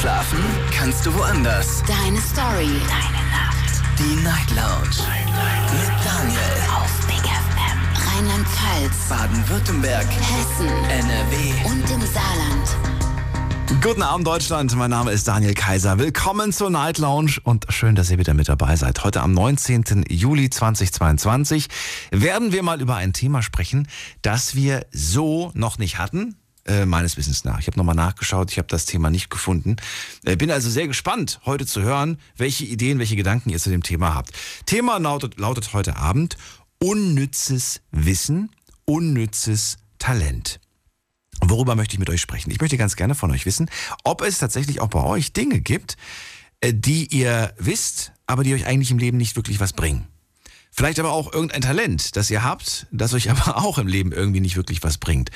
Schlafen kannst du woanders. Deine Story. Deine Nacht. Die Night Lounge. Night, Mit Daniel. Auf Big FM. Rheinland-Pfalz. Baden-Württemberg. Hessen. NRW. Und im Saarland. Guten Abend, Deutschland. Mein Name ist Daniel Kaiser. Willkommen zur Night Lounge und schön, dass ihr wieder mit dabei seid. Heute am 19. Juli 2022 werden wir mal über ein Thema sprechen, das wir so noch nicht hatten. Äh, meines Wissens nach. Ich habe nochmal nachgeschaut, ich habe das Thema nicht gefunden. Äh, bin also sehr gespannt, heute zu hören, welche Ideen, welche Gedanken ihr zu dem Thema habt. Thema lautet, lautet heute Abend unnützes Wissen, unnützes Talent. Worüber möchte ich mit euch sprechen? Ich möchte ganz gerne von euch wissen, ob es tatsächlich auch bei euch Dinge gibt, äh, die ihr wisst, aber die euch eigentlich im Leben nicht wirklich was bringen. Vielleicht aber auch irgendein Talent, das ihr habt, das euch aber auch im Leben irgendwie nicht wirklich was bringt.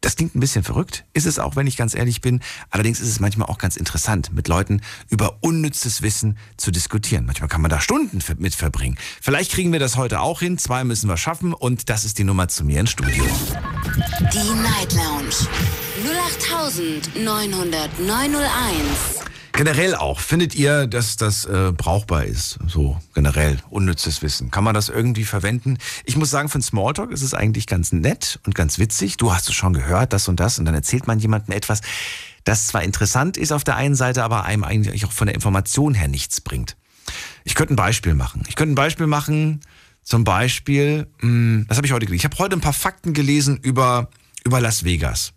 Das klingt ein bisschen verrückt, ist es auch, wenn ich ganz ehrlich bin. Allerdings ist es manchmal auch ganz interessant, mit Leuten über unnützes Wissen zu diskutieren. Manchmal kann man da Stunden mit verbringen. Vielleicht kriegen wir das heute auch hin. Zwei müssen wir schaffen und das ist die Nummer zu mir ins Studio. Die Night Lounge. 08901. Generell auch, findet ihr, dass das äh, brauchbar ist? So generell, unnützes Wissen. Kann man das irgendwie verwenden? Ich muss sagen, für einen Smalltalk ist es eigentlich ganz nett und ganz witzig. Du hast es schon gehört, das und das. Und dann erzählt man jemandem etwas, das zwar interessant ist auf der einen Seite, aber einem eigentlich auch von der Information her nichts bringt. Ich könnte ein Beispiel machen. Ich könnte ein Beispiel machen, zum Beispiel, mh, was habe ich heute gelesen? Ich habe heute ein paar Fakten gelesen über, über Las Vegas.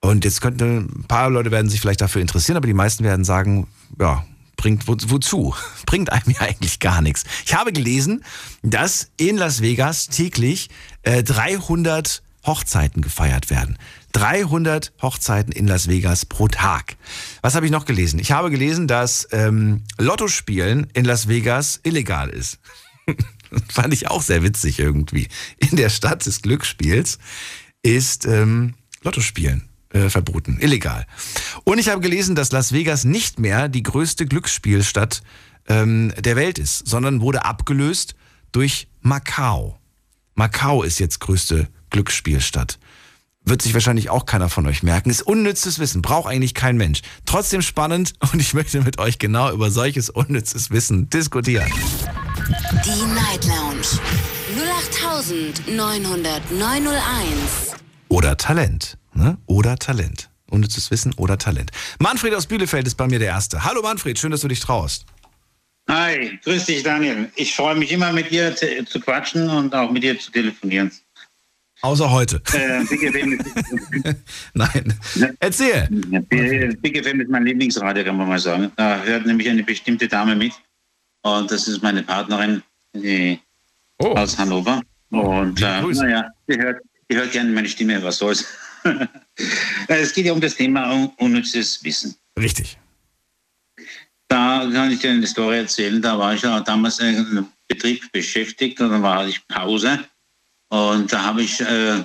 Und jetzt könnten ein paar Leute werden sich vielleicht dafür interessieren, aber die meisten werden sagen, ja, bringt wo, wozu? Bringt einem ja eigentlich gar nichts. Ich habe gelesen, dass in Las Vegas täglich äh, 300 Hochzeiten gefeiert werden. 300 Hochzeiten in Las Vegas pro Tag. Was habe ich noch gelesen? Ich habe gelesen, dass ähm, Lottospielen in Las Vegas illegal ist. Fand ich auch sehr witzig irgendwie. In der Stadt des Glücksspiels ist ähm, Lottospielen äh, verboten, illegal. Und ich habe gelesen, dass Las Vegas nicht mehr die größte Glücksspielstadt ähm, der Welt ist, sondern wurde abgelöst durch Macau. Macau ist jetzt größte Glücksspielstadt. Wird sich wahrscheinlich auch keiner von euch merken. Ist unnützes Wissen, braucht eigentlich kein Mensch. Trotzdem spannend und ich möchte mit euch genau über solches unnützes Wissen diskutieren. Die Night Lounge. 08901. Oder Talent. Ne? Oder Talent. Unnützes Wissen oder Talent. Manfred aus Bielefeld ist bei mir der Erste. Hallo Manfred, schön, dass du dich traust. Hi, grüß dich Daniel. Ich freue mich immer mit dir zu, zu quatschen und auch mit dir zu telefonieren. Außer heute. Äh, Big FM ist, Nein. Erzähl. Big FM ist mein Lieblingsradio, kann man mal sagen. Da hört nämlich eine bestimmte Dame mit. Und das ist meine Partnerin Oh. aus Hannover. Und äh, naja, die hört, die hört gerne meine Stimme, was soll's. Es geht ja um das Thema un- unnützes Wissen. Richtig. Da kann ich dir eine Story erzählen. Da war ich ja damals in einem Betrieb beschäftigt und dann war ich Pause. Und da habe ich äh,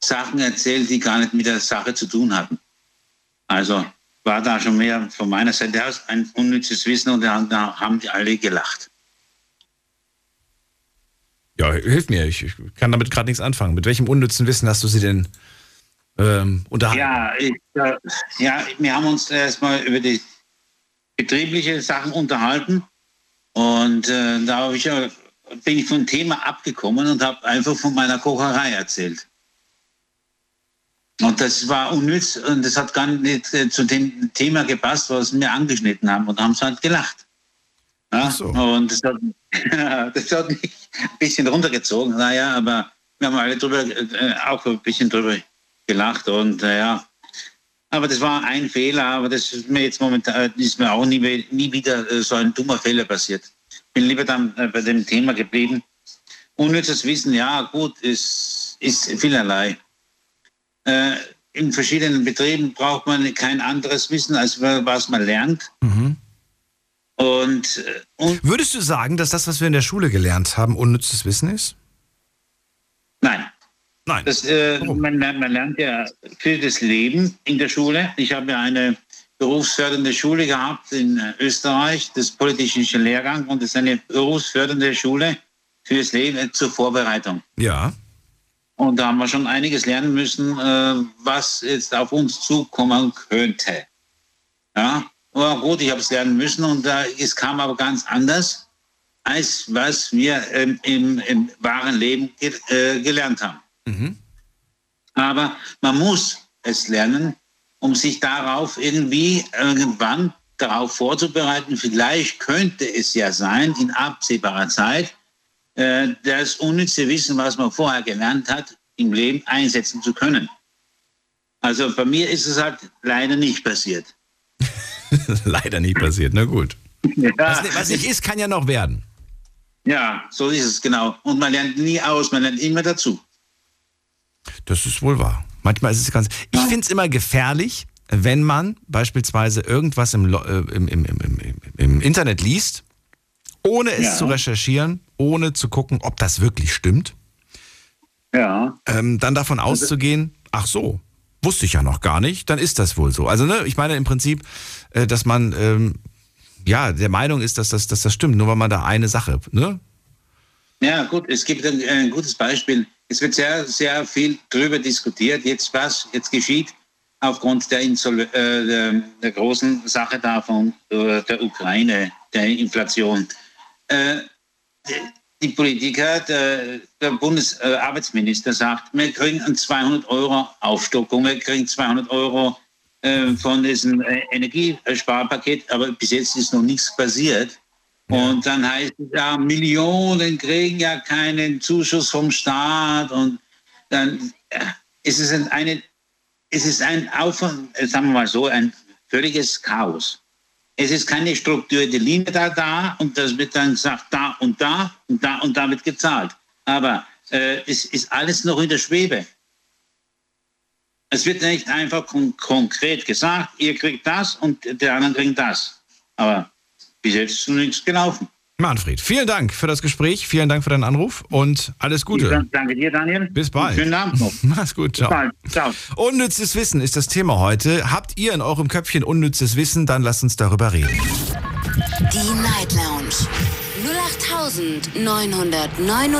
Sachen erzählt, die gar nicht mit der Sache zu tun hatten. Also war da schon mehr von meiner Seite aus ein unnützes Wissen und da, haben die alle gelacht. Ja, hilf mir. Ich kann damit gerade nichts anfangen. Mit welchem unnützen Wissen hast du sie denn ähm, unterhalten? Ja, ich, äh, ja, wir haben uns erstmal über die betriebliche Sachen unterhalten und äh, da habe ich ja, bin ich vom Thema abgekommen und habe einfach von meiner Kocherei erzählt. Und das war unnütz und das hat gar nicht äh, zu dem Thema gepasst, was wir angeschnitten haben und haben es halt gelacht. Ja, Ach so. Und das hat, das hat mich ein bisschen runtergezogen, naja, aber wir haben alle drüber, äh, auch ein bisschen drüber gelacht und äh, ja. Aber das war ein Fehler, aber das ist mir jetzt momentan ist mir auch nie, we- nie wieder äh, so ein dummer Fehler passiert. Bin lieber dann äh, bei dem Thema geblieben. Unnützes Wissen, ja gut, ist, ist vielerlei. Äh, in verschiedenen Betrieben braucht man kein anderes Wissen, als was man lernt. Mhm. Und, äh, und Würdest du sagen, dass das, was wir in der Schule gelernt haben, unnützes Wissen ist? nein, Nein. Das, äh, man, lernt, man lernt ja für das Leben in der Schule. Ich habe ja eine berufsfördernde Schule gehabt in äh, Österreich, das Politische Lehrgang, und das ist eine berufsfördernde Schule fürs Leben äh, zur Vorbereitung. ja. Und da haben wir schon einiges lernen müssen, äh, was jetzt auf uns zukommen könnte. Ja, war gut, ich habe es lernen müssen und es kam aber ganz anders, als was wir ähm, im, im wahren Leben ge gelernt haben. Mhm. Aber man muss es lernen, um sich darauf irgendwie irgendwann darauf vorzubereiten. Vielleicht könnte es ja sein, in absehbarer Zeit, äh, das unnütze Wissen, was man vorher gelernt hat, im Leben einsetzen zu können. Also bei mir ist es halt leider nicht passiert. leider nicht passiert, na gut. Ja. Was, was nicht ist, kann ja noch werden. Ja, so ist es genau. Und man lernt nie aus, man lernt immer dazu. Das ist wohl wahr. Manchmal ist es ganz. Ich finde es immer gefährlich, wenn man beispielsweise irgendwas im, äh, im, im, im, im, im Internet liest, ohne es Ja. zu recherchieren, ohne zu gucken, ob das wirklich stimmt, Ja. ähm, dann davon auszugehen, ach so, wusste ich ja noch gar nicht, dann ist das wohl so. Also, ne, ich meine im Prinzip, äh, dass man ähm, ja der Meinung ist, dass das, dass das stimmt, nur weil man da eine Sache, ne? Ja, gut, es gibt ein, ein gutes Beispiel. Es wird sehr, sehr viel darüber diskutiert, jetzt was jetzt geschieht aufgrund der, Insol äh, der, der großen Sache da von äh, der Ukraine, der Inflation. Äh, die- Politiker, der, der Bundesarbeitsminister sagt, wir kriegen ein 200 Euro Aufstockung, wir kriegen 200 Euro äh, von diesem äh, Energiesparpaket, aber bis jetzt ist noch nichts passiert. Und dann heißt es ja, Millionen kriegen ja keinen Zuschuss vom Staat und dann äh, ist es ein- eine, es ist ein Aufwand, äh, sagen wir mal so, ein völliges Chaos. Es ist keine strukturierte Linie da, da und das wird dann gesagt, da und da und da und da wird gezahlt. Aber äh, es ist alles noch in der Schwebe. Es wird nicht einfach kon konkret gesagt, ihr kriegt das und der anderen kriegt das. Aber bis jetzt ist nichts gelaufen. Manfred, vielen Dank für das Gespräch, vielen Dank für deinen Anruf und alles Gute. Dann Danke dir, Daniel. Bis bald. Schönen Abend noch. Mach's gut, ciao. Bald. Ciao. Unnützes Wissen ist das Thema heute. Habt ihr in eurem Köpfchen unnützes Wissen? Dann lasst uns darüber reden. Die Night Lounge 0890901.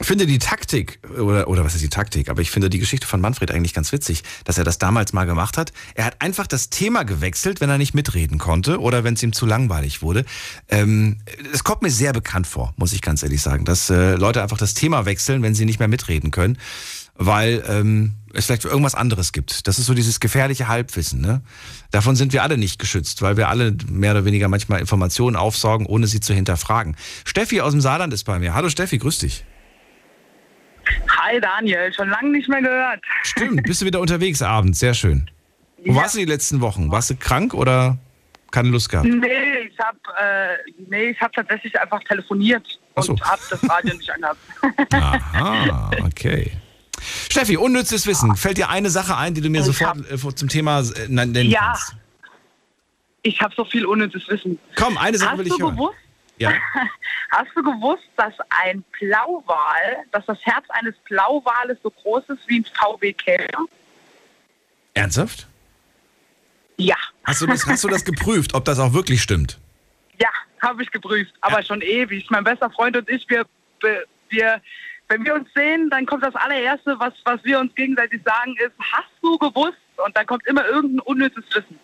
Ich finde die Taktik, oder, oder was ist die Taktik, aber ich finde die Geschichte von Manfred eigentlich ganz witzig, dass er das damals mal gemacht hat. Er hat einfach das Thema gewechselt, wenn er nicht mitreden konnte oder wenn es ihm zu langweilig wurde. Ähm, es kommt mir sehr bekannt vor, muss ich ganz ehrlich sagen, dass äh, Leute einfach das Thema wechseln, wenn sie nicht mehr mitreden können, weil ähm, es vielleicht irgendwas anderes gibt. Das ist so dieses gefährliche Halbwissen. Ne? Davon sind wir alle nicht geschützt, weil wir alle mehr oder weniger manchmal Informationen aufsaugen, ohne sie zu hinterfragen. Steffi aus dem Saarland ist bei mir. Hallo Steffi, grüß dich. Hi Daniel, schon lange nicht mehr gehört. Stimmt, bist du wieder unterwegs abends, sehr schön. Wo Ja. warst du die letzten Wochen? Warst du krank oder keine Lust gehabt? Nee, ich habe äh, nee, ich hab tatsächlich einfach telefoniert so. und habe das Radio nicht angehört. Aha, okay. Steffi, unnützes Wissen. Fällt dir eine Sache ein, die du mir Ich sofort äh, zum Thema äh, nennen Ja. kannst? Ich habe so viel unnützes Wissen. Komm, eine Sache Hast will ich du hören. gewusst, Ja. hast du gewusst, dass ein Blauwal, dass das Herz eines Blauwales so groß ist wie ein VW Käfer? Ernsthaft? Ja, Hast du, das, hast du das geprüft, ob das auch wirklich stimmt? ja, habe ich geprüft, aber schon ewig. Mein bester Freund und ich, wir- wir, wenn wir uns sehen, dann kommt das allererste, was, was wir uns gegenseitig sagen, ist, hast du gewusst? Und dann kommt immer irgendein unnützes Wissen.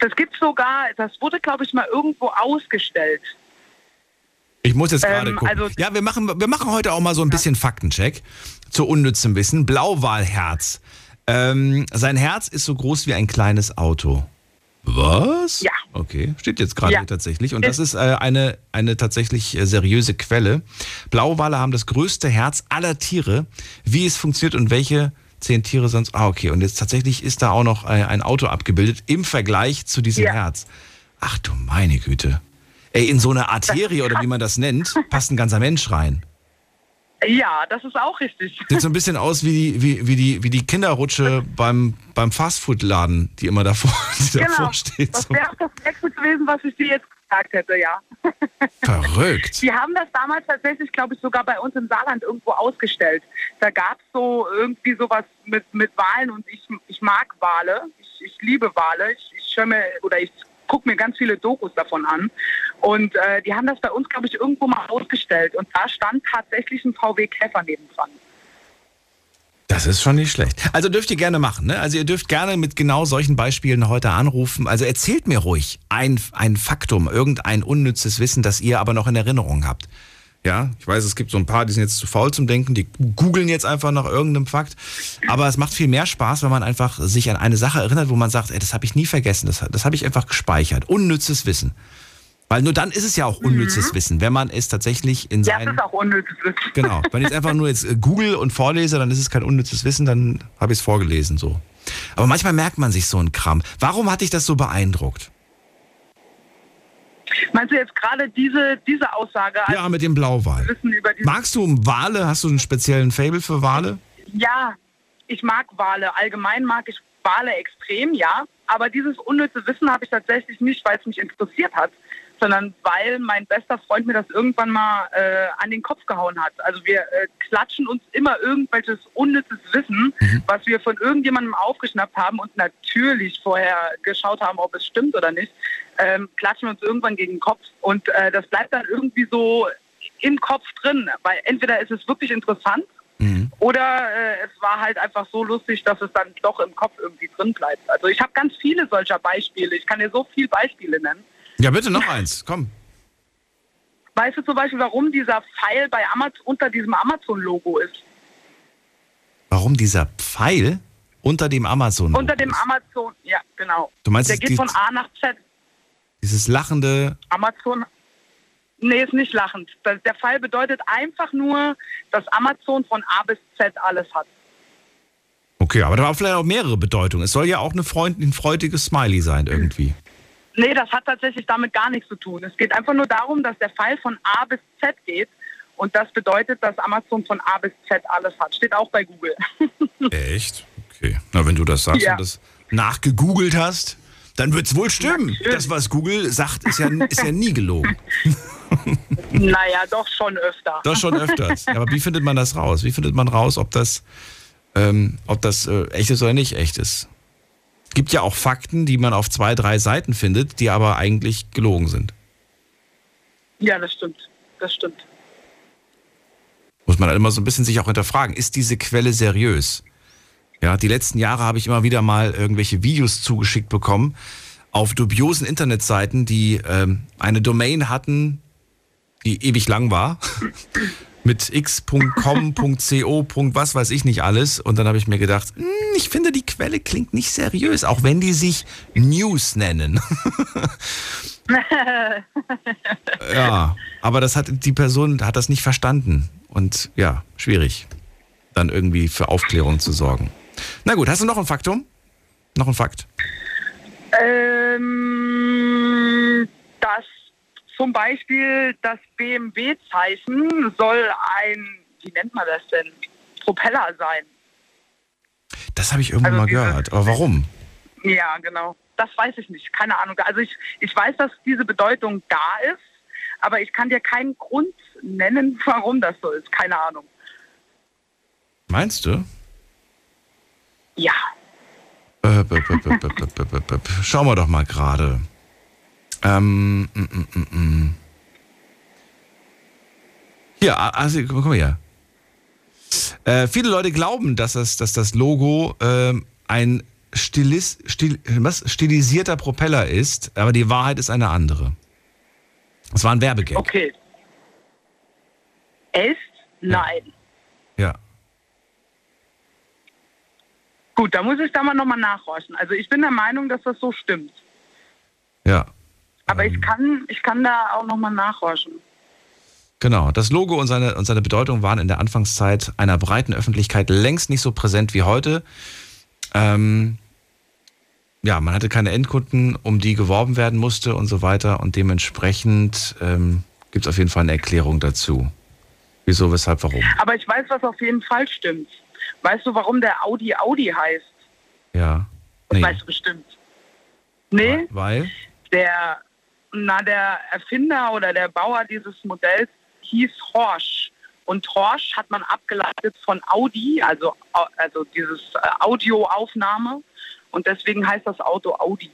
Das gibt sogar, das wurde, glaube ich, mal irgendwo ausgestellt. Ich muss jetzt gerade Ähm, gucken. also- ja, wir machen, wir machen heute auch mal so ein bisschen Faktencheck zu unnützem Wissen. Blauwalherz. Ähm, sein Herz ist so groß wie ein kleines Auto. Was? Ja. Okay, steht jetzt gerade Ja. hier tatsächlich. Und das ist äh, eine, eine tatsächlich äh, seriöse Quelle. Blauwale haben das größte Herz aller Tiere. Wie es funktioniert und welche zehn Tiere sonst. Ah, okay. Und jetzt tatsächlich ist da auch noch äh, ein Auto abgebildet im Vergleich zu diesem Ja. Herz. Ach du meine Güte. Ey, in so eine Arterie oder wie man das nennt, passt ein ganzer Mensch rein. Ja, das ist auch richtig. Sieht so ein bisschen aus wie die, wie, wie die, wie die Kinderrutsche beim, beim Fastfood-Laden, die immer davor, die Genau. davor steht. Das wäre auch das Nächste gewesen, was ich dir jetzt gesagt hätte, ja. Verrückt. Die haben das damals tatsächlich, glaube ich, sogar bei uns im Saarland irgendwo ausgestellt. Da gab es so irgendwie sowas mit, mit Wahlen und ich, ich mag Wale. Ich, ich liebe Wale. Ich, ich höre mir oder ich gucke mir ganz viele Dokus davon an. Und äh, die haben das bei uns, glaube ich, irgendwo mal ausgestellt. Und da stand tatsächlich ein VW Käfer nebendran. Das ist schon nicht schlecht. Also dürft ihr gerne machen. Ne? Also ihr dürft gerne mit genau solchen Beispielen heute anrufen. Also erzählt mir ruhig ein, ein Faktum, irgendein unnützes Wissen, das ihr aber noch in Erinnerung habt. Ja, ich weiß, es gibt so ein paar, die sind jetzt zu faul zum Denken, die googeln jetzt einfach nach irgendeinem Fakt. Aber es macht viel mehr Spaß, wenn man einfach sich an eine Sache erinnert, wo man sagt, ey, das habe ich nie vergessen, das, das habe ich einfach gespeichert. Unnützes Wissen. Weil nur dann ist es ja auch unnützes mhm. Wissen, wenn man es tatsächlich in seinen... Ja, das ist auch unnützes Wissen. Genau, wenn ich jetzt einfach nur jetzt äh, google und vorlese, dann ist es kein unnützes Wissen, dann habe ich es vorgelesen so. Aber manchmal merkt man sich so einen Kram. Warum hat dich das so beeindruckt? Meinst du jetzt gerade diese, diese Aussage? Ja, mit dem Blauwal. Magst du Wale? Hast du einen speziellen Fable für Wale? Ja, ich mag Wale. Allgemein mag ich Wale extrem, ja. Aber dieses unnütze Wissen habe ich tatsächlich nicht, weil es mich interessiert hat, sondern weil mein bester Freund mir das irgendwann mal äh, an den Kopf gehauen hat. Also wir äh, klatschen uns immer irgendwelches unnützes Wissen, mhm. was wir von irgendjemandem aufgeschnappt haben und natürlich vorher geschaut haben, ob es stimmt oder nicht, ähm, klatschen wir uns irgendwann gegen den Kopf und äh, das bleibt dann irgendwie so im Kopf drin, weil entweder ist es wirklich interessant mhm. oder äh, es war halt einfach so lustig, dass es dann doch im Kopf irgendwie drin bleibt. Also ich habe ganz viele solcher Beispiele. Ich kann dir so viele Beispiele nennen. Ja, bitte noch eins, komm. Weißt du zum Beispiel, warum dieser Pfeil bei Amazon unter diesem Amazon-Logo ist? Warum dieser Pfeil unter dem Amazon? Unter dem Amazon, ja, genau. Du meinst, der geht von A nach Z. Dieses lachende. Amazon. Nee, ist nicht lachend. Der Pfeil bedeutet einfach nur, dass Amazon von A bis Z alles hat. Okay, aber da war vielleicht auch mehrere Bedeutungen. Es soll ja auch eine Freund, ein freudiges Smiley sein irgendwie. Nee, das hat tatsächlich damit gar nichts zu tun. Es geht einfach nur darum, dass der Pfeil von A bis Z geht. Und das bedeutet, dass Amazon von A bis Z alles hat. Steht auch bei Google. Echt? Okay. Na, wenn du das sagst ja. und das nachgegoogelt hast, dann wird es wohl stimmen. Natürlich. Das, was Google sagt, ist ja, ist ja nie gelogen. naja, doch schon öfter. Doch schon öfters. Aber wie findet man das raus? Wie findet man raus, ob das, ähm, ob das äh, echt ist oder nicht echt ist? Gibt ja auch Fakten, die man auf zwei, drei Seiten findet, die aber eigentlich gelogen sind. Ja, das stimmt. Das stimmt. Muss man halt immer so ein bisschen sich auch hinterfragen, ist diese Quelle seriös? Ja, die letzten Jahre habe ich immer wieder mal irgendwelche Videos zugeschickt bekommen auf dubiosen Internetseiten, die ähm, eine Domain hatten, die ewig lang war. Mit x.com.co. was weiß ich nicht alles. Und dann habe ich mir gedacht, hm, ich finde, die Quelle klingt nicht seriös, auch wenn die sich News nennen. ja, aber das hat die Person hat das nicht verstanden. Und ja, schwierig, dann irgendwie für Aufklärung zu sorgen. Na gut, hast du noch ein Faktum? Noch ein Fakt? Ähm, das zum Beispiel das BMW-Zeichen soll ein, wie nennt man das denn, Propeller sein. Das habe ich irgendwann also mal gehört. Aber warum? Ja, genau. Das weiß ich nicht. Keine Ahnung. Also ich, ich weiß, dass diese Bedeutung da ist, aber ich kann dir keinen Grund nennen, warum das so ist. Keine Ahnung. Meinst du? Ja. Äh, Schauen wir doch mal gerade. Ähm, mm, mm, mm. Hier, also, guck mal hier. Äh, viele Leute glauben, dass das, dass das Logo äh, ein Stilis, stil, was? stilisierter Propeller ist, aber die Wahrheit ist eine andere. Es war ein Werbegag. Okay. Echt? Nein. Ja. ja. Gut, da muss ich da mal nochmal nachhorchen. Also ich bin der Meinung, dass das so stimmt. Ja. Aber ich kann, ich kann da auch nochmal nachhorchen. Genau, das Logo und seine, und seine Bedeutung waren in der Anfangszeit einer breiten Öffentlichkeit längst nicht so präsent wie heute. Ähm, ja, man hatte keine Endkunden, um die geworben werden musste und so weiter. Und dementsprechend ähm, gibt es auf jeden Fall eine Erklärung dazu. Wieso, weshalb, warum. Aber ich weiß, was auf jeden Fall stimmt. Weißt du, warum der Audi Audi heißt? Ja. Das weißt du bestimmt. Nee? Weil? Der na, der Erfinder oder der Bauer dieses Modells hieß Horsch. Und Horsch hat man abgeleitet von Audi, also, also dieses äh, Audioaufnahme. Und deswegen heißt das Auto Audi.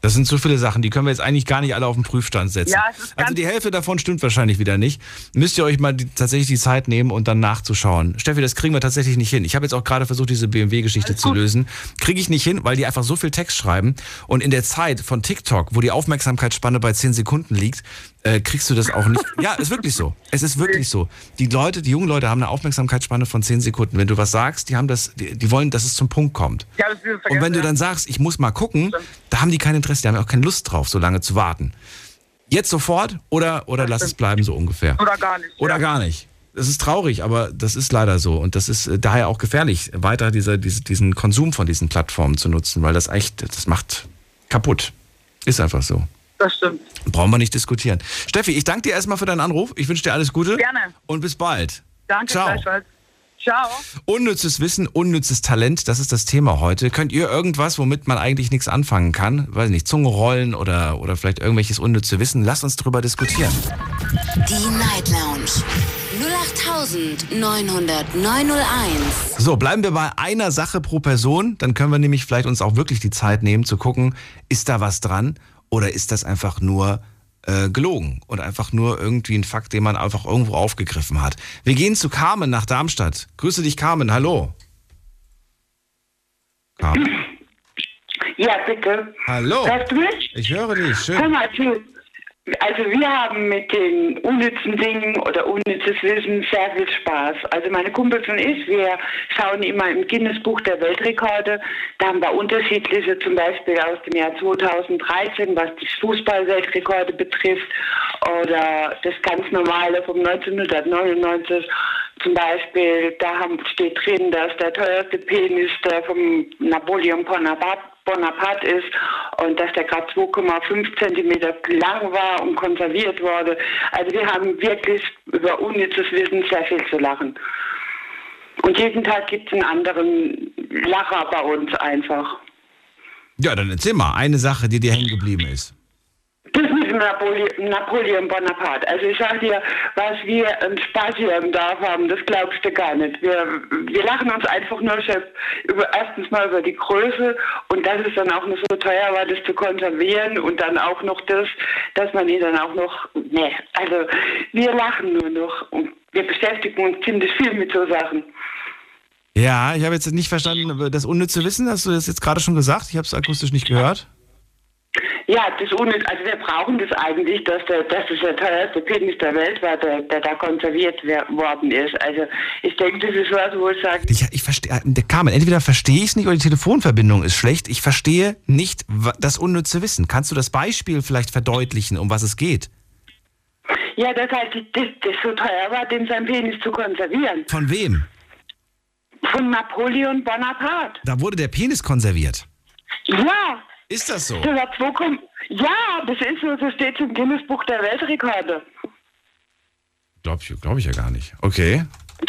Das sind so viele Sachen, die können wir jetzt eigentlich gar nicht alle auf den Prüfstand setzen. Ja, also die Hälfte davon stimmt wahrscheinlich wieder nicht. Müsst ihr euch mal die, tatsächlich die Zeit nehmen und dann nachzuschauen. Steffi, das kriegen wir tatsächlich nicht hin. Ich habe jetzt auch gerade versucht, diese BMW-Geschichte zu lösen. Kriege ich nicht hin, weil die einfach so viel Text schreiben. Und in der Zeit von TikTok, wo die Aufmerksamkeitsspanne bei 10 Sekunden liegt, äh, kriegst du das auch nicht. Ja, ist wirklich so. Es ist wirklich so. Die Leute, die jungen Leute haben eine Aufmerksamkeitsspanne von 10 Sekunden. Wenn du was sagst, die haben das, die, die wollen, dass es zum Punkt kommt. Wieder Und wenn du ja. dann sagst, ich muss mal gucken, da haben die kein Interesse, die haben auch keine Lust drauf, so lange zu warten. Jetzt sofort oder, oder lass es bleiben, so ungefähr. Oder gar nicht. Oder ja. gar nicht. Das ist traurig, aber das ist leider so. Und das ist äh, daher auch gefährlich, weiter diese, diese, diesen Konsum von diesen Plattformen zu nutzen, weil das echt, das macht kaputt. Ist einfach so. Das stimmt. Brauchen wir nicht diskutieren. Steffi, ich danke dir erstmal für deinen Anruf. Ich wünsche dir alles Gute. Gerne. Und bis bald. Danke Ciao. gleichfalls. Ciao. Unnützes Wissen, unnützes Talent, das ist das Thema heute. Könnt ihr irgendwas, womit man eigentlich nichts anfangen kann? Weiß nicht, Zunge rollen oder, oder vielleicht irgendwelches unnütze Wissen? Lasst uns drüber diskutieren. Die Night Lounge 0890901. So, bleiben wir bei einer Sache pro Person. Dann können wir nämlich vielleicht uns auch wirklich die Zeit nehmen zu gucken, ist da was dran oder ist das einfach nur äh, gelogen und einfach nur irgendwie ein Fakt, den man einfach irgendwo aufgegriffen hat. Wir gehen zu Carmen nach Darmstadt. Grüße dich, Carmen. Hallo. Carmen. Ja, bitte. Hallo. Hörst du mich? Ich höre dich. Hör Schön. mal zu. Also wir haben mit den unnützen Dingen oder unnützes Wissen sehr viel Spaß. Also meine Kumpels und ich, wir schauen immer im Guinness-Buch der Weltrekorde. Da haben wir unterschiedliche, zum Beispiel aus dem Jahr 2013, was die Fußball-Weltrekorde betrifft, oder das ganz normale vom 1999. Zum Beispiel, da steht drin, dass der teuerste Penis der vom Napoleon Bonaparte, Bonaparte ist und dass der gerade 2,5 Zentimeter lang war und konserviert wurde. Also wir haben wirklich über unnützes Wissen sehr viel zu lachen. Und jeden Tag gibt es einen anderen Lacher bei uns einfach. Ja, dann erzähl mal eine Sache, die dir hängen geblieben ist. Das mit Napoleon Bonaparte. Also ich sag dir, was wir an Spaß hier im Dorf haben, das glaubst du gar nicht. Wir, wir lachen uns einfach nur Chef, über, erstens mal über die Größe und dass es dann auch noch so teuer war, das zu konservieren und dann auch noch das, dass man ihn dann auch noch, ne, also wir lachen nur noch und wir beschäftigen uns ziemlich viel mit so Sachen. Ja, ich habe jetzt nicht verstanden, das unnütze Wissen, hast du das jetzt gerade schon gesagt? Ich habe es akustisch nicht gehört. Ja, das unnütz, also wir brauchen das eigentlich, dass, der, dass das der teuerste Penis der Welt war, der, der da konserviert worden ist. Also ich denke, das ist was, wo ich sage, Ich, ich verstehe, der Carmen, entweder verstehe ich es nicht oder die Telefonverbindung ist schlecht. Ich verstehe nicht das unnütze Wissen. Kannst du das Beispiel vielleicht verdeutlichen, um was es geht? ja, dass halt das, das so teuer war, den sein Penis zu konservieren. Von wem? Von Napoleon Bonaparte. Da wurde der Penis konserviert. Ja, Ist das so? das 2, ja, das ist so, das steht im Guinness-Buch der Weltrekorde. Glaube ich, glaub ich ja gar nicht. Okay.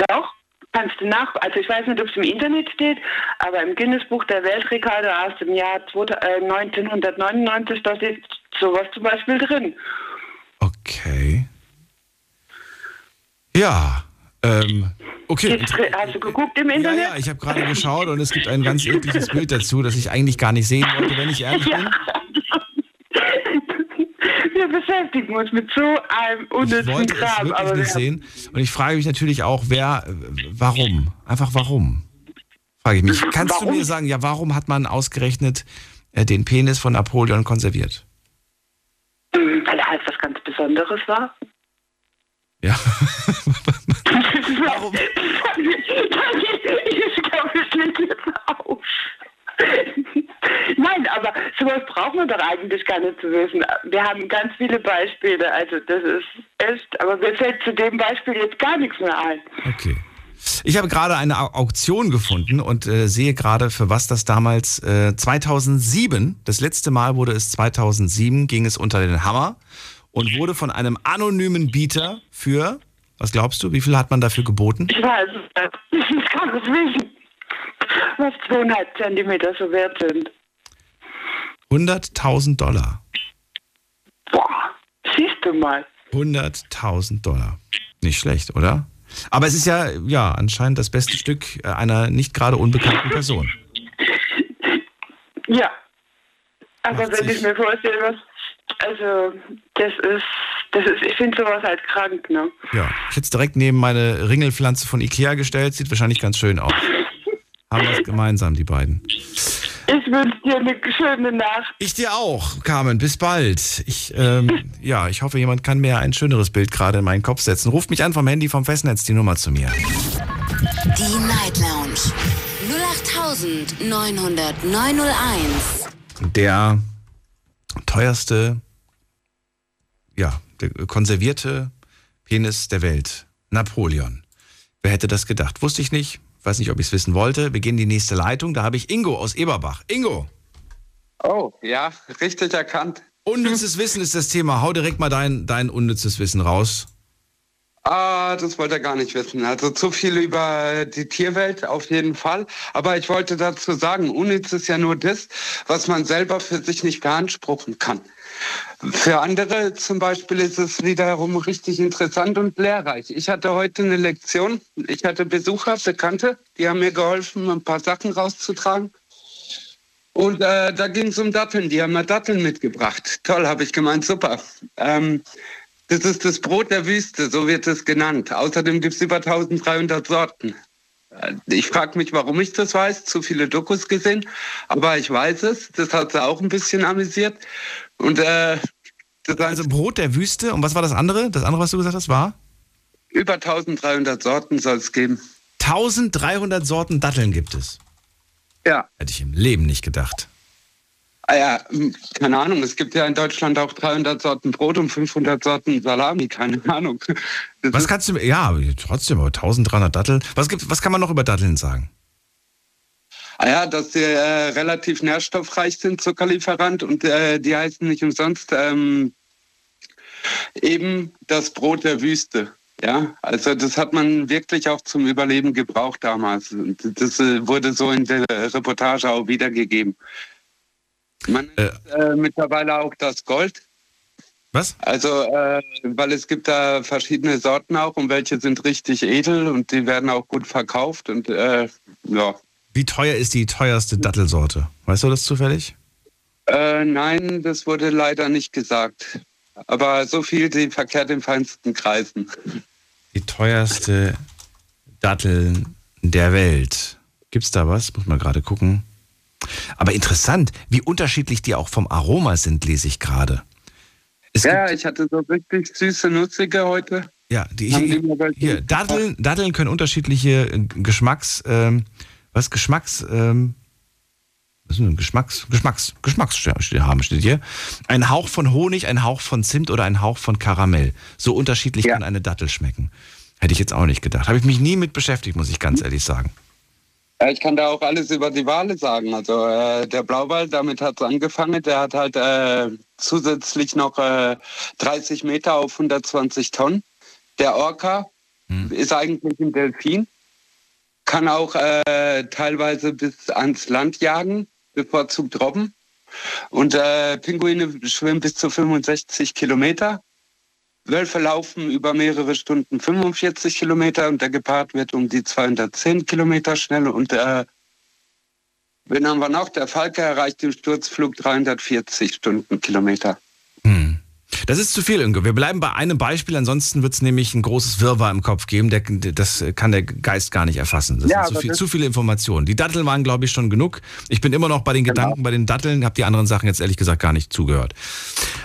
Doch, kannst du nach, also ich weiß nicht, ob es im Internet steht, aber im Guinness-Buch der Weltrekorde aus dem Jahr 2000, äh, 1999, da steht sowas zum Beispiel drin. Okay. Ja. Ähm, okay. Jetzt, hast du geguckt im Ja, Internet? ja, ich habe gerade geschaut und es gibt ein ganz ekliges Bild dazu, das ich eigentlich gar nicht sehen wollte, wenn ich ehrlich bin. Wir beschäftigen uns mit so einem Ich unnützen wollte es Kram. wirklich Aber nicht sehen. Und ich frage mich natürlich auch, wer, warum? Einfach warum? Frage ich mich. Kannst du Warum? mir sagen, ja, warum hat man ausgerechnet äh, den Penis von Napoleon konserviert? weil er halt was ganz Besonderes war. Ja. Warum? Ich glaube, es liegt jetzt auf. Nein, aber sowas braucht man doch eigentlich gar nicht zu wissen. Wir haben ganz viele Beispiele, also das ist echt, aber mir fällt zu dem Beispiel jetzt gar nichts mehr ein. Okay. Ich habe gerade eine Au- Auktion gefunden und äh, sehe gerade, für was das damals äh, 2007, das letzte Mal wurde es 2007, ging es unter den Hammer und wurde von einem anonymen Bieter für, was glaubst du, wie viel hat man dafür geboten? Ich weiß es nicht. Ich kann es wissen, was zweieinhalb Zentimeter so wert sind. 100.000 Dollar. Boah, siehst du mal. 100.000 Dollar. Nicht schlecht, oder? Aber es ist ja, ja, anscheinend das beste Stück äh, einer nicht gerade unbekannten Person. Ja. Aber macht wenn ich sich- mir vorstelle, was, also das ist, das ist, ich finde sowas halt krank, ne? Ja, ich hätte es direkt neben meine Ringelpflanze von Ikea gestellt. Sieht wahrscheinlich ganz schön aus. Haben was gemeinsam, die beiden. Ich wünsche dir eine schöne Nacht. Ich dir auch, Carmen. Bis bald. Ich, ähm, ja, ich hoffe, jemand kann mir ein schöneres Bild gerade in meinen Kopf setzen. Ruft mich an vom Handy vom Festnetz die Nummer zu mir. Die Night Lounge 0890901. Der teuerste, ja, der konservierte Penis der Welt. Napoleon. Wer hätte das gedacht? Wusste ich nicht. Weiß nicht, ob ich es wissen wollte. Wir gehen in die nächste Leitung. Da habe ich Ingo aus Eberbach. Ingo. Oh, ja, richtig erkannt. Unnützes Wissen ist das Thema. Hau direkt mal dein, dein unnützes Wissen raus. Ah, das wollte er gar nicht wissen. Also zu viel über die Tierwelt auf jeden Fall. Aber ich wollte dazu sagen, unnütz ist ja nur das, was man selber für sich nicht beanspruchen kann. Für andere zum Beispiel ist es wiederum richtig interessant und lehrreich. Ich hatte heute eine Lektion. Ich hatte Besucher, Bekannte, die haben mir geholfen, ein paar Sachen rauszutragen. Und äh, da ging es um Datteln. Die haben mir Datteln mitgebracht. Toll, habe ich gemeint, super. Ähm, das ist das Brot der Wüste, so wird es genannt. Außerdem gibt es über 1300 Sorten. Ich frage mich, warum ich das weiß. Zu viele Dokus gesehen. Aber ich weiß es. Das hat sie auch ein bisschen amüsiert. Und äh, Also Brot der Wüste. Und was war das andere? Das andere, was du gesagt hast, war? über 1300 Sorten soll es geben. 1300 Sorten Datteln gibt es. Ja. Hätte ich im Leben nicht gedacht. Ah ja, hm, keine Ahnung. Es gibt ja in Deutschland auch 300 Sorten Brot und 500 Sorten Salami. Keine Ahnung. Das Was kannst du ja, trotzdem, aber 1300 Datteln. Was, gibt, was kann man noch über Datteln sagen? Ah ja, dass sie äh, relativ nährstoffreich sind, Zuckerlieferant und äh, die heißen nicht umsonst ähm, eben das Brot der Wüste. Ja, also das hat man wirklich auch zum Überleben gebraucht damals. Das äh, wurde so in der Reportage auch wiedergegeben. Man Äh. isst, äh, mittlerweile auch das Gold. Was? Also, äh, weil es gibt da verschiedene Sorten auch und welche sind richtig edel und die werden auch gut verkauft und äh, ja, Wie teuer ist die teuerste Dattelsorte? Weißt du das zufällig? Äh, nein, das wurde leider nicht gesagt. Aber so viel, die verkehrt in feinsten Kreisen. Die teuerste Datteln der Welt. Gibt's da was? Muss man gerade gucken. Aber interessant, wie unterschiedlich die auch vom Aroma sind, lese ich gerade. Es Ja, ich hatte so richtig süße, nutzige heute. ja, die, hier, hier Datteln, Datteln können unterschiedliche äh, Geschmacks, ähm, was Geschmacks, ähm, was ist denn Geschmacks, Geschmacks, Geschmacks haben steht hier. Ein Hauch von Honig, ein Hauch von Zimt oder ein Hauch von Karamell. So unterschiedlich Ja. kann eine Dattel schmecken. Hätte ich jetzt auch nicht gedacht. Habe ich mich nie mit beschäftigt, muss ich ganz ehrlich sagen. Ja, ich kann da auch alles über die Wale sagen. Also äh, der Blauwal, damit hat es angefangen. Der hat halt äh, zusätzlich noch äh, 30 Meter auf 120 Tonnen. Der Orca ist eigentlich ein Delfin, kann auch äh, teilweise bis ans Land jagen, bevorzugt Robben. Und äh, Pinguine schwimmen bis zu 65 Kilometer. Wölfe laufen über mehrere Stunden 45 Kilometer und der Gepard wird um die 210 Kilometer schnell. Und äh, wen haben wir noch? Der Falke erreicht im Sturzflug 340 Stundenkilometer. Hm. Das ist zu viel, Ingo. Wir bleiben bei einem Beispiel, ansonsten wird es nämlich ein großes Wirrwarr im Kopf geben. Der, das kann der Geist gar nicht erfassen. Das Ja, sind zu, viel, zu viele Informationen. Die Datteln waren, glaube ich, schon genug. Ich bin immer noch bei den Gedanken bei den Datteln, habe die anderen Sachen jetzt ehrlich gesagt gar nicht zugehört.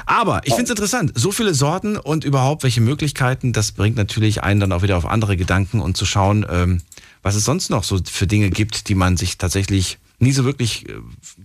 Aber ich finde es interessant. So viele Sorten und überhaupt welche Möglichkeiten, das bringt natürlich einen dann auch wieder auf andere Gedanken und zu schauen, ähm, was es sonst noch so für Dinge gibt, die man sich tatsächlich nie so wirklich äh,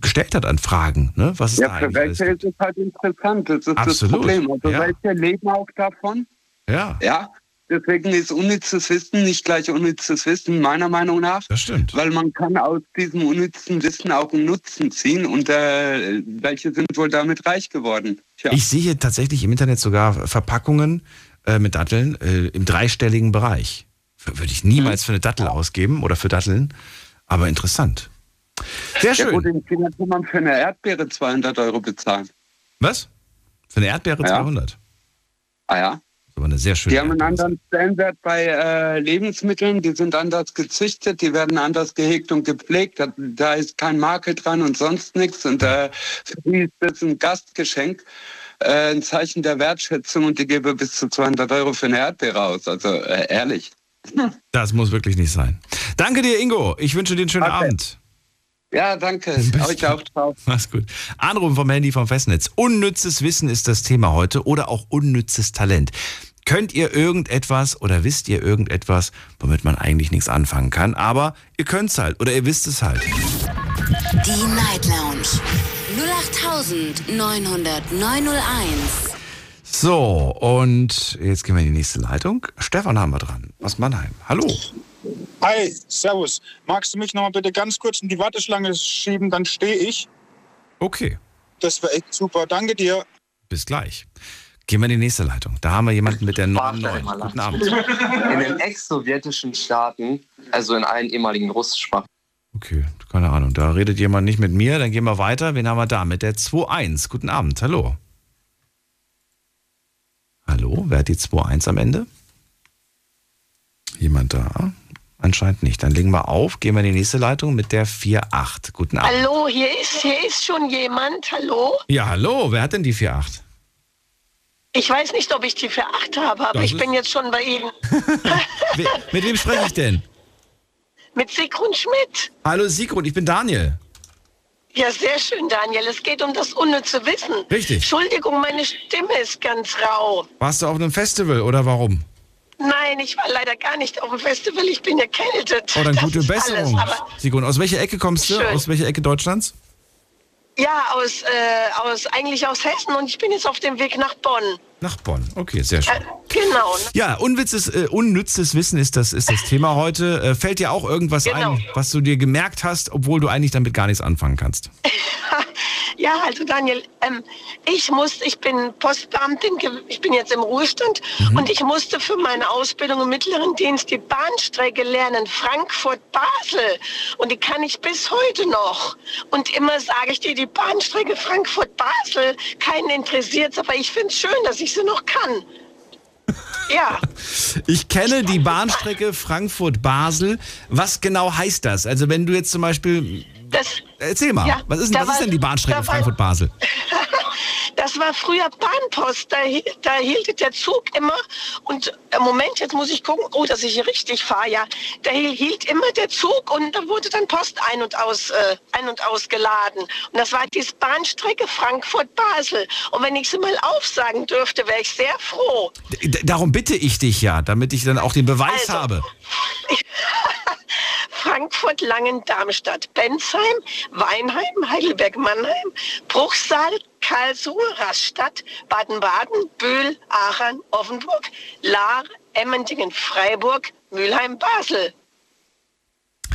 gestellt hat an Fragen. Ne? Was es Ja, da für welche ist es halt interessant. Das ist das Absolut, Problem. Also ja. welche leben auch davon? Ja, Ja. Deswegen ist unnützes Wissen nicht gleich unnützes Wissen, meiner Meinung nach. das stimmt. Weil man kann aus diesem unnützen Wissen auch einen Nutzen ziehen und äh, welche sind wohl damit reich geworden? Tja. Ich sehe tatsächlich im Internet sogar Verpackungen äh, mit Datteln äh, im dreistelligen Bereich. Würde ich niemals für eine Dattel ausgeben oder für Datteln, aber interessant. Sehr Ja gut, schön. in China kann man für eine Erdbeere 200 Euro bezahlen. Was? Für eine Erdbeere Ja. 200. Ah ja? Aber eine sehr schöne Die haben einen anderen Stellenwert bei äh, Lebensmitteln, die sind anders gezüchtet, die werden anders gehegt und gepflegt. Da, da ist kein Makel dran und sonst nichts. Und äh, für die ist das ein Gastgeschenk, äh, ein Zeichen der Wertschätzung und die gebe bis zu 200 Euro für eine Erdbeere aus. Also äh, ehrlich. Das muss wirklich nicht sein. Danke dir, Ingo. Ich wünsche dir einen schönen Okay. Abend. Ja, danke. Euch auch drauf. Mach's gut. Anrufen vom Handy vom Festnetz. Unnützes Wissen ist das Thema heute oder auch unnützes Talent. Könnt ihr irgendetwas oder wisst ihr irgendetwas, womit man eigentlich nichts anfangen kann, aber ihr könnt's halt oder ihr wisst es halt. Die Night Lounge 0890901. So, und jetzt gehen wir in die nächste Leitung. Stefan haben wir dran aus Mannheim. Hallo. Hi, servus. Magst du mich noch mal bitte ganz kurz in die Warteschlange schieben, dann stehe ich. Okay, Das wäre echt super. Danke dir. bis gleich. Gehen wir in die nächste Leitung. Da haben wir jemanden mit der 99. Guten Abend. In den ex-sowjetischen Staaten, also in allen ehemaligen Russische Okay, keine Ahnung. Da redet jemand nicht mit mir. Dann gehen wir weiter. Wen haben wir da? Mit der 2.1. Guten Abend. Hallo. Hallo, wer hat die 2.1 am Ende? Jemand da? Anscheinend nicht. Dann legen wir auf. Gehen wir in die nächste Leitung mit der 4.8. Guten Abend. Hallo, hier ist, hier ist schon jemand. Hallo? Ja, hallo. Wer hat denn die 4.8? Ich weiß nicht, ob ich die für acht habe, aber Das ich bin jetzt schon bei Ihnen. Mit wem spreche ich denn? Mit Sigrun Schmidt. Hallo Sigrun, ich bin Daniel. Ja, sehr schön, Daniel. Es geht um das unnütze Wissen. Richtig. Entschuldigung, meine Stimme ist ganz rau. Warst du auf einem Festival oder warum? Nein, ich war leider gar nicht auf dem Festival. Ich bin erkältet. Oh, dann Das gute Besserung. Alles. Sigrun, aus welcher Ecke kommst du? Schön. Aus welcher Ecke Deutschlands? ja, aus, äh, aus, eigentlich aus Hessen und ich bin jetzt auf dem Weg nach Bonn. Nach Bonn. Okay, sehr schön. Äh, genau. ne? Ja, unwitzes, äh, unnützes Wissen ist das, ist das Thema heute. Äh, fällt dir auch irgendwas Genau. ein, was du dir gemerkt hast, obwohl du eigentlich damit gar nichts anfangen kannst? Ja, also Daniel, ähm, ich muss, ich bin Postbeamtin, ich bin jetzt im Ruhestand und ich musste für meine Ausbildung im mittleren Dienst die Bahnstrecke lernen, Frankfurt-Basel. Und die kann ich bis heute noch. Und immer sage ich dir, die Bahnstrecke Frankfurt-Basel, keinen interessiert aber ich finde es schön, dass ich sie noch kann. Ja, Ich kenne die Bahnstrecke Frankfurt-Basel. Was genau heißt das? Also wenn du jetzt zum Beispiel... das, Erzähl mal, Ja, was ist, was ist war- denn die Bahnstrecke Frankfurt-Basel? Das war früher Bahnpost. Da, da hielt der Zug immer. Und äh, Moment, jetzt muss ich gucken, oh, dass ich hier richtig fahre. Ja, da hi- hielt immer der Zug und da wurde dann Post ein und aus äh, ein und ausgeladen. Und das war die Bahnstrecke Frankfurt-Basel. Und wenn ich sie mal aufsagen dürfte, wäre ich sehr froh. D- darum bitte ich dich ja, damit ich dann auch den Beweis Also. habe. Frankfurt, Langen, Darmstadt, Bensheim, Weinheim, Heidelberg, Mannheim, Bruchsal, Karlsruhe, Rastatt, Baden-Baden, Bühl, Aachen, Offenburg, Lahr, Emmendingen, Freiburg, Mülheim, Basel.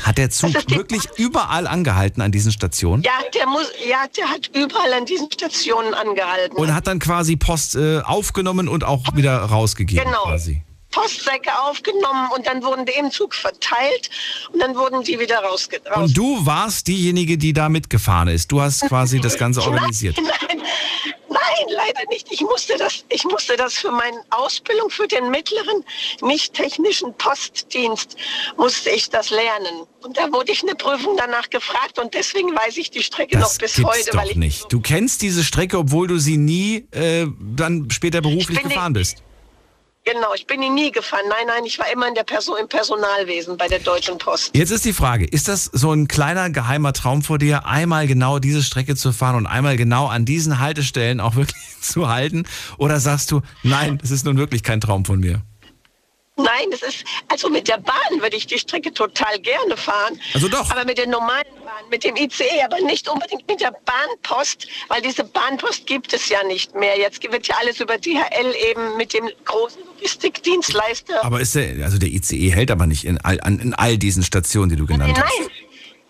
Hat der Zug die- wirklich überall angehalten an diesen Stationen? Ja, der muss, ja, der hat überall an diesen Stationen angehalten. Und hat dann quasi Post äh, aufgenommen und auch wieder rausgegeben Genau. quasi. Postsäcke aufgenommen und dann wurden die im Zug verteilt und dann wurden die wieder rausge raus Und du warst diejenige, die da mitgefahren ist. Du hast quasi das Ganze organisiert. Nein, nein, nein, leider nicht. Ich musste das, ich musste das für meine Ausbildung für den mittleren, nicht technischen Postdienst, musste ich das lernen. Und da wurde ich eine Prüfung danach gefragt und deswegen weiß ich die Strecke Das noch bis heute. doch weil ich, nicht. Du kennst diese Strecke, obwohl du sie nie äh, dann später beruflich gefahren bist. Genau, ich bin ihn nie gefahren. Nein, nein, ich war immer in der Person, im Personalwesen bei der Deutschen Post. Jetzt ist die Frage, ist das so ein kleiner geheimer Traum vor dir, einmal genau diese Strecke zu fahren und einmal genau an diesen Haltestellen auch wirklich zu halten? Oder sagst du, nein, das ist nun wirklich kein Traum von mir? Nein, es ist, also mit der Bahn würde ich die Strecke total gerne fahren. Also doch. Aber mit der normalen Bahn, mit dem ICE, aber nicht unbedingt mit der Bahnpost, weil diese Bahnpost gibt es ja nicht mehr. Jetzt wird ja alles über DHL eben mit dem großen Logistikdienstleister. Aber ist der, also der ICE hält aber nicht in all, an, in all diesen Stationen, die du genannt hast. Nein,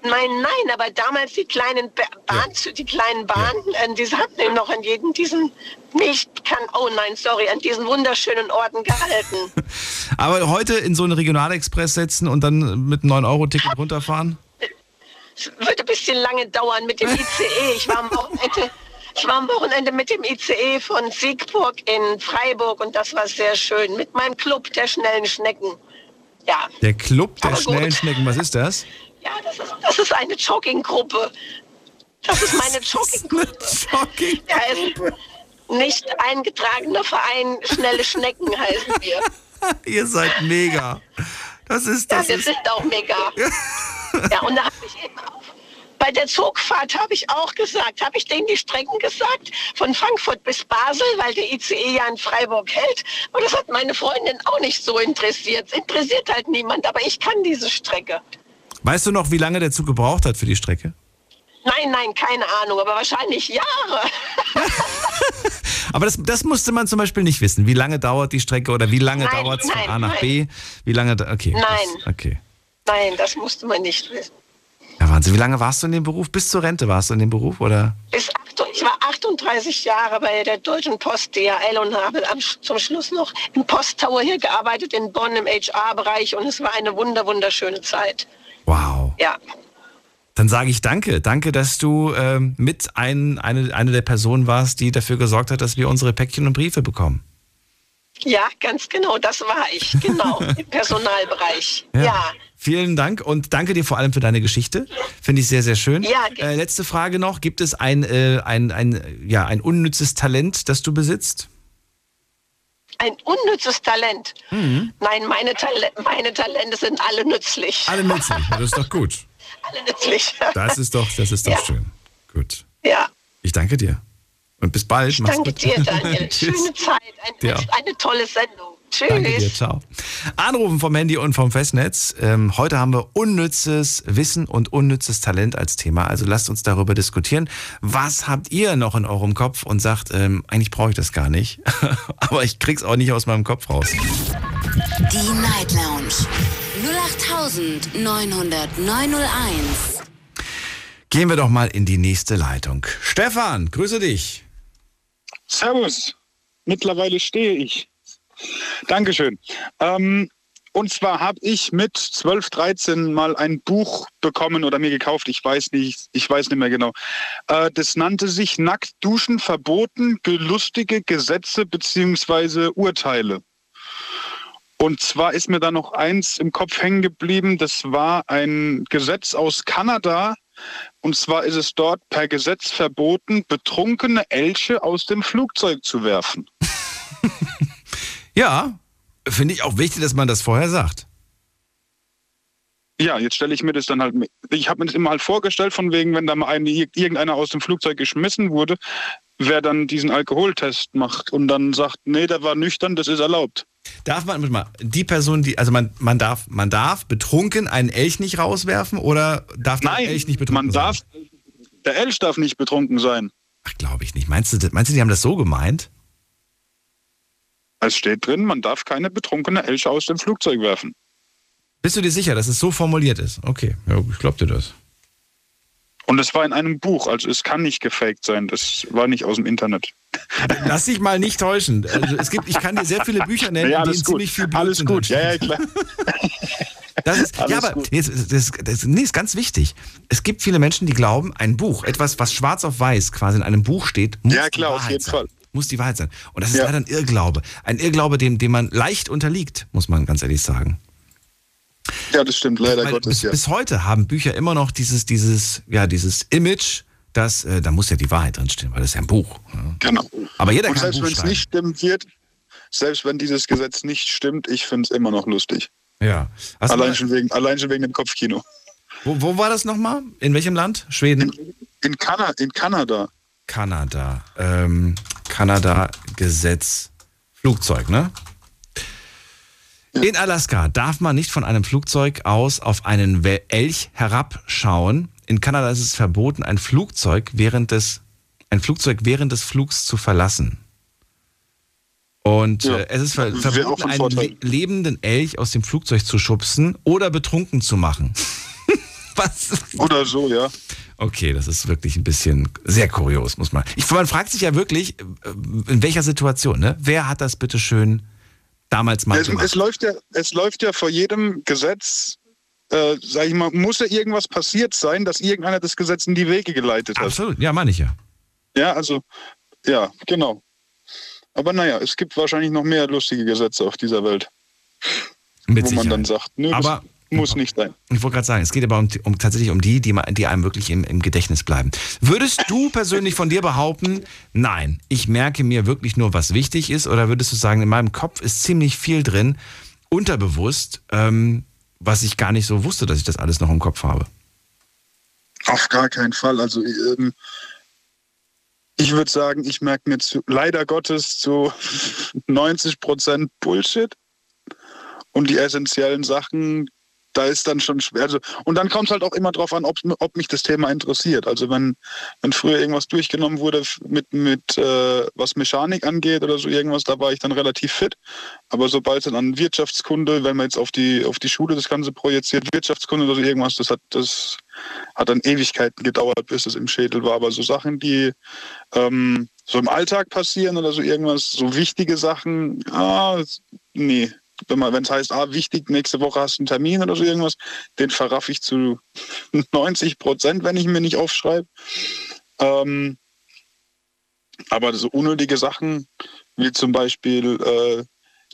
nein, nein, aber damals die kleinen ba Bahn, die kleinen Bahnen, äh, die hatten eben noch an jedem diesen Milch kann, oh nein, sorry, an diesen wunderschönen Orten gehalten. Aber heute in so einen Regionalexpress setzen und dann mit einem 9-Euro-Ticket runterfahren? Es wird ein bisschen lange dauern mit dem ICE. Ich war am Wochenende, Ich war am Wochenende mit dem ICE von Siegburg in Freiburg und das war sehr schön. Mit meinem Club der schnellen Schnecken. Ja, Der Club der schnellen Schnecken, was ist das? ja das, ist, das ist eine Jogginggruppe. Das ist meine Jogginggruppe. Jogging. Ja, es nicht eingetragener Verein Schnelle Schnecken heißen wir. Ihr seid mega. Das ist Ja, das. wir Ist, sind auch mega. Ja, und da habe ich eben auch. Bei der Zugfahrt habe ich auch gesagt, habe ich denen die Strecken gesagt, von Frankfurt bis Basel, weil der ICE ja in Freiburg hält. Und das hat meine Freundin auch nicht so interessiert. Es interessiert halt niemand, aber ich kann diese Strecke. Weißt du noch, wie lange der Zug gebraucht hat für die Strecke? Nein, nein, keine Ahnung, aber wahrscheinlich Jahre. Aber das, das musste man zum Beispiel nicht wissen. Wie lange dauert die Strecke oder wie lange dauert es von A nach nein. B? Wie lange okay. Nein. Das, okay. Nein, das musste man nicht wissen. Ja, Wahnsinn. Wie lange warst du in dem Beruf? Bis zur Rente warst du in dem Beruf, oder? Bis acht, ich war 38 Jahre bei der Deutschen Post DHL und habe am, zum Schluss noch im Posttower hier gearbeitet in Bonn im HR-Bereich und es war eine wunder wunderschöne Zeit. Wow. Ja, Dann sage ich danke. Danke, dass du ähm, mit ein, eine, eine der Personen warst, die dafür gesorgt hat, dass wir unsere Päckchen und Briefe bekommen. ja, ganz genau, das war ich, genau, im Personalbereich. Ja. Vielen Dank und danke dir vor allem für deine Geschichte. Finde ich sehr, sehr schön. Ja, äh, letzte Frage noch. Gibt es ein, äh, ein, ein, ja, ein unnützes Talent, das du besitzt? Ein unnützes Talent. Mhm. Nein, meine, Tale meine Talente sind alle nützlich. Alle nützlich. Das ist doch gut. Alle nützlich. Das ist doch, das ist doch Ja. schön. Gut. Ja, Ich danke dir. Und bis bald. ich Mach's danke gut. dir, Daniel. Schöne Zeit, ein, eine tolle Sendung. Tschüss. Danke dir, ciao. Anrufen vom Handy und vom Festnetz. Ähm, heute haben wir unnützes Wissen und unnützes Talent als Thema. Also lasst uns darüber diskutieren. Was habt ihr noch in eurem Kopf und sagt, ähm, eigentlich brauche ich das gar nicht, aber ich krieg's auch nicht aus meinem Kopf raus. Die Night Lounge 0890901. Gehen wir doch mal in die nächste Leitung. Stefan, grüße dich. Servus. Mittlerweile stehe ich. Dankeschön. Ähm, und zwar habe ich mit 12, 13 mal ein Buch bekommen oder mir gekauft. Ich weiß nicht, ich weiß nicht mehr genau. Äh, das nannte sich Nackt duschen verboten, gelustige Gesetze bzw. Urteile. Und zwar ist mir da noch eins im Kopf hängen geblieben. Das war ein Gesetz aus Kanada. Und zwar ist es dort per Gesetz verboten, betrunkene Elche aus dem Flugzeug zu werfen. Ja, finde ich auch wichtig, dass man das vorher sagt. Ja, jetzt stelle ich mir das dann halt. Ich habe mir das immer halt vorgestellt, von wegen, wenn da mal eine, irgendeiner aus dem Flugzeug geschmissen wurde, wer dann diesen Alkoholtest macht und dann sagt, nee, der war nüchtern, das ist erlaubt. Darf man, warte mal, die Person, die, also man, man darf, man darf betrunken einen Elch nicht rauswerfen oder darf der Nein, Elch nicht betrunken man sein? darf, der Elch darf nicht betrunken sein. Ach, glaube ich nicht. Meinst du, meinst du, die haben das so gemeint? Es steht drin, man darf keine betrunkene Elche aus dem Flugzeug werfen. Bist du dir sicher, dass es so formuliert ist? Okay, ja, ich glaub dir das. Und es war in einem Buch, also es kann nicht gefaked sein, das war nicht aus dem Internet. Lass dich mal nicht täuschen. Also es gibt, ich kann dir sehr viele Bücher nennen, Ja, in alles denen ziemlich viel Alles Blödsinn gut, ja, ja, klar. Das ist, ja, Alles aber jetzt, das, das, nee, ist ganz wichtig. Es gibt viele Menschen, die glauben, ein Buch, etwas, was schwarz auf weiß quasi in einem Buch steht, muss Ja, klar, auf jeden sein. Fall. Muss die Wahrheit sein. Und das ist Ja. leider ein Irrglaube. Ein Irrglaube, dem, dem man leicht unterliegt, muss man ganz ehrlich sagen. Ja, das stimmt, leider Weil Gottes, bis, ja. bis heute haben Bücher immer noch dieses, dieses, ja, dieses Image, dass, äh, da muss ja die Wahrheit drinstehen, weil das ist ja ein Buch. Ja. Genau. Aber jeder Und kann selbst wenn es nicht stimmt wird, selbst wenn dieses Gesetz nicht stimmt, ich finde es immer noch lustig. Ja. Hast Allein mal, schon, wegen, allein schon wegen dem Kopfkino. wo, wo war das nochmal? In welchem Land? Schweden? In, Kana in Kanada. Kanada. Ähm, Kanada Gesetz Flugzeug, ne? In Alaska darf man nicht von einem Flugzeug aus auf einen Elch herabschauen. In Kanada ist es verboten, ein Flugzeug während des, ein Flugzeug während des Flugs zu verlassen. Und Ja, äh, es ist ver verboten, ein einen le lebenden Elch aus dem Flugzeug zu schubsen oder betrunken zu machen. Was? Oder so, ja. Okay, das ist wirklich ein bisschen sehr kurios, muss man. Ich, man fragt sich ja wirklich, äh, in welcher Situation, ne? Wer hat das bitte schön damals mal Es, gemacht? es, läuft ja, es läuft ja vor jedem Gesetz, äh, sag ich mal, muss ja irgendwas passiert sein, dass irgendeiner das Gesetz in die Wege geleitet hat. Absolut, ja, meine ich ja. Ja, also, ja, genau. Aber naja, es gibt wahrscheinlich noch mehr lustige Gesetze auf dieser Welt. Mit wo man Sicherheit. dann sagt, nö, Aber- muss nicht sein. Ich wollte gerade sagen, es geht aber um, um, tatsächlich um die, die, die einem wirklich im, im Gedächtnis bleiben. Würdest du persönlich von dir behaupten, nein, ich merke mir wirklich nur, was wichtig ist? Oder würdest du sagen, in meinem Kopf ist ziemlich viel drin, unterbewusst, ähm, was ich gar nicht so wusste, dass ich das alles noch im Kopf habe? Auf gar keinen Fall. Also ähm, ich würde sagen, ich merke mir zu, leider Gottes zu 90 Prozent Bullshit. Und die essentiellen Sachen, da ist dann schon schwer. Also, und dann kommt es halt auch immer drauf an, ob, ob mich das Thema interessiert. Also wenn, wenn früher irgendwas durchgenommen wurde mit, mit äh, was Mechanik angeht oder so irgendwas, da war ich dann relativ fit. Aber sobald es dann an Wirtschaftskunde, wenn man jetzt auf die, auf die Schule das Ganze projiziert, Wirtschaftskunde oder so irgendwas, das hat, das hat dann Ewigkeiten gedauert, bis es im Schädel war. Aber so Sachen, die ähm, so im Alltag passieren oder so irgendwas, so wichtige Sachen, ah, nee. Wenn es heißt, ah, wichtig, nächste Woche hast du einen Termin oder so irgendwas, den verraff ich zu 90 Prozent, wenn ich mir nicht aufschreibe. Ähm, aber so unnötige Sachen, wie zum Beispiel äh,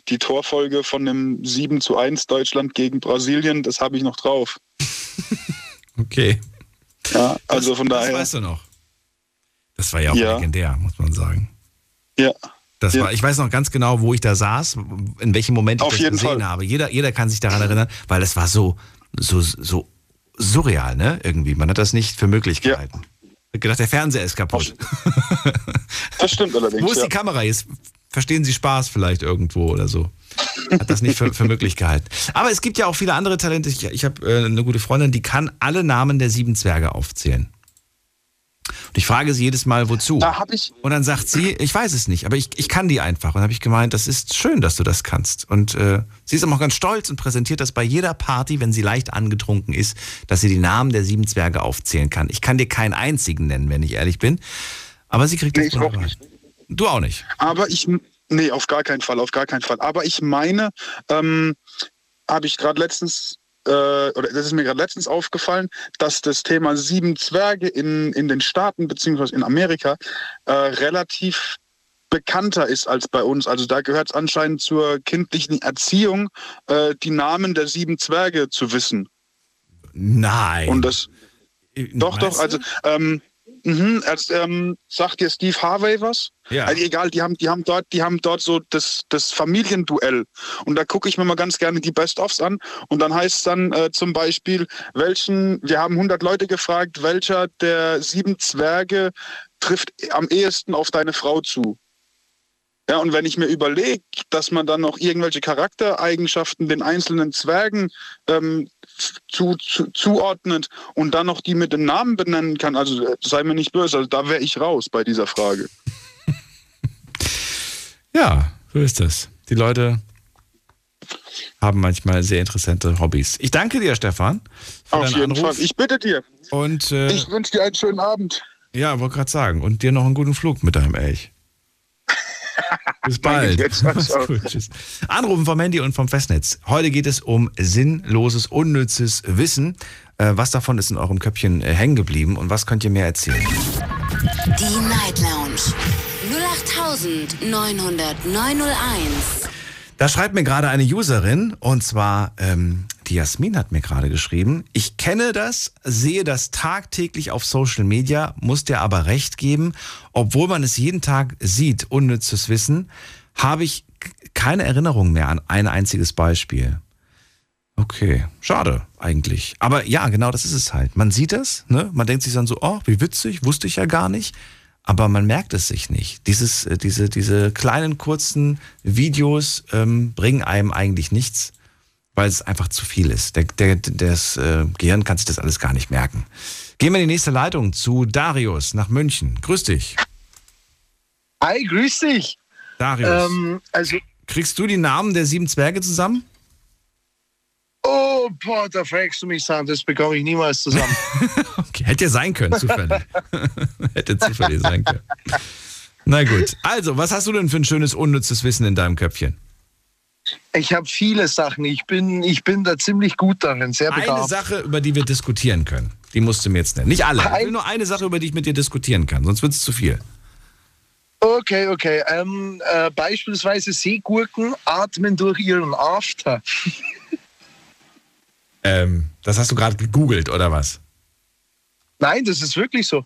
die Torfolge von dem 7 zu 1 Deutschland gegen Brasilien, das habe ich noch drauf. Okay. Ja, also von Das daher. weißt du noch. Das war ja auch Ja. legendär, muss man sagen. Ja. Das Ja. war, ich weiß noch ganz genau, wo ich da saß, in welchem Moment ich Auf das jeden gesehen Fall. habe. Jeder, jeder kann sich daran erinnern, weil es war so, so, so surreal, ne? Irgendwie. Man hat das nicht für möglich gehalten. Ich hab gedacht, der Fernseher ist kaputt. Das stimmt allerdings. Wo ist ja. die Kamera? Jetzt verstehen Sie Spaß vielleicht irgendwo oder so. Hat das nicht für, für möglich gehalten. Aber es gibt ja auch viele andere Talente. Ich, ich habe äh, eine gute Freundin, die kann alle Namen der sieben Zwerge aufzählen. Und ich frage sie jedes Mal, wozu? Da habe ich, Und dann sagt sie, ich weiß es nicht, aber ich, ich kann die einfach. Und dann habe ich gemeint, das ist schön, dass du das kannst. Und äh, sie ist immer auch ganz stolz und präsentiert das bei jeder Party, wenn sie leicht angetrunken ist, dass sie die Namen der sieben Zwerge aufzählen kann. Ich kann dir keinen einzigen nennen, wenn ich ehrlich bin. Aber sie kriegt das Nee, ich auch nicht. Du auch nicht. aber ich, nee, auf gar keinen Fall, auf gar keinen Fall. Aber ich meine, ähm, habe ich gerade letztens, oder das ist mir gerade letztens aufgefallen, dass das Thema sieben Zwerge in, in den Staaten beziehungsweise in Amerika äh, relativ bekannter ist als bei uns. Also da gehört es anscheinend zur kindlichen Erziehung, äh, die Namen der sieben Zwerge zu wissen. Nein. Und das, doch, Meinst doch, also, ähm, mhm, als, ähm, sagt dir Steve Harvey was? Ja. Also egal, die haben, die haben dort, die haben dort so das, das Familienduell. Und da gucke ich mir mal ganz gerne die Best-ofs an. Und dann heißt es dann äh, zum Beispiel, welchen, wir haben 100 Leute gefragt, welcher der sieben Zwerge trifft am ehesten auf deine Frau zu. Ja, und wenn ich mir überlege, dass man dann noch irgendwelche Charaktereigenschaften den einzelnen Zwergen ähm, zu, zu, zuordnet und dann noch die mit dem Namen benennen kann, also äh, sei mir nicht böse, also da wäre ich raus bei dieser Frage. Ja, so ist das. Die Leute haben manchmal sehr interessante Hobbys. Ich danke dir, Stefan, für Auf jeden Anruf. Fall. Ich bitte dir. Und äh, Ich wünsche dir einen schönen Abend. ja, wollte gerade sagen. Und dir noch einen guten Flug mit deinem Elch. Bis bald. Anrufen vom Handy und vom Festnetz. Heute geht es um sinnloses, unnützes Wissen. Äh, was davon ist in eurem Köpfchen äh, hängen geblieben und was könnt ihr mir erzählen? Die Night Lounge 0890901. Da schreibt mir gerade eine Userin und zwar ähm, die Jasmin hat mir gerade geschrieben. Ich kenne das, sehe das tagtäglich auf Social Media, muss dir aber recht geben, obwohl man es jeden Tag sieht, unnützes Wissen, habe ich keine Erinnerung mehr an ein einziges Beispiel. Okay, schade eigentlich. Aber ja, genau das ist es halt. Man sieht es, ne? man denkt sich dann so, oh, wie witzig, wusste ich ja gar nicht. Aber man merkt es sich nicht. Dieses, äh, diese, diese kleinen kurzen Videos ähm, bringen einem eigentlich nichts, weil es einfach zu viel ist. Der, der, das äh, Gehirn kann sich das alles gar nicht merken. Gehen wir in die nächste Leitung zu Darius nach München. Grüß dich. Hi, grüß dich. Darius. Ähm, also, Kriegst du die Namen der sieben Zwerge zusammen? oh, boah, da fragst du mich, Sam, das bekomme ich niemals zusammen. Okay, hätte ja sein können, zufällig. hätte zufällig sein können. Na gut. Also, was hast du denn für ein schönes, unnützes Wissen in deinem Köpfchen? Ich habe viele Sachen. Ich bin, ich bin da ziemlich gut darin, sehr Eine begabt. Sache, über die wir diskutieren können. Die musst du mir jetzt nennen. Nicht alle. Ich will nur eine Sache, über die ich mit dir diskutieren kann, sonst wird es zu viel. Okay, okay. Ähm, äh, beispielsweise Seegurken atmen durch ihren After. Ähm, das hast du gerade gegoogelt, oder was? Nein, das ist wirklich so.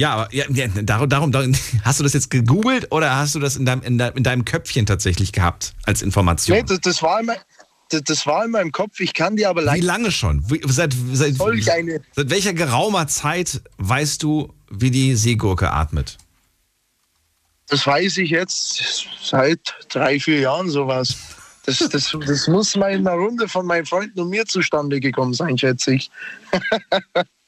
Ja, aber ja, darum, darum, darum, hast du das jetzt gegoogelt oder hast du das in deinem, in deinem, in deinem Köpfchen tatsächlich gehabt als Information? Nee, das, das, war in mein, das, das war in meinem Kopf. Ich kann dir aber Wie leider. lange schon? Wie, seit, seit, seit welcher geraumer Zeit weißt du, wie die Seegurke atmet? Das weiß ich jetzt seit drei, vier Jahren sowas. Das, das, das muss mal in einer Runde von meinen Freunden und mir zustande gekommen sein, schätze ich.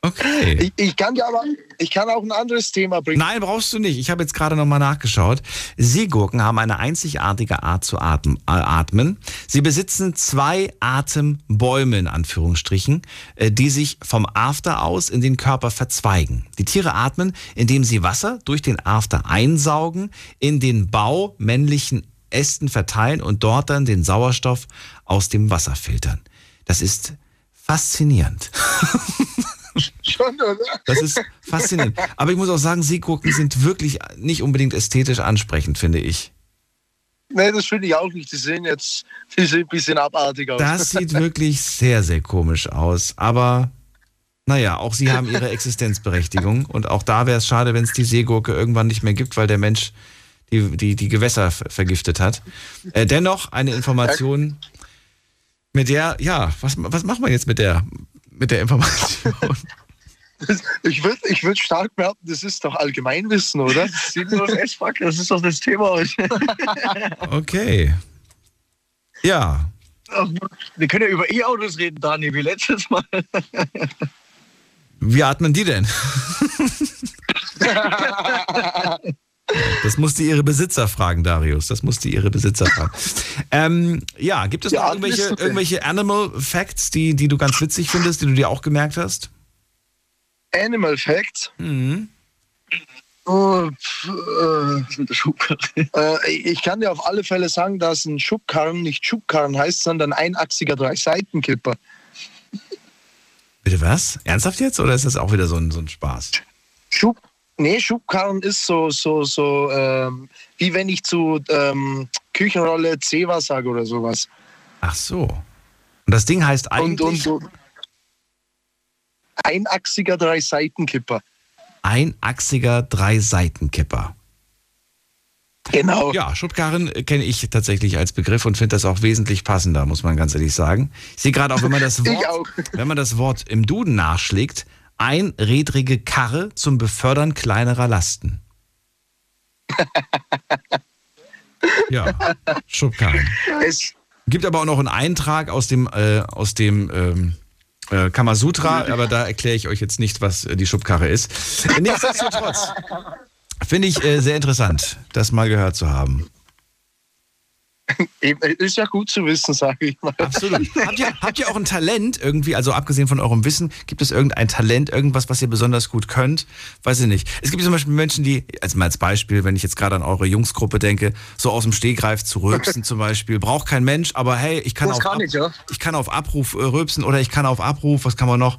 Okay. Ich, ich kann dir aber, ich kann auch ein anderes Thema bringen. Nein, brauchst du nicht. Ich habe jetzt gerade nochmal nachgeschaut. Seegurken haben eine einzigartige Art zu atmen, äh. Sie besitzen zwei Atembäume in Anführungsstrichen, äh, die sich vom After aus in den Körper verzweigen. Die Tiere atmen, indem sie Wasser durch den After einsaugen, in den Bau männlichen Ästen verteilen und dort dann den Sauerstoff aus dem Wasser filtern. Das ist faszinierend. Schon, oder? Das ist faszinierend. Aber ich muss auch sagen, Seegurken sind wirklich nicht unbedingt ästhetisch ansprechend, finde ich. Nee, das finde ich auch nicht. Die sehen jetzt die sehen ein bisschen abartig aus. Das sieht wirklich sehr, sehr komisch aus. Aber naja, auch sie haben ihre Existenzberechtigung. Und auch da wäre es schade, wenn es die Seegurke irgendwann nicht mehr gibt, weil der Mensch die, die, die Gewässer ver- vergiftet hat. Äh, dennoch eine Information, mit der, ja, was, was machen wir jetzt mit der, mit der Information? Ich würde ich würd stark behaupten, das ist doch Allgemeinwissen, oder? Sinnlos S-Fuck, das ist doch das Thema heute. Okay. Ja. Ach, Wir können ja über E-Autos reden, Dani, wie letztes Mal. Wie atmen die denn? Das musste ihre Besitzer fragen, Darius. Das musste ihre Besitzer fragen. Ähm, ja, gibt es noch Ja, irgendwelche, ist okay. irgendwelche Animal Facts, die, die du ganz witzig findest, die du dir auch gemerkt hast? Animal Facts. Mhm. Oh, pf, äh, äh, ich kann dir auf alle Fälle sagen, dass ein Schubkarren nicht Schubkarren heißt, sondern einachsiger Drei-Seitenkipper. Bitte was? Ernsthaft jetzt? Oder ist das auch wieder so ein, so ein Spaß? Schub, nee, Schubkarren ist so, so, so ähm, wie wenn ich zu ähm, Küchenrolle Zewa sage oder sowas. Ach so. Und das Ding heißt Und, eigentlich und so einachsiger Drei-Seitenkipper. einachsiger Drei-Seitenkipper. Genau. Ja, Schubkarren kenne ich tatsächlich als Begriff und finde das auch wesentlich passender, muss man ganz ehrlich sagen. Ich sehe gerade auch, wenn man das Wort, auch. wenn man das Wort im Duden nachschlägt, einrädrige Karre zum Befördern kleinerer Lasten. Ja, Schubkarren. Es, Gibt aber auch noch einen Eintrag aus dem, äh, aus dem ähm, äh, Kamasutra, aber da erkläre ich euch jetzt nicht, was äh, die Schubkarre ist. Nichtsdestotrotz finde ich äh, sehr interessant, das mal gehört zu haben. eben, ist ja gut zu wissen, sage ich mal. Absolut. habt, ihr, habt ihr auch ein Talent irgendwie, also abgesehen von eurem Wissen, gibt es irgendein Talent, irgendwas, was ihr besonders gut könnt? Weiß ich nicht. Es gibt zum Beispiel Menschen, die, also mal als Beispiel, wenn ich jetzt gerade an eure Jungsgruppe denke, so aus dem Stehgreif zu rülpsen zum Beispiel, braucht kein Mensch, aber hey, ich kann, Das auf, kann ich, ja. ich kann auf Abruf äh, rülpsen oder ich kann auf Abruf, was kann man noch?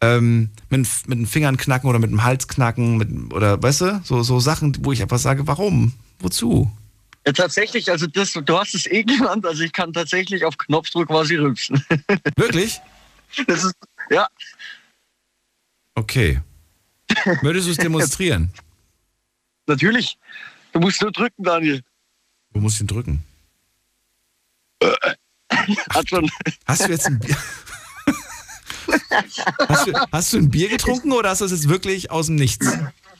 Ähm, mit, mit den Fingern knacken oder mit dem Hals knacken, mit, oder weißt du, so, so Sachen, wo ich einfach sage, warum? Wozu? Ja, tatsächlich, also das, du hast es eh genannt, also ich kann tatsächlich auf Knopfdruck quasi rülpsen. Wirklich? Das ist, ja, Okay. Würdest du es demonstrieren? natürlich. Du musst nur drücken, Daniel. Wo muss ich ihn drücken? Hat schon. Hast du jetzt ein Bier? hast, du, hast du ein Bier getrunken oder hast du es jetzt wirklich aus dem Nichts?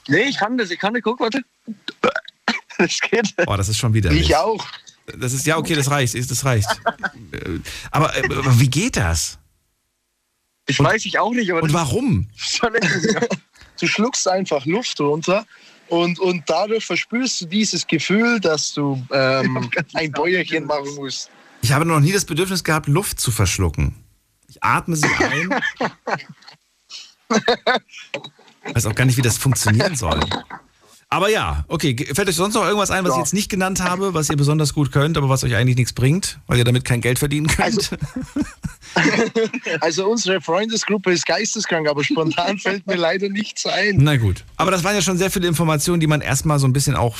Nee, ich kann das, ich kann das, guck, warte. Das geht. Boah, das ist schon wieder. Ich auch. Das ist ja okay, das reicht, das reicht. Äh, Aber, äh, aber wie geht das? Ich weiß ich auch nicht, aber Und warum? Du schluckst einfach Luft runter und, und dadurch verspürst du dieses Gefühl, dass du ähm, ein Bäuerchen machen musst. Ich habe noch nie das Bedürfnis gehabt, Luft zu verschlucken. Ich atme sie ein. Weiß auch gar nicht, wie das funktionieren soll. Aber ja, okay. Fällt euch sonst noch irgendwas ein, was ich jetzt nicht genannt habe, was ihr besonders gut könnt, aber was euch eigentlich nichts bringt, weil ihr damit kein Geld verdienen könnt? Also unsere Freundesgruppe ist geisteskrank, aber spontan fällt mir leider nichts ein. Na gut. Aber das waren ja schon sehr viele Informationen, die man erstmal so ein bisschen auch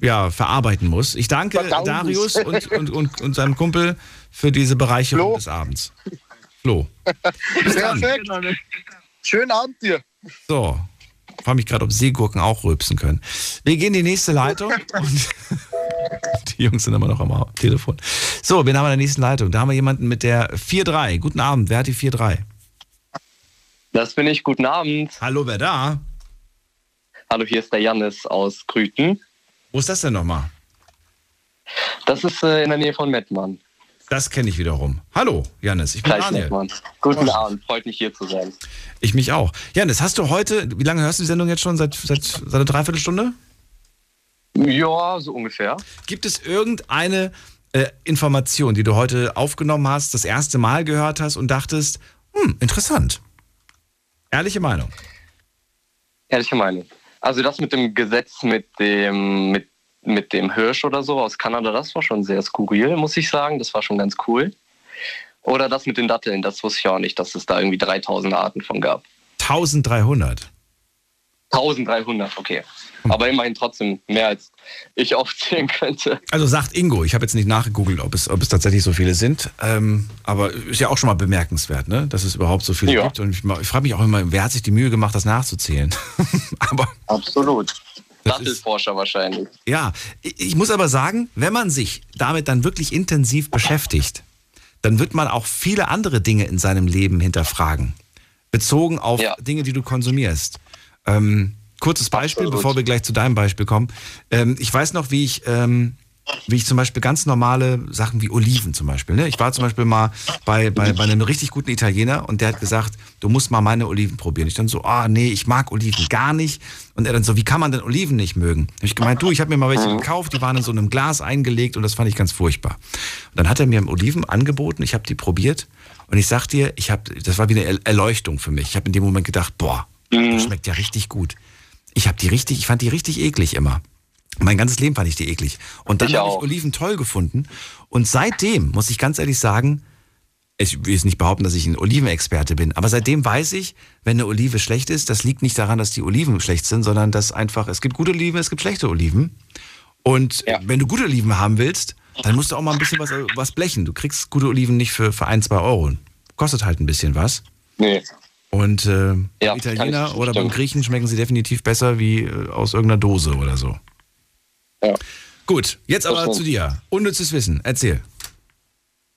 ja, verarbeiten muss. Ich danke Verdauen Darius und, und, und, und seinem Kumpel für diese Bereicherung des Abends. Flo. Perfekt. Schönen Abend dir. So. Ich frage mich gerade, ob Seegurken auch rülpsen können. Wir gehen in die nächste Leitung. Und die Jungs sind immer noch am Telefon. So, wir haben in der nächsten Leitung. Da haben wir jemanden mit der 4-3. Guten Abend. Wer hat die 4-3? Das bin ich. Guten Abend. Hallo, wer da? Hallo, hier ist der Jannis aus Grüten. Wo ist das denn nochmal? Das ist äh, in der Nähe von Mettmann. Das kenne ich wiederum. Hallo, Janis. Ich bin Kreis Daniel. Mettmann. Guten Abend. Freut mich hier zu sein. Ich mich auch. Janis, hast du heute, wie lange hörst du die Sendung jetzt schon? Seit, seit, seit einer Dreiviertelstunde? Ja, so ungefähr. Gibt es irgendeine äh, Information, die du heute aufgenommen hast, das erste Mal gehört hast und dachtest, hm, interessant. Ehrliche Meinung. Ehrliche Meinung. Also das mit dem Gesetz mit dem, mit, mit dem Hirsch oder so aus Kanada, das war schon sehr skurril, muss ich sagen. Das war schon ganz cool. Oder das mit den Datteln, das wusste ich auch nicht, dass es da irgendwie 3000 Arten von gab. 1300. 1300, okay. Aber immerhin trotzdem mehr als ich aufzählen könnte. Also sagt Ingo, ich habe jetzt nicht nachgegoogelt, ob es, ob es tatsächlich so viele sind, ähm, aber ist ja auch schon mal bemerkenswert, ne? dass es überhaupt so viele Ja. gibt. Und ich, ich frage mich auch immer, wer hat sich die Mühe gemacht, das nachzuzählen? aber Absolut. Dattelforscher wahrscheinlich. Ja, ich muss aber sagen, wenn man sich damit dann wirklich intensiv beschäftigt, dann wird man auch viele andere Dinge in seinem Leben hinterfragen. Bezogen auf Dinge, die du konsumierst. Ähm, kurzes Beispiel, bevor wir gleich zu deinem Beispiel kommen. Ähm, ich weiß noch, wie ich, ähm, wie ich zum Beispiel ganz normale Sachen wie Oliven zum Beispiel. Ne? Ich war zum Beispiel mal bei, bei, bei einem richtig guten Italiener und der hat gesagt, du musst mal meine Oliven probieren. Ich dann so, ah nee, ich mag Oliven gar nicht. Und er dann so, wie kann man denn Oliven nicht mögen? Hab ich gemeint, du, ich habe mir mal welche gekauft, die waren in so einem Glas eingelegt und das fand ich ganz furchtbar. Und dann hat er mir Oliven angeboten, ich habe die probiert und ich sag dir, ich habe, das war wie eine Er- Erleuchtung für mich. Ich habe in dem Moment gedacht, boah, das schmeckt ja richtig gut. Ich habe die richtig, ich fand die richtig eklig immer. Mein ganzes Leben fand ich die eklig. Und dann habe ich. Oliven toll gefunden. Und seitdem, muss ich ganz ehrlich sagen, ich will jetzt nicht behaupten, dass ich ein Olivenexperte bin, aber seitdem weiß ich, wenn eine Olive schlecht ist, das liegt nicht daran, dass die Oliven schlecht sind, sondern dass einfach, es gibt gute Oliven, es gibt schlechte Oliven. Und wenn du gute Oliven haben willst, dann musst du auch mal ein bisschen was, was blechen. Du kriegst gute Oliven nicht für, für ein, zwei Euro. Kostet halt ein bisschen was. Nee. Und äh, Ja, Italiener oder beim. Griechen schmecken sie definitiv besser wie äh, aus irgendeiner Dose oder so. Ja. Gut, jetzt aber zu dir. Unnützes Wissen, erzähl.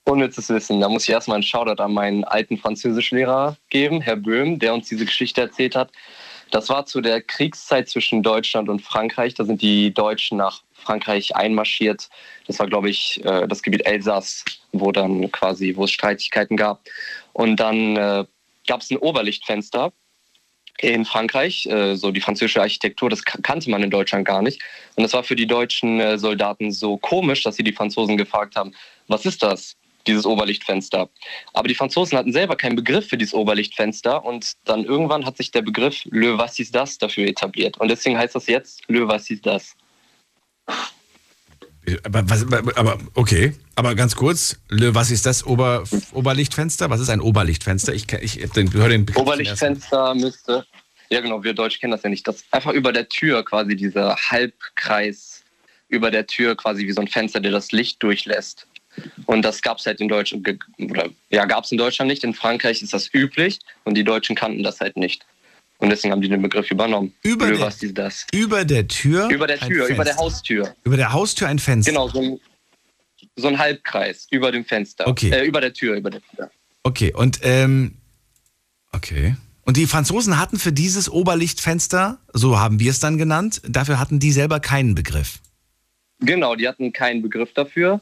Unnützes Wissen. Da muss ich erstmal einen Shoutout an meinen alten Französischlehrer geben, Herr Böhm, der uns diese Geschichte erzählt hat. Das war zu der Kriegszeit zwischen Deutschland und Frankreich. Da sind die Deutschen nach Frankreich einmarschiert. Das war, glaube ich, äh, das Gebiet Elsass, wo dann quasi, wo es Streitigkeiten gab. Und dann äh, gab es ein Oberlichtfenster in Frankreich, äh, so die französische Architektur, das ka- kannte man in Deutschland gar nicht. Und das war für die deutschen äh, Soldaten so komisch, dass sie die Franzosen gefragt haben, was ist das, dieses Oberlichtfenster? Aber die Franzosen hatten selber keinen Begriff für dieses Oberlichtfenster und dann irgendwann hat sich der Begriff Le Was ist das dafür etabliert. Und deswegen heißt das jetzt Le Was ist das. Aber, was, aber okay, aber ganz kurz, was ist das Ober, Oberlichtfenster? Was ist ein Oberlichtfenster? Ich, kenn- ich den, Oberlichtfenster müsste, ja genau, wir Deutsch kennen das ja nicht, das einfach über der Tür quasi dieser Halbkreis über der Tür quasi wie so ein Fenster, der das Licht durchlässt. Und das gab es halt in Deutschland, oder ja, gab es in Deutschland nicht. In Frankreich ist das üblich und die Deutschen kannten das halt nicht. Und deswegen haben die den Begriff übernommen. Über Le der- was ist das? Über der Tür? Über der Tür, über der. Haustür. Über der Haustür ein Fenster. Genau, so ein, so ein Halbkreis über dem Fenster. Okay. Äh, über der Tür, über der Tür. Okay, und ähm, okay. Und die Franzosen hatten für dieses Oberlichtfenster, so haben wir es dann genannt, dafür hatten die selber keinen Begriff. Genau, die hatten keinen Begriff dafür.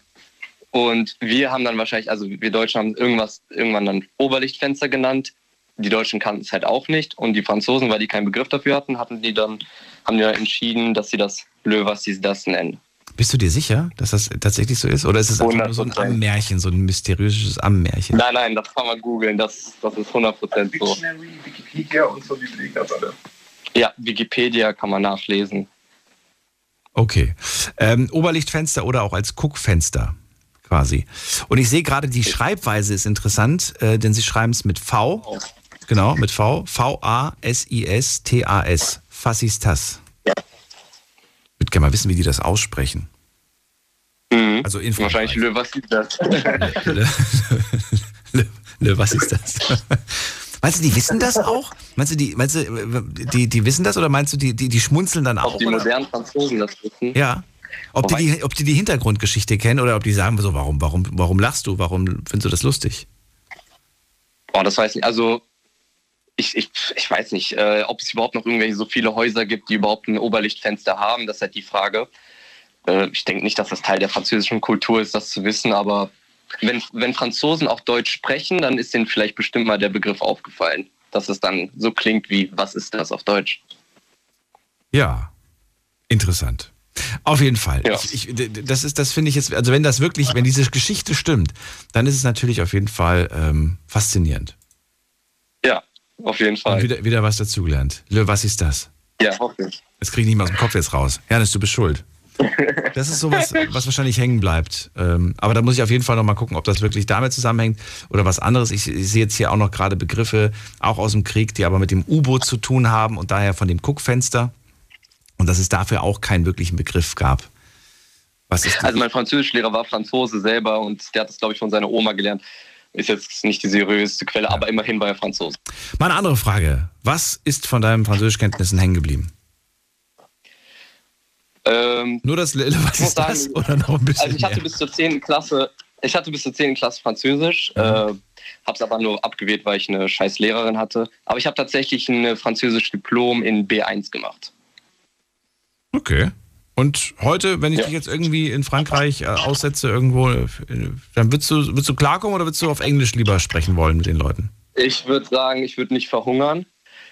Und wir haben dann wahrscheinlich, also wir Deutschen haben irgendwas irgendwann dann Oberlichtfenster genannt. Die Deutschen kannten es halt auch nicht. Und die Franzosen, weil die keinen Begriff dafür hatten, hatten die dann, haben die dann entschieden, dass sie das Le was sie das nennen. Bist du dir sicher, dass das tatsächlich so ist? Oder ist es einfach nur so ein 100%. Ammärchen, so ein mysteriöses Ammärchen? Nein, nein, das kann man googeln, das, das ist 100% so. Wikipedia und so, die das alle. Ja, Wikipedia kann man nachlesen. Okay. Ähm, Oberlichtfenster oder auch als Guckfenster. quasi. Und ich sehe gerade, die Schreibweise ist interessant, äh, denn sie schreiben es mit V. Genau, mit V. V-A-S-I-S-T-A-S. Fassistas. Ich würde gerne mal wissen, wie die das aussprechen. Mhm. Also in Wahrscheinlich Le, was ist das? Le, Le, Le, was ist das? Meinst du, die wissen das auch? Meinst du, die, meinst du, die, die wissen das oder meinst du, die, die, die schmunzeln dann auch? Ob die oder? modernen Franzosen das wissen? Ja. Ob die, Wobei- die, ob die die Hintergrundgeschichte kennen oder ob die sagen so, warum, warum, warum lachst du? Warum findest du das lustig? Boah, das weiß ich nicht. Also, ich, ich, ich weiß nicht, äh, ob es überhaupt noch irgendwelche so viele Häuser gibt, die überhaupt ein Oberlichtfenster haben. Das ist halt die Frage. Äh, ich denke nicht, dass das Teil der französischen Kultur ist, das zu wissen, aber wenn, wenn Franzosen auch Deutsch sprechen, dann ist denen vielleicht bestimmt mal der Begriff aufgefallen, dass es dann so klingt wie, was ist das auf Deutsch? Ja, interessant. Auf jeden Fall. Ja. Ich, das ist, das finde ich jetzt, also wenn das wirklich, wenn diese Geschichte stimmt, dann ist es natürlich auf jeden Fall ähm, faszinierend. Ja, auf jeden Und Fall. wieder, wieder was dazugelernt. Le, was ist das? Ja, hoffe ich. Das kriege ich nicht mehr aus dem Kopf jetzt raus. Janis, du bist schuld. Das ist sowas, was wahrscheinlich hängen bleibt. Ähm, aber da muss ich auf jeden Fall nochmal gucken, ob das wirklich damit zusammenhängt oder was anderes. Ich, ich sehe jetzt hier auch noch gerade Begriffe, auch aus dem Krieg, die aber mit dem U-Boot zu tun haben und daher von dem Guckfenster. Und dass es dafür auch keinen wirklichen Begriff gab. Was ist Also mein Französischlehrer war Franzose selber und der hat das, glaube ich, von seiner Oma gelernt. Ist jetzt nicht die seriöseste Quelle, aber immerhin war er Franzose. Mal eine andere Frage. Was ist von deinen Französischkenntnissen hängen geblieben? Ähm, Nur das Lille, was ist das? sagen, Oder noch ein bisschen Also ich hatte mehr? bis zur 10. Klasse, ich hatte bis zur 10. Klasse Französisch, äh, habe es aber nur abgewählt, weil ich eine scheiß Lehrerin hatte. Aber ich habe tatsächlich ein französisches Diplom in B1 gemacht. Okay. Und heute, wenn ich Ja. dich jetzt irgendwie in Frankreich äh, aussetze, irgendwo, äh, dann würdest du, würdest du klarkommen oder würdest du auf Englisch lieber sprechen wollen mit den Leuten? Ich würde sagen, ich würde nicht verhungern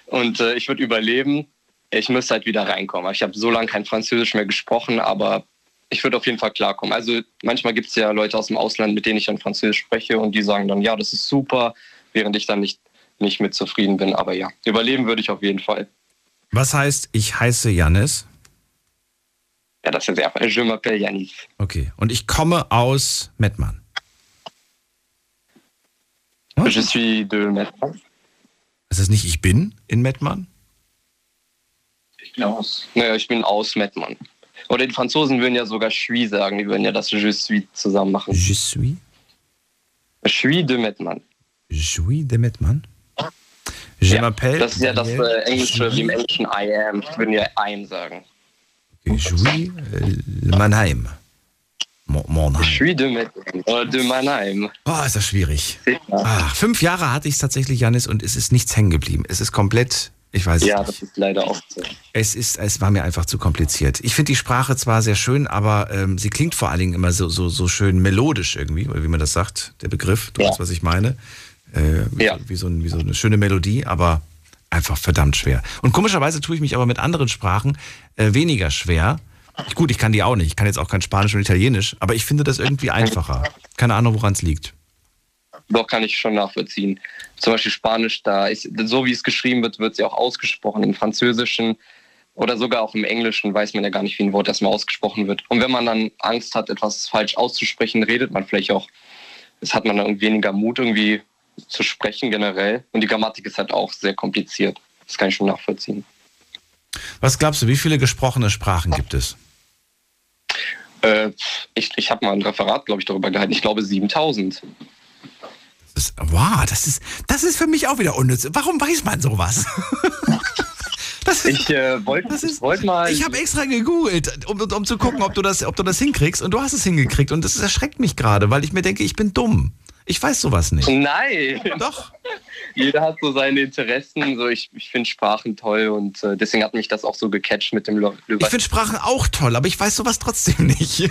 und äh, ich würde überleben. Ich müsste halt wieder reinkommen. Ich habe so lange kein Französisch mehr gesprochen, aber ich würde auf jeden Fall klarkommen. Also manchmal gibt es ja Leute aus dem Ausland, mit denen ich dann Französisch spreche und die sagen dann, ja, das ist super, während ich dann nicht, nicht mit zufrieden bin. Aber ja, überleben würde ich auf jeden Fall. Was heißt, ich heiße Janis? Ja, das ist jetzt einfach, je m'appelle Yanis. Okay. Und ich komme aus Mettmann. Je suis de Mettmann. Ist das nicht ich bin in Mettmann? Ich bin aus. Naja, ich bin aus Mettmann. Oder die Franzosen würden ja sogar suis sagen, die würden ja das Je suis zusammen machen. Je suis? Je suis de Mettmann. Je suis de Mettmann? Je Ja, m'appelle. Das ist ja das äh, Englische, wie im Englischen I am. Die würden ja I am sagen. Suis äh, Mannheim. Je Monheim. suis de. Oder de Mannheim. Oh, ist das schwierig. Ach, fünf Jahre hatte ich es tatsächlich, Janis, und es ist nichts hängen geblieben. Es ist komplett, ich weiß es Ja, nicht. das ist leider auch so. Es, ist, es war mir einfach zu kompliziert. Ich finde die Sprache zwar sehr schön, aber ähm, sie klingt vor allen Dingen immer so, so, so schön melodisch irgendwie, wie man das sagt, der Begriff. Du Ja. weißt, was ich meine. Äh, wie, Ja. so, wie, so ein, wie so eine schöne Melodie, aber einfach verdammt schwer. Und komischerweise tue ich mich aber mit anderen Sprachen äh, weniger schwer. Gut, ich kann die auch nicht. Ich kann jetzt auch kein Spanisch und Italienisch, aber ich finde das irgendwie einfacher. Keine Ahnung, woran es liegt. Doch kann ich schon nachvollziehen. Zum Beispiel Spanisch, da ist, so wie es geschrieben wird, wird sie auch ausgesprochen. Im Französischen oder sogar auch im Englischen weiß man ja gar nicht, wie ein Wort erstmal ausgesprochen wird. Und wenn man dann Angst hat, etwas falsch auszusprechen, redet man vielleicht auch, es hat man dann weniger Mut, irgendwie zu sprechen generell. Und die Grammatik ist halt auch sehr kompliziert. Das kann ich schon nachvollziehen. Was glaubst du, wie viele gesprochene Sprachen gibt es? Äh, ich ich habe mal ein Referat, glaube ich, darüber gehalten. Ich glaube 7000. Das ist, wow, das ist, das ist für mich auch wieder unnütz. Warum weiß man sowas? Das ist, Ich äh, wollte wollt mal. ich habe extra gegoogelt, um, um zu gucken, ob du, das, ob du das hinkriegst. Und du hast es hingekriegt. Und das erschreckt mich gerade, weil ich mir denke, ich bin dumm. Ich weiß sowas nicht. Nein! Doch. Jeder hat so seine Interessen. So, ich ich finde Sprachen toll und äh, deswegen hat mich das auch so gecatcht mit dem Lo- Ich finde Sprachen auch toll, aber ich weiß sowas trotzdem nicht.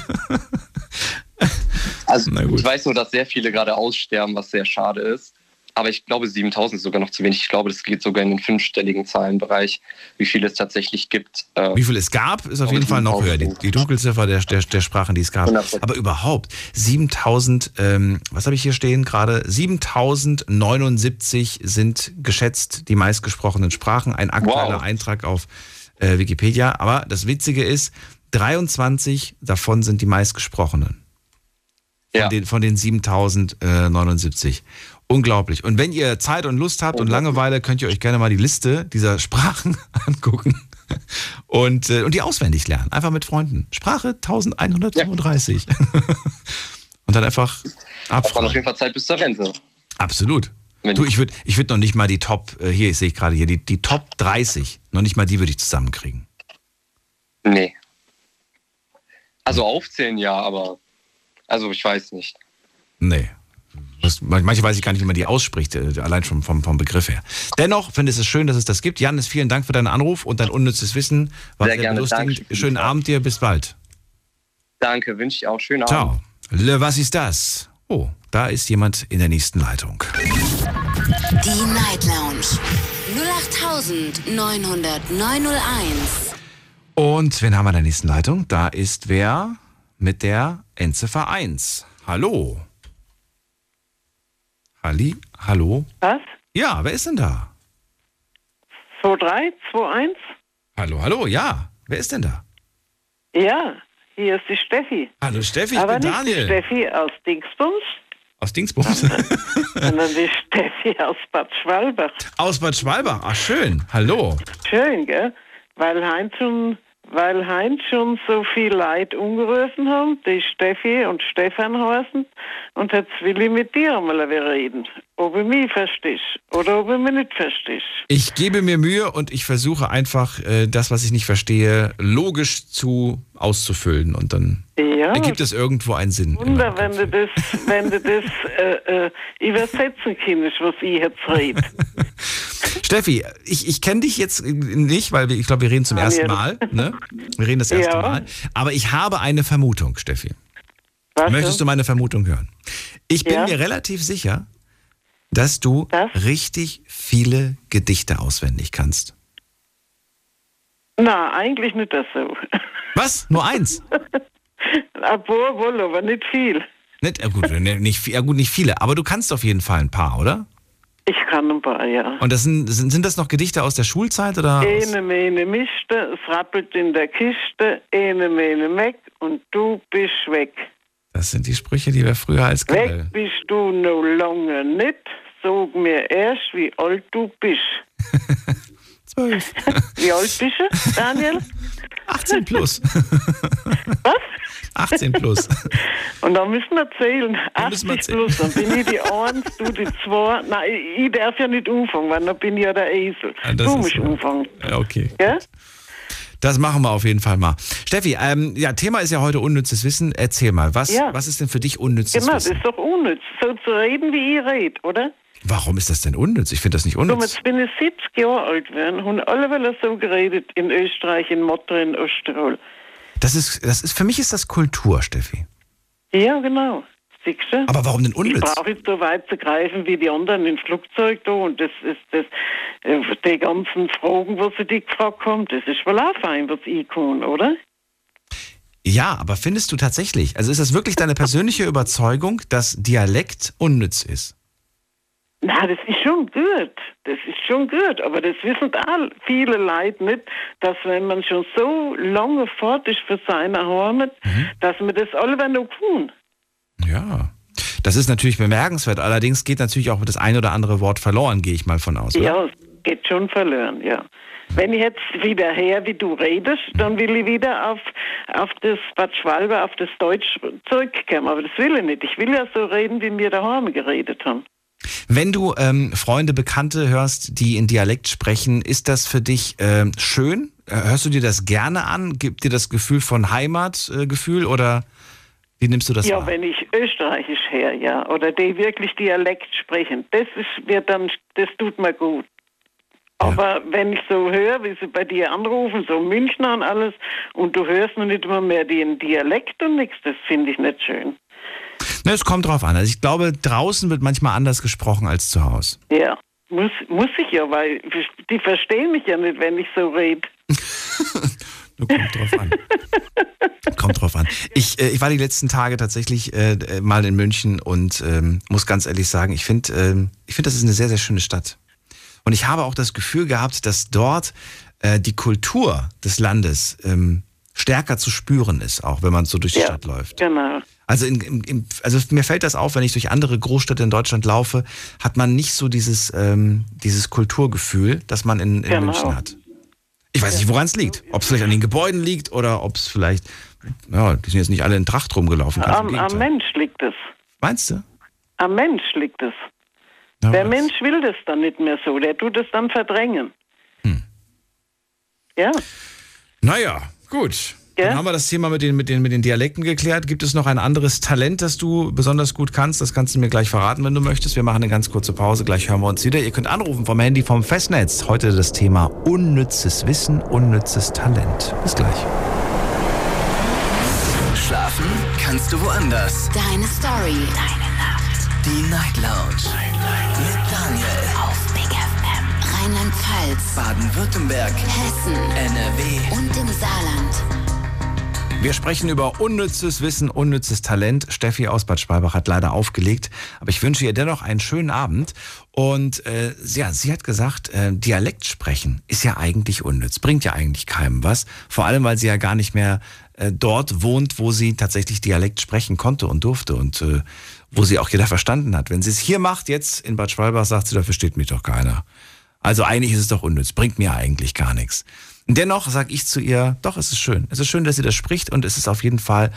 Also, ich weiß nur, dass sehr viele gerade aussterben, was sehr schade ist. Aber ich glaube, 7000 ist sogar noch zu wenig. Ich glaube, das geht sogar in den fünfstelligen Zahlenbereich, wie viele es tatsächlich gibt. Äh, Wie viel es gab, ist auf jeden Fall noch höher. Die, die Dunkelziffer der, der, der Sprachen, die es gab. 100%. Aber überhaupt, 7000, ähm, was habe ich hier stehen gerade? 7079 sind geschätzt die meistgesprochenen Sprachen. Ein aktueller Wow. Eintrag auf äh, Wikipedia. Aber das Witzige ist, 23 davon sind die meistgesprochenen. von, den, von den 7079. Unglaublich. Und wenn ihr Zeit und Lust habt und Langeweile, könnt ihr euch gerne mal die Liste dieser Sprachen angucken und, äh, und die auswendig lernen. Einfach mit Freunden. Sprache 1135. und dann einfach abfragen. auf jeden Fall Zeit bis zur Rente. Absolut. Du, ich würde ich würd noch nicht mal die Top, äh, hier sehe ich gerade hier, die, die Top 30, noch nicht mal die würde ich zusammenkriegen. Nee. Also aufzählen ja, aber also ich weiß nicht. Nee. Das, manche weiß ich gar nicht, wie man die ausspricht, äh, allein schon vom, vom Begriff her. Dennoch finde ich es schön, dass es das gibt. Janis, vielen Dank für deinen Anruf und dein unnützes Wissen. War Sehr sehr gerne. Danke. Schönen Abend dir, bis bald. Danke, wünsche ich auch. Schönen Abend. Ciao. Le, was ist das? Oh, da ist jemand in der nächsten Leitung. Die Night Lounge 08901. Und wen haben wir in der nächsten Leitung? Da ist wer mit der Endziffer 1. Hallo. Halli, hallo. Was? Ja, wer ist denn da? 23, 21? Hallo, hallo, ja. Wer ist denn da? Ja, hier ist die Steffi. Hallo Steffi, ich Aber bin nicht Daniel. die Steffi aus Dingsbums, Aus Dingsbums. sondern die Steffi aus Bad Schwalbach. Aus Bad Schwalbach. Ach, schön. Hallo. Schön, gell? Weil Heinz schon, weil Heinz schon so viel Leid umgerufen haben, die Steffi und Stefan heißen, und jetzt will ich mit dir einmal reden. Ob du mich verstehst oder ob du mich nicht verstehst. Ich gebe mir Mühe und ich versuche einfach, äh, das, was ich nicht verstehe, logisch zu auszufüllen und dann Ja. ergibt es irgendwo einen Sinn. Wunder, wenn du das, wenn du das äh, äh, übersetzen kannst, was ich jetzt rede. Steffi, ich, ich kenne dich jetzt nicht, weil wir, ich glaube, wir reden zum ersten Mal. Ne? Wir reden das erste Ja. Mal. Aber ich habe eine Vermutung, Steffi. Was Möchtest du meine Vermutung hören? Ich bin Ja. mir relativ sicher, dass du richtig viele Gedichte auswendig kannst. Na, eigentlich nicht das so. Was? Nur eins? Obwohl, wohl, aber nicht viel. Nicht, ja gut, ne, nicht, ja gut, nicht viele, aber du kannst auf jeden Fall ein paar, oder? Ich kann ein paar, ja. Und das sind, sind, sind das noch Gedichte aus der Schulzeit oder? Ene, mene, mischte, es rappelt in der Kiste, ene, mene, meck und du bist weg. Das sind die Sprüche, die wir früher als Weg bist du no longer nicht, sag mir erst, wie alt du bist. Zwölf. Wie alt bist du, Daniel? 18 plus. Was? 18 plus. Und dann müssen wir zählen. müssen wir 80 plus, dann bin ich die Eins, du die Zwei. Nein, ich darf ja nicht anfangen, weil dann bin ich ja der Esel. Ja, das du musst anfangen. Ja, okay. Gell? Das machen wir auf jeden Fall mal. Steffi, ähm, ja, Thema ist ja heute unnützes Wissen. Erzähl mal, was, Ja. was ist denn für dich unnützes Genau, das Wissen? ist doch unnütz, so zu reden, wie ich rede, oder? Warum ist das denn unnütz? Ich finde das nicht unnütz. jetzt bin ich 70 Jahre alt geworden, haben alle so geredet in Österreich, in Motter, in Osttirol. Das ist, das ist, für mich ist das Kultur, Steffi. Ja, genau. Siehst du? Aber warum denn Ich unnütz? brauche jetzt so weit zu greifen wie die anderen im Flugzeug da und das ist das, äh, die ganzen Fragen, was sie dich gefragt haben, das ist wohl auch fein, was ich kann, oder? Ja, aber findest du tatsächlich, also ist das wirklich deine persönliche Überzeugung, dass Dialekt unnütz ist? Na, das ist schon gut. Das ist schon gut. Aber das wissen all viele Leute nicht, dass wenn man schon so lange fort ist für seine Heimat, dass man das alle noch tun. Ja. Das ist natürlich bemerkenswert. Allerdings geht natürlich auch das ein oder andere Wort verloren, gehe ich mal von aus. Oder? Ja, geht schon verloren, ja. Wenn ich jetzt wieder her, wie du redest, dann will ich wieder auf, auf das Bad Schwalbe, auf das Deutsch zurückkommen. Aber das will ich nicht. Ich will ja so reden, wie wir daheim geredet haben. Wenn du ähm, Freunde, Bekannte hörst, die in Dialekt sprechen, ist das für dich ähm, schön? Äh, Hörst du dir das gerne an? Gibt dir das Gefühl von Heimatgefühl äh, oder wie nimmst du das ja, wahr? wenn ich österreichisch her, ja, oder die wirklich Dialekt sprechen, das ist, wird dann, das tut mir gut. Aber wenn ich so höre, wie sie bei dir anrufen, so Münchner und alles, und du hörst noch nicht immer mehr den Dialekt und nichts, das finde ich nicht schön. Ne, es kommt drauf an. Also ich glaube, draußen wird manchmal anders gesprochen als zu Hause. Ja, muss, muss ich ja, weil die verstehen mich ja nicht, wenn ich so rede. Kommt drauf an. Kommt drauf an. Ich, äh, ich war die letzten Tage tatsächlich äh, äh, mal in München und ähm, muss ganz ehrlich sagen, ich finde, ähm, ich finde, das ist eine sehr, sehr schöne Stadt. Und ich habe auch das Gefühl gehabt, dass dort äh, die Kultur des Landes ähm, stärker zu spüren ist, auch wenn man so durch die Ja. Stadt läuft. Genau. Also, in, im, also mir fällt das auf, wenn ich durch andere Großstädte in Deutschland laufe, hat man nicht so dieses, ähm, dieses Kulturgefühl, das man in, in Genau. München hat. Ich weiß nicht, woran es liegt. Ob es vielleicht an den Gebäuden liegt oder ob es vielleicht, ja, die sind jetzt nicht alle in Tracht rumgelaufen. Am, am. Mensch liegt es. Meinst du? Am Mensch liegt es. Ja, der was? Mensch will das dann nicht mehr so. Der tut es dann verdrängen. Ja. Naja, gut. Dann haben wir das Thema mit den, mit, den, mit den Dialekten geklärt. Gibt es noch ein anderes Talent, das du besonders gut kannst? Das kannst du mir gleich verraten, wenn du möchtest. Wir machen eine ganz kurze Pause. Gleich hören wir uns wieder. Ihr könnt anrufen vom Handy vom Festnetz. Heute das Thema unnützes Wissen, unnützes Talent. Bis gleich. Schlafen kannst du woanders. Deine Story. Deine Nacht. Die Night Lounge. Mit Daniel. Auf Big FM. Rheinland-Pfalz. Baden-Württemberg. Hessen. NRW. Und im Saarland. Wir sprechen über unnützes Wissen, unnützes Talent. Steffi aus Bad Schwalbach hat leider aufgelegt, aber ich wünsche ihr dennoch einen schönen Abend. Und äh, ja, sie hat gesagt, äh, Dialekt sprechen ist ja eigentlich unnütz, bringt ja eigentlich keinem was. Vor allem, weil sie ja gar nicht mehr äh, dort wohnt, wo sie tatsächlich Dialekt sprechen konnte und durfte und äh, wo sie auch jeder verstanden hat. Wenn sie es hier macht, jetzt in Bad Schwalbach, sagt sie, da versteht mich doch keiner. Also eigentlich ist es doch unnütz, bringt mir eigentlich gar nichts. Dennoch sage ich zu ihr, doch, es ist schön. Es ist schön, dass sie das spricht und es ist auf jeden Fall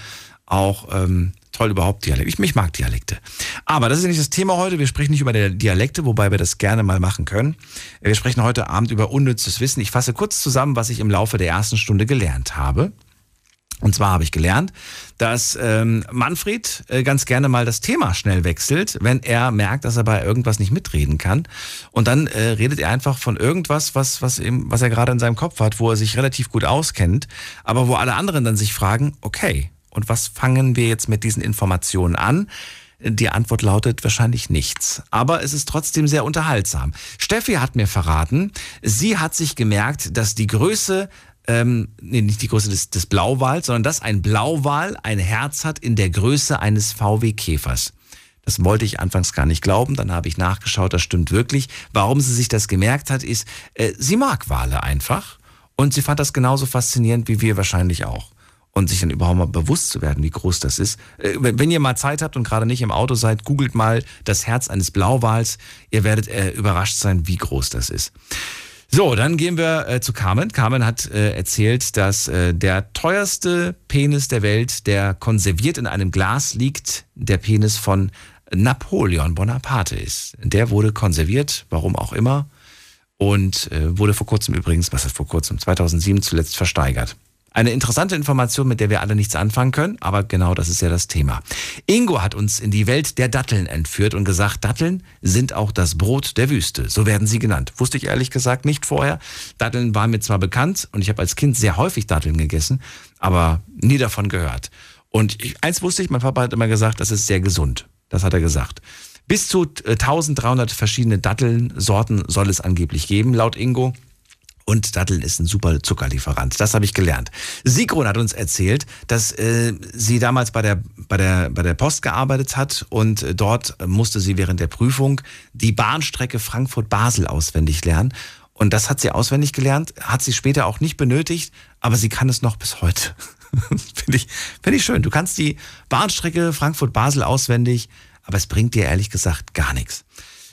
auch ähm, toll überhaupt Dialekt. Ich, ich mag Dialekte. Aber das ist ja nicht das Thema heute. Wir sprechen nicht über Dialekte, wobei wir das gerne mal machen können. Wir sprechen heute Abend über unnützes Wissen. Ich fasse kurz zusammen, was ich im Laufe der ersten Stunde gelernt habe. Und zwar habe ich gelernt, dass ähm, Manfred äh, ganz gerne mal das Thema schnell wechselt, wenn er merkt, dass er bei irgendwas nicht mitreden kann. Und dann äh, redet er einfach von irgendwas, was, was, ihm, was er gerade in seinem Kopf hat, wo er sich relativ gut auskennt, aber wo alle anderen dann sich fragen, okay, und was fangen wir jetzt mit diesen Informationen an? Die Antwort lautet wahrscheinlich nichts. Aber es ist trotzdem sehr unterhaltsam. Steffi hat mir verraten, sie hat sich gemerkt, dass die Größe ähm, nee, nicht die Größe des, des Blauwals, sondern dass ein Blauwal ein Herz hat in der Größe eines VW-Käfers. Das wollte ich anfangs gar nicht glauben, dann habe ich nachgeschaut, das stimmt wirklich. Warum sie sich das gemerkt hat, ist, äh, sie mag Wale einfach und sie fand das genauso faszinierend wie wir wahrscheinlich auch. Und sich dann überhaupt mal bewusst zu werden, wie groß das ist. Äh, wenn ihr mal Zeit habt und gerade nicht im Auto seid, googelt mal das Herz eines Blauwals. Ihr werdet äh, überrascht sein, wie groß das ist. So, dann gehen wir äh, zu Carmen. Carmen hat äh, erzählt, dass äh, der teuerste Penis der Welt, der konserviert in einem Glas liegt, der Penis von Napoleon Bonaparte ist. Der wurde konserviert, warum auch immer, und äh, wurde vor kurzem übrigens, was ist vor kurzem, 2007 zuletzt versteigert. Eine interessante Information, mit der wir alle nichts anfangen können, aber genau das ist ja das Thema. Ingo hat uns in die Welt der Datteln entführt und gesagt, Datteln sind auch das Brot der Wüste. So werden sie genannt. Wusste ich ehrlich gesagt nicht vorher. Datteln waren mir zwar bekannt und ich habe als Kind sehr häufig Datteln gegessen, aber nie davon gehört. Und ich, eins wusste ich, mein Papa hat immer gesagt, das ist sehr gesund. Das hat er gesagt. Bis zu äh, 1300 verschiedene Dattelsorten soll es angeblich geben, laut Ingo. Und Datteln ist ein super Zuckerlieferant. Das habe ich gelernt. Sigrun hat uns erzählt, dass äh, sie damals bei der, bei, der, bei der Post gearbeitet hat und äh, dort musste sie während der Prüfung die Bahnstrecke Frankfurt-Basel auswendig lernen. Und das hat sie auswendig gelernt, hat sie später auch nicht benötigt, aber sie kann es noch bis heute. Finde ich, find ich schön. Du kannst die Bahnstrecke Frankfurt-Basel auswendig, aber es bringt dir ehrlich gesagt gar nichts.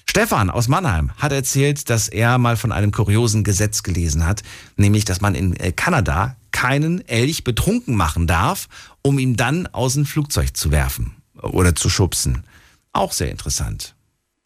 Stefan aus Mannheim hat erzählt, dass er mal von einem kuriosen Gesetz gelesen hat, nämlich, dass man in äh, Kanada keinen Elch betrunken machen darf, um ihn dann aus dem Flugzeug zu werfen oder zu schubsen. Auch sehr interessant.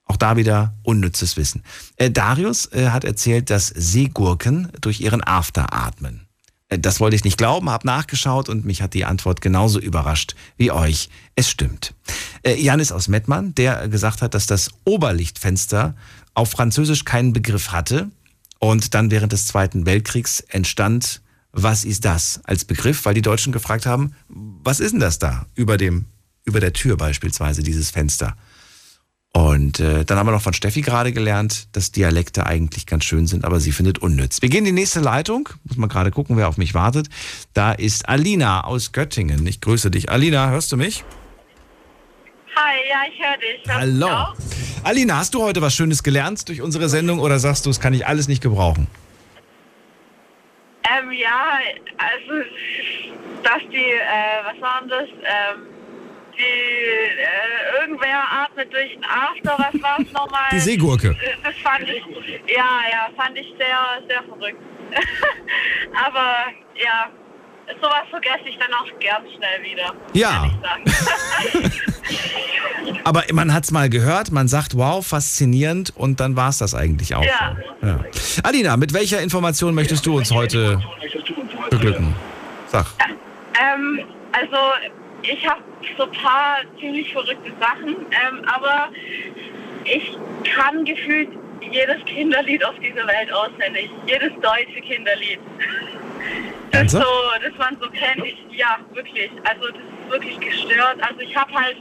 Auch da wieder unnützes Wissen. Äh, Darius äh, hat erzählt, dass Seegurken durch ihren After atmen. Äh, Das wollte ich nicht glauben, habe nachgeschaut und mich hat die Antwort genauso überrascht wie euch. Es stimmt. Äh, Janis aus Mettmann, der gesagt hat, dass das Oberlichtfenster auf Französisch keinen Begriff hatte und dann während des Zweiten Weltkriegs entstand, was ist das als Begriff, weil die Deutschen gefragt haben, was ist denn das da über dem, über der Tür beispielsweise, dieses Fenster? Und äh, dann haben wir noch von Steffi gerade gelernt, dass Dialekte eigentlich ganz schön sind, aber sie findet unnütz. Wir gehen in die nächste Leitung. Muss mal gerade gucken, wer auf mich wartet. Da ist Alina aus Göttingen. Ich grüße dich. Alina, hörst du mich? Hi, ja, ich höre dich. Hörst Hallo. Alina, hast du heute was Schönes gelernt durch unsere Sendung oder sagst du, es kann ich alles nicht gebrauchen? Ähm, Ähm, ja, also, dass die, äh, was waren das? Ähm, die, äh, irgendwer atmet durch den Arsch, oder was war es nochmal? Die Seegurke. Äh, Das fand ich, ja, ja, fand ich sehr, sehr verrückt. Aber, ja, sowas vergesse ich dann auch gern schnell wieder. Ja. Aber man hat es mal gehört, man sagt, wow, faszinierend und dann war es das eigentlich auch. Ja. Ja. Alina, mit welcher Information möchtest du uns heute beglücken? Sag. Ähm, also ich habe so ein paar ziemlich verrückte Sachen, ähm, aber ich kann gefühlt jedes Kinderlied auf dieser Welt auswendig. Jedes deutsche Kinderlied. Das so, das man so kennt. Ich, ja, wirklich. Also das ist wirklich gestört. Also ich habe halt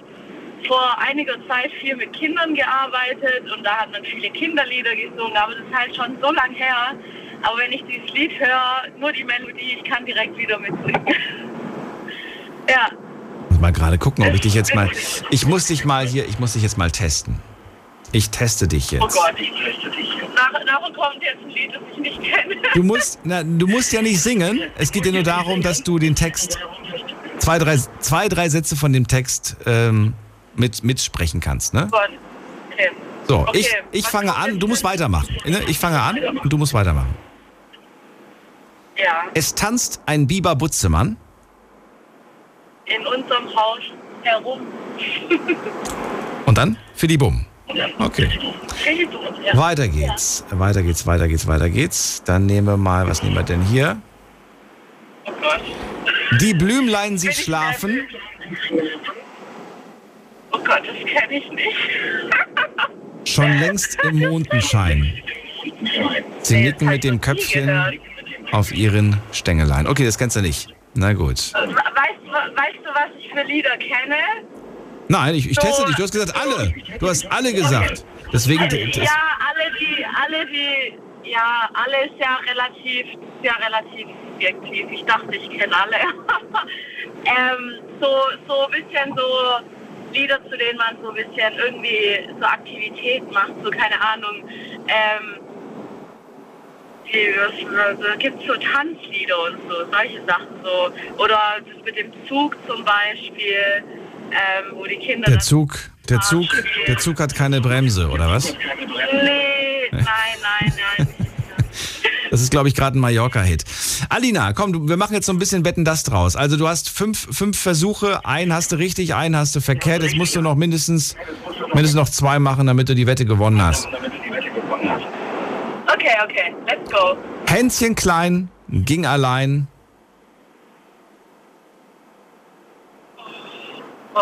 vor einiger Zeit viel mit Kindern gearbeitet und da hat man viele Kinderlieder gesungen, aber das ist halt schon so lang her. Aber wenn ich dieses Lied höre, nur die Melodie, ich kann direkt wieder mitsingen. ja. Muss mal gerade gucken, ob ich dich jetzt mal. Ich muss dich mal hier, ich muss dich jetzt mal testen. Ich teste dich Oh jetzt. Gott, ich teste dich. Nach, nachher kommt jetzt ein Lied, das ich nicht kenne. Du musst, na, du musst ja nicht singen. Es geht ja nur darum, dass du den Text, zwei, drei, zwei, drei Sätze von dem Text ähm, mit, mitsprechen kannst. Ne? Oh. Okay. So, Okay, ich, ich was fange an, du musst weitermachen. Ne? Ich fange an und du musst weitermachen. Ja, Es tanzt ein Biber Butzemann. In unserem Haus herum. Und dann für die Bumm. Okay. Weiter geht's. Weiter geht's, weiter geht's, weiter geht's. Dann nehmen wir mal, was nehmen wir denn hier? Oh Gott. Die Blümlein, sie schlafen. Oh Gott, das kenne ich nicht. Schon längst im Mondenschein. Sie nicken mit dem Köpfchen auf ihren Stängelein. Okay, das kennst du nicht. Na gut. Weißt, du- weißt du, was ich für Lieder kenne? Nein, ich, ich teste dich. Du hast gesagt alle. Du hast alle gesagt. Deswegen. das- Ja, alle die, alle die, ja, alle ist ja relativ, ja relativ subjektiv. Ich dachte, ich kenne alle. ähm, so, so ein bisschen so Lieder, zu denen man so ein bisschen irgendwie so Aktivität macht, so keine Ahnung. Ähm, die, was, da gibt es so Tanzlieder und so, solche Sachen so. Oder das mit dem Zug zum Beispiel, ähm, wo die Kinder Der Zug, der Zug, der Zug hat keine Bremse, oder was? Nee, nein, nein, nein. Das ist, glaube ich, gerade ein Mallorca-Hit. Alina, komm, du, wir machen jetzt so ein bisschen Wetten das draus. Also du hast fünf, fünf Versuche, einen hast du richtig, einen hast du verkehrt. Jetzt musst du noch mindestens, mindestens noch zwei machen, damit du die Wette gewonnen hast. Okay, okay, let's go. Hänschen klein, ging allein. Oh,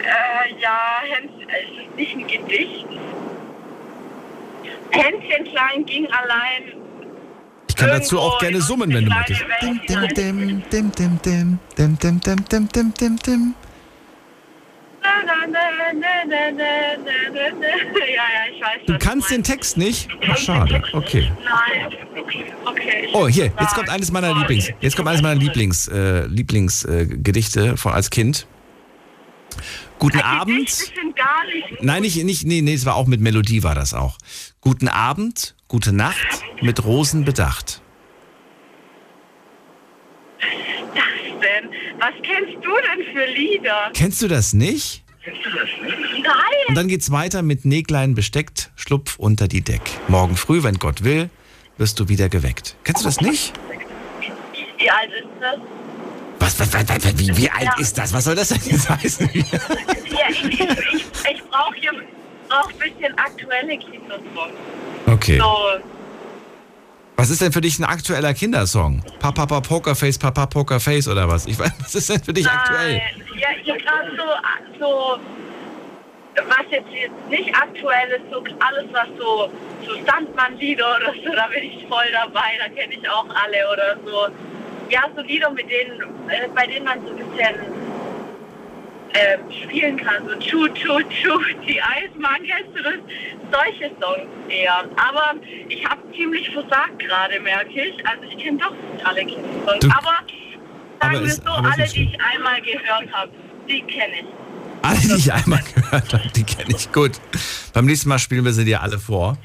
äh, ja, Häns, es ist nicht ein Gedicht. Hänschen klein ging allein. Ich kann dazu auch gerne summen, wenn du möchtest. Dim, dim, dim, dim, dim, dim, dim, dim, dim, dim, dim, dim, dim. Ja, ja, ich weiß Du kannst den Text nicht? Ach, schade. Okay. Nein. Okay. Oh, hier, jetzt kommt eines meiner Lieblings, jetzt kommt eines meiner Lieblings, äh, Lieblingsgedichte von als Kind. Guten Abend. Ich bin gar nicht. Nein, nicht, nicht, nee, nee, es war auch mit Melodie war das auch. Guten Abend, gute Nacht, mit Rosen bedacht. Was denn? Was kennst du denn für Lieder? Kennst du das nicht? Und Nein. dann geht's weiter mit Näglein besteckt, Schlupf unter die Deck. Morgen früh, wenn Gott will, wirst du wieder geweckt. Kennst du das nicht? Wie alt ist das? Was, was, was, was wie, wie alt Ja. ist das? Was soll das denn jetzt heißen? Ja, ich, ich, ich, ich brauche hier brauch ein bisschen aktuelle Kindersongs. Okay. So, Was ist denn für dich ein aktueller Kindersong? Papa, Papa, Pokerface, Papa, Pokerface oder was? Ich weiß, was ist denn für dich aktuell? Nein, ja, hier gerade so, so, was jetzt, jetzt nicht aktuell ist, so alles, was so, so Sandmann-Lieder oder so, da bin ich voll dabei, da kenne ich auch alle oder so. Ja, so Lieder, mit denen, äh, bei denen man so ein bisschen ähm, spielen kann, so Chu, Chu, Chu, die Eismann, kennst du das? Solche Songs eher. Aber ich habe ziemlich versagt gerade, merke ich. Also ich kenne doch nicht alle Kindersongs. Aber sagen Aber wir ist- so, alle, die ich einmal gehört habe, die kenne ich. Alle, die ich einmal gehört habe, die kenne ich gut. Beim nächsten Mal spielen wir sie dir alle vor.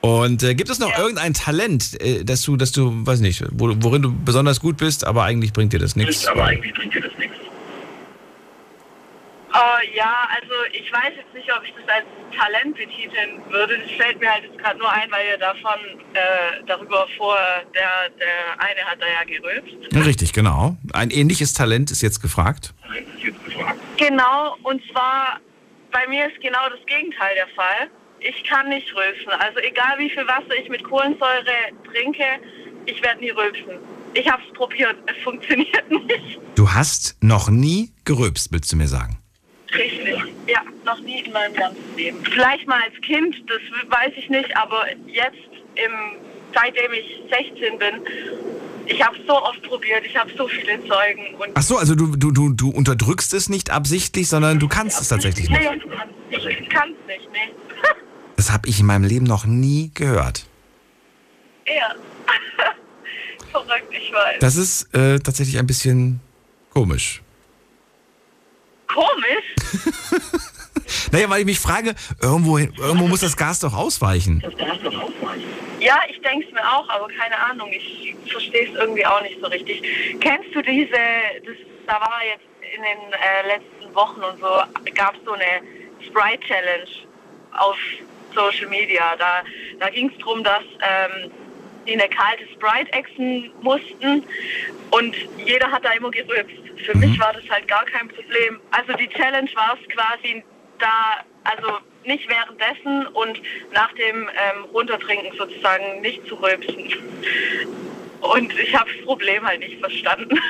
Und äh, gibt es noch irgendein Talent, äh, dass du, dass du, weiß nicht, wo, worin du besonders gut bist, aber eigentlich bringt dir das nichts? Aber eigentlich bringt dir das nichts. Äh, ja, also ich weiß jetzt nicht, ob ich das als Talent betiteln würde. Das fällt mir halt jetzt gerade nur ein, weil ihr davon äh, darüber vor, der, der eine hat da ja gerülpst. Richtig, genau. Ein ähnliches Talent ist jetzt gefragt. Genau, und zwar bei mir ist genau das Gegenteil der Fall. Ich kann nicht rülpsen. Also egal wie viel Wasser ich mit Kohlensäure trinke, ich werde nie rülpsen. Ich habe es probiert, es funktioniert nicht. Du hast noch nie gerülpst, willst du mir sagen? Richtig. Ja, noch nie in meinem ganzen Leben. Vielleicht mal als Kind, das weiß ich nicht, aber jetzt, im, seitdem ich 16 bin, ich habe so oft probiert, ich habe so viele Zeugen. Und Ach so, also du, du, du, du unterdrückst es nicht absichtlich, sondern du kannst es tatsächlich nicht. Nee, ich kann es nicht, nee. Das habe ich in meinem Leben noch nie gehört. Ja. Verrückt, ich weiß. Das ist äh, tatsächlich ein bisschen komisch. Komisch? Naja, weil ich mich frage, irgendwo, irgendwo muss das Gas doch ausweichen. Ja, ich denke es mir auch, aber keine Ahnung, ich verstehe es irgendwie auch nicht so richtig. Kennst du diese, das, da war jetzt in den äh, letzten Wochen und so, gab es so eine Sprite-Challenge auf Social Media. Da, da ging es darum, dass ähm, die eine kalte Sprite exen mussten und jeder hat da immer gerülpst. Für mich war das halt gar kein Problem. Also die Challenge war es quasi da, also nicht währenddessen und nach dem ähm, Runtertrinken sozusagen nicht zu rülpsen. Und ich habe das Problem halt nicht verstanden.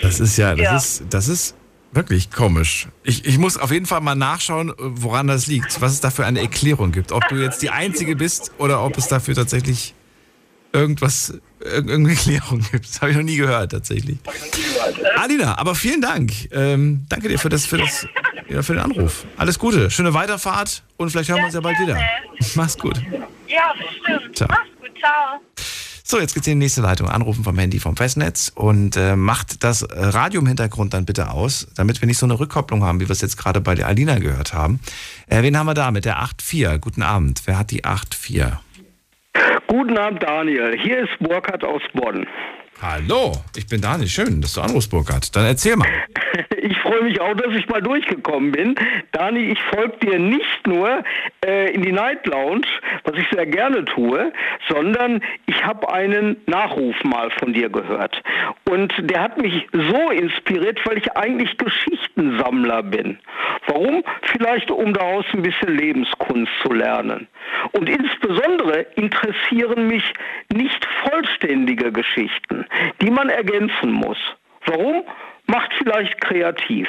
Das ist ja, das Ja. ist, das ist wirklich komisch. Ich, ich muss auf jeden Fall mal nachschauen, woran das liegt, was es da für eine Erklärung gibt. Ob du jetzt die Einzige bist oder ob es dafür tatsächlich irgendwas, irg- irgendeine Erklärung gibt. Das habe ich noch nie gehört, tatsächlich. Alina, aber vielen Dank. Ähm, danke dir für, das, für, das, ja, für den Anruf. Alles Gute, schöne Weiterfahrt und vielleicht hören wir uns ja bald wieder. Mach's gut. Ja, bestimmt. Ciao. Mach's gut, ciao. So, jetzt geht's in die nächste Leitung. Anrufen vom Handy vom Festnetz und äh, macht das Radio im Hintergrund dann bitte aus, damit wir nicht so eine Rückkopplung haben, wie wir es jetzt gerade bei der Alina gehört haben. Äh, wen haben wir da mit der 8.4? Guten Abend. Wer hat die 8.4? Guten Abend, Daniel. Hier ist Burkhard aus Bonn. Hallo, ich bin Daniel. Schön, dass du anrufst, Burkhard. Dann erzähl mal. Ich freue mich auch, dass ich mal durchgekommen bin. Dani, ich folge dir nicht nur äh, in die Night Lounge, was ich sehr gerne tue, sondern ich habe einen Nachruf mal von dir gehört. Und der hat mich so inspiriert, weil ich eigentlich Geschichtensammler bin. Warum? Vielleicht, um daraus ein bisschen Lebenskunst zu lernen. Und insbesondere interessieren mich nicht vollständige Geschichten, die man ergänzen muss. Warum? Macht vielleicht kreativ.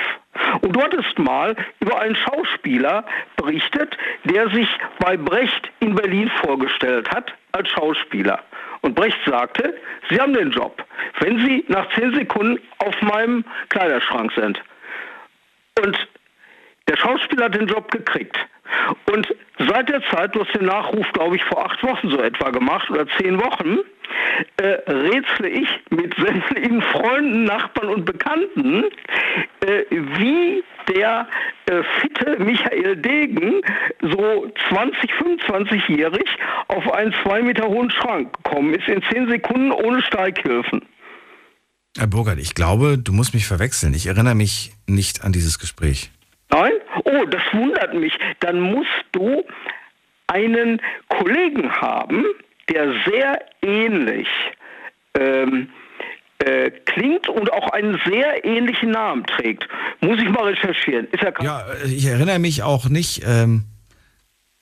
Und du hattest mal über einen Schauspieler berichtet, der sich bei Brecht in Berlin vorgestellt hat als Schauspieler. Und Brecht sagte, Sie haben den Job, wenn Sie nach zehn Sekunden auf meinem Kleiderschrank sind. Und der Schauspieler hat den Job gekriegt. Und seit der Zeit, du hast den Nachruf, glaube ich, vor acht Wochen so etwa gemacht oder zehn Wochen, äh, rätsle ich mit sämtlichen Freunden, Nachbarn und Bekannten, äh, wie der äh, fitte Michael Degen, so 20, 25-jährig, auf einen zwei Meter hohen Schrank gekommen ist, in zehn Sekunden ohne Steighilfen. Herr Burkhard, ich glaube, du musst mich verwechseln. Ich erinnere mich nicht an dieses Gespräch. Nein? Oh, das wundert mich. Dann musst du einen Kollegen haben, der sehr ähnlich ähm, äh, klingt und auch einen sehr ähnlichen Namen trägt. Muss ich mal recherchieren. Ist Ja, äh, ich erinnere mich auch nicht. Ähm,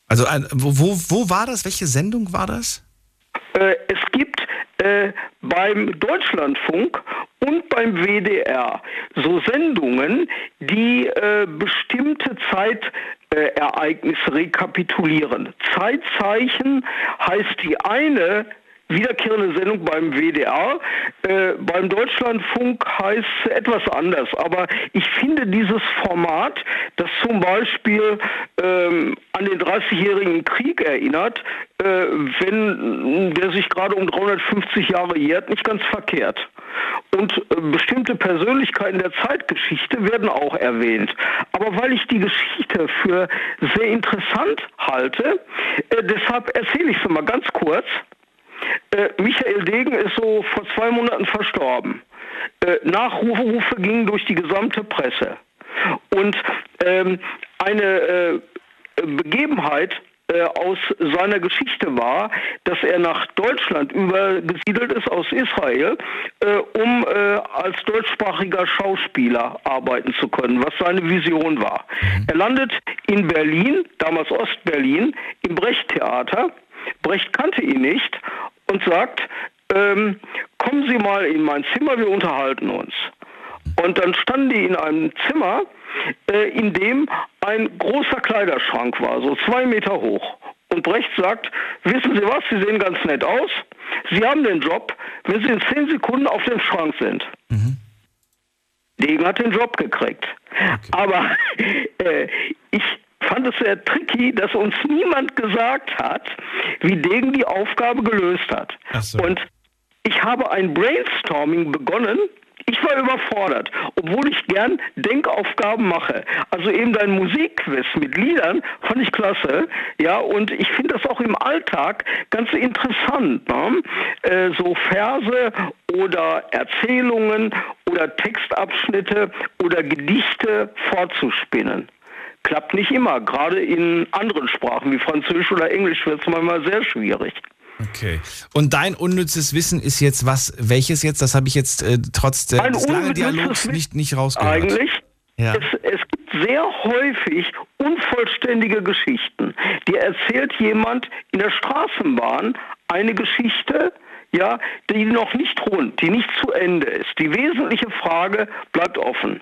also, ein- wo, wo, war das? Welche Sendung war das? Äh, es gibt äh, beim Deutschlandfunk und beim WDR so Sendungen, die äh, bestimmte Zeitereignisse rekapitulieren. Zeitzeichen heißt die eine wiederkehrende Sendung beim WDR. Äh, beim Deutschlandfunk heißt es etwas anders, aber ich finde dieses Format, das zum Beispiel ähm, an den 30-jährigen Krieg erinnert, äh, wenn der sich gerade um 350 Jahre jährt, nicht ganz verkehrt. Und äh, bestimmte Persönlichkeiten der Zeitgeschichte werden auch erwähnt. Aber weil ich die Geschichte für sehr interessant halte, äh, deshalb erzähle ich es mal ganz kurz. Äh, Michael Degen ist so vor zwei Monaten verstorben. Äh, Nachrufe gingen durch die gesamte Presse. Und ähm, eine äh, Begebenheit äh, aus seiner Geschichte war, dass er nach Deutschland übergesiedelt ist aus Israel, äh, um äh, als deutschsprachiger Schauspieler arbeiten zu können, was seine Vision war. Er landet in Berlin, damals Ostberlin, im Brecht-Theater. Brecht kannte ihn nicht und sagt, ähm, kommen Sie mal in mein Zimmer, wir unterhalten uns. Und dann standen die in einem Zimmer, äh, in dem ein großer Kleiderschrank war, so zwei Meter hoch. Und Brecht sagt, wissen Sie was, Sie sehen ganz nett aus. Sie haben den Job, wenn Sie in zehn Sekunden auf dem Schrank sind. Mhm. Degen hat den Job gekriegt. Okay. Aber äh, ich fand es sehr tricky, dass uns niemand gesagt hat, wie Degen die Aufgabe gelöst hat. So. Und ich habe ein Brainstorming begonnen. Ich war überfordert, obwohl ich gern Denkaufgaben mache. Also eben dein Musikquiz mit Liedern fand ich klasse. Ja, und ich finde das auch im Alltag ganz interessant. Ne? Äh, so Verse oder Erzählungen oder Textabschnitte oder Gedichte fortzuspinnen klappt nicht immer. Gerade in anderen Sprachen wie Französisch oder Englisch wird es manchmal sehr schwierig. Okay. Und dein unnützes Wissen ist jetzt was? Welches jetzt? Das habe ich jetzt äh, trotz der, des langen Dialogs nicht, nicht rausgehört. Eigentlich. Ja. Es, es gibt sehr häufig unvollständige Geschichten. Die erzählt jemand in der Straßenbahn eine Geschichte, ja, die noch nicht rund, die nicht zu Ende ist. Die wesentliche Frage bleibt offen.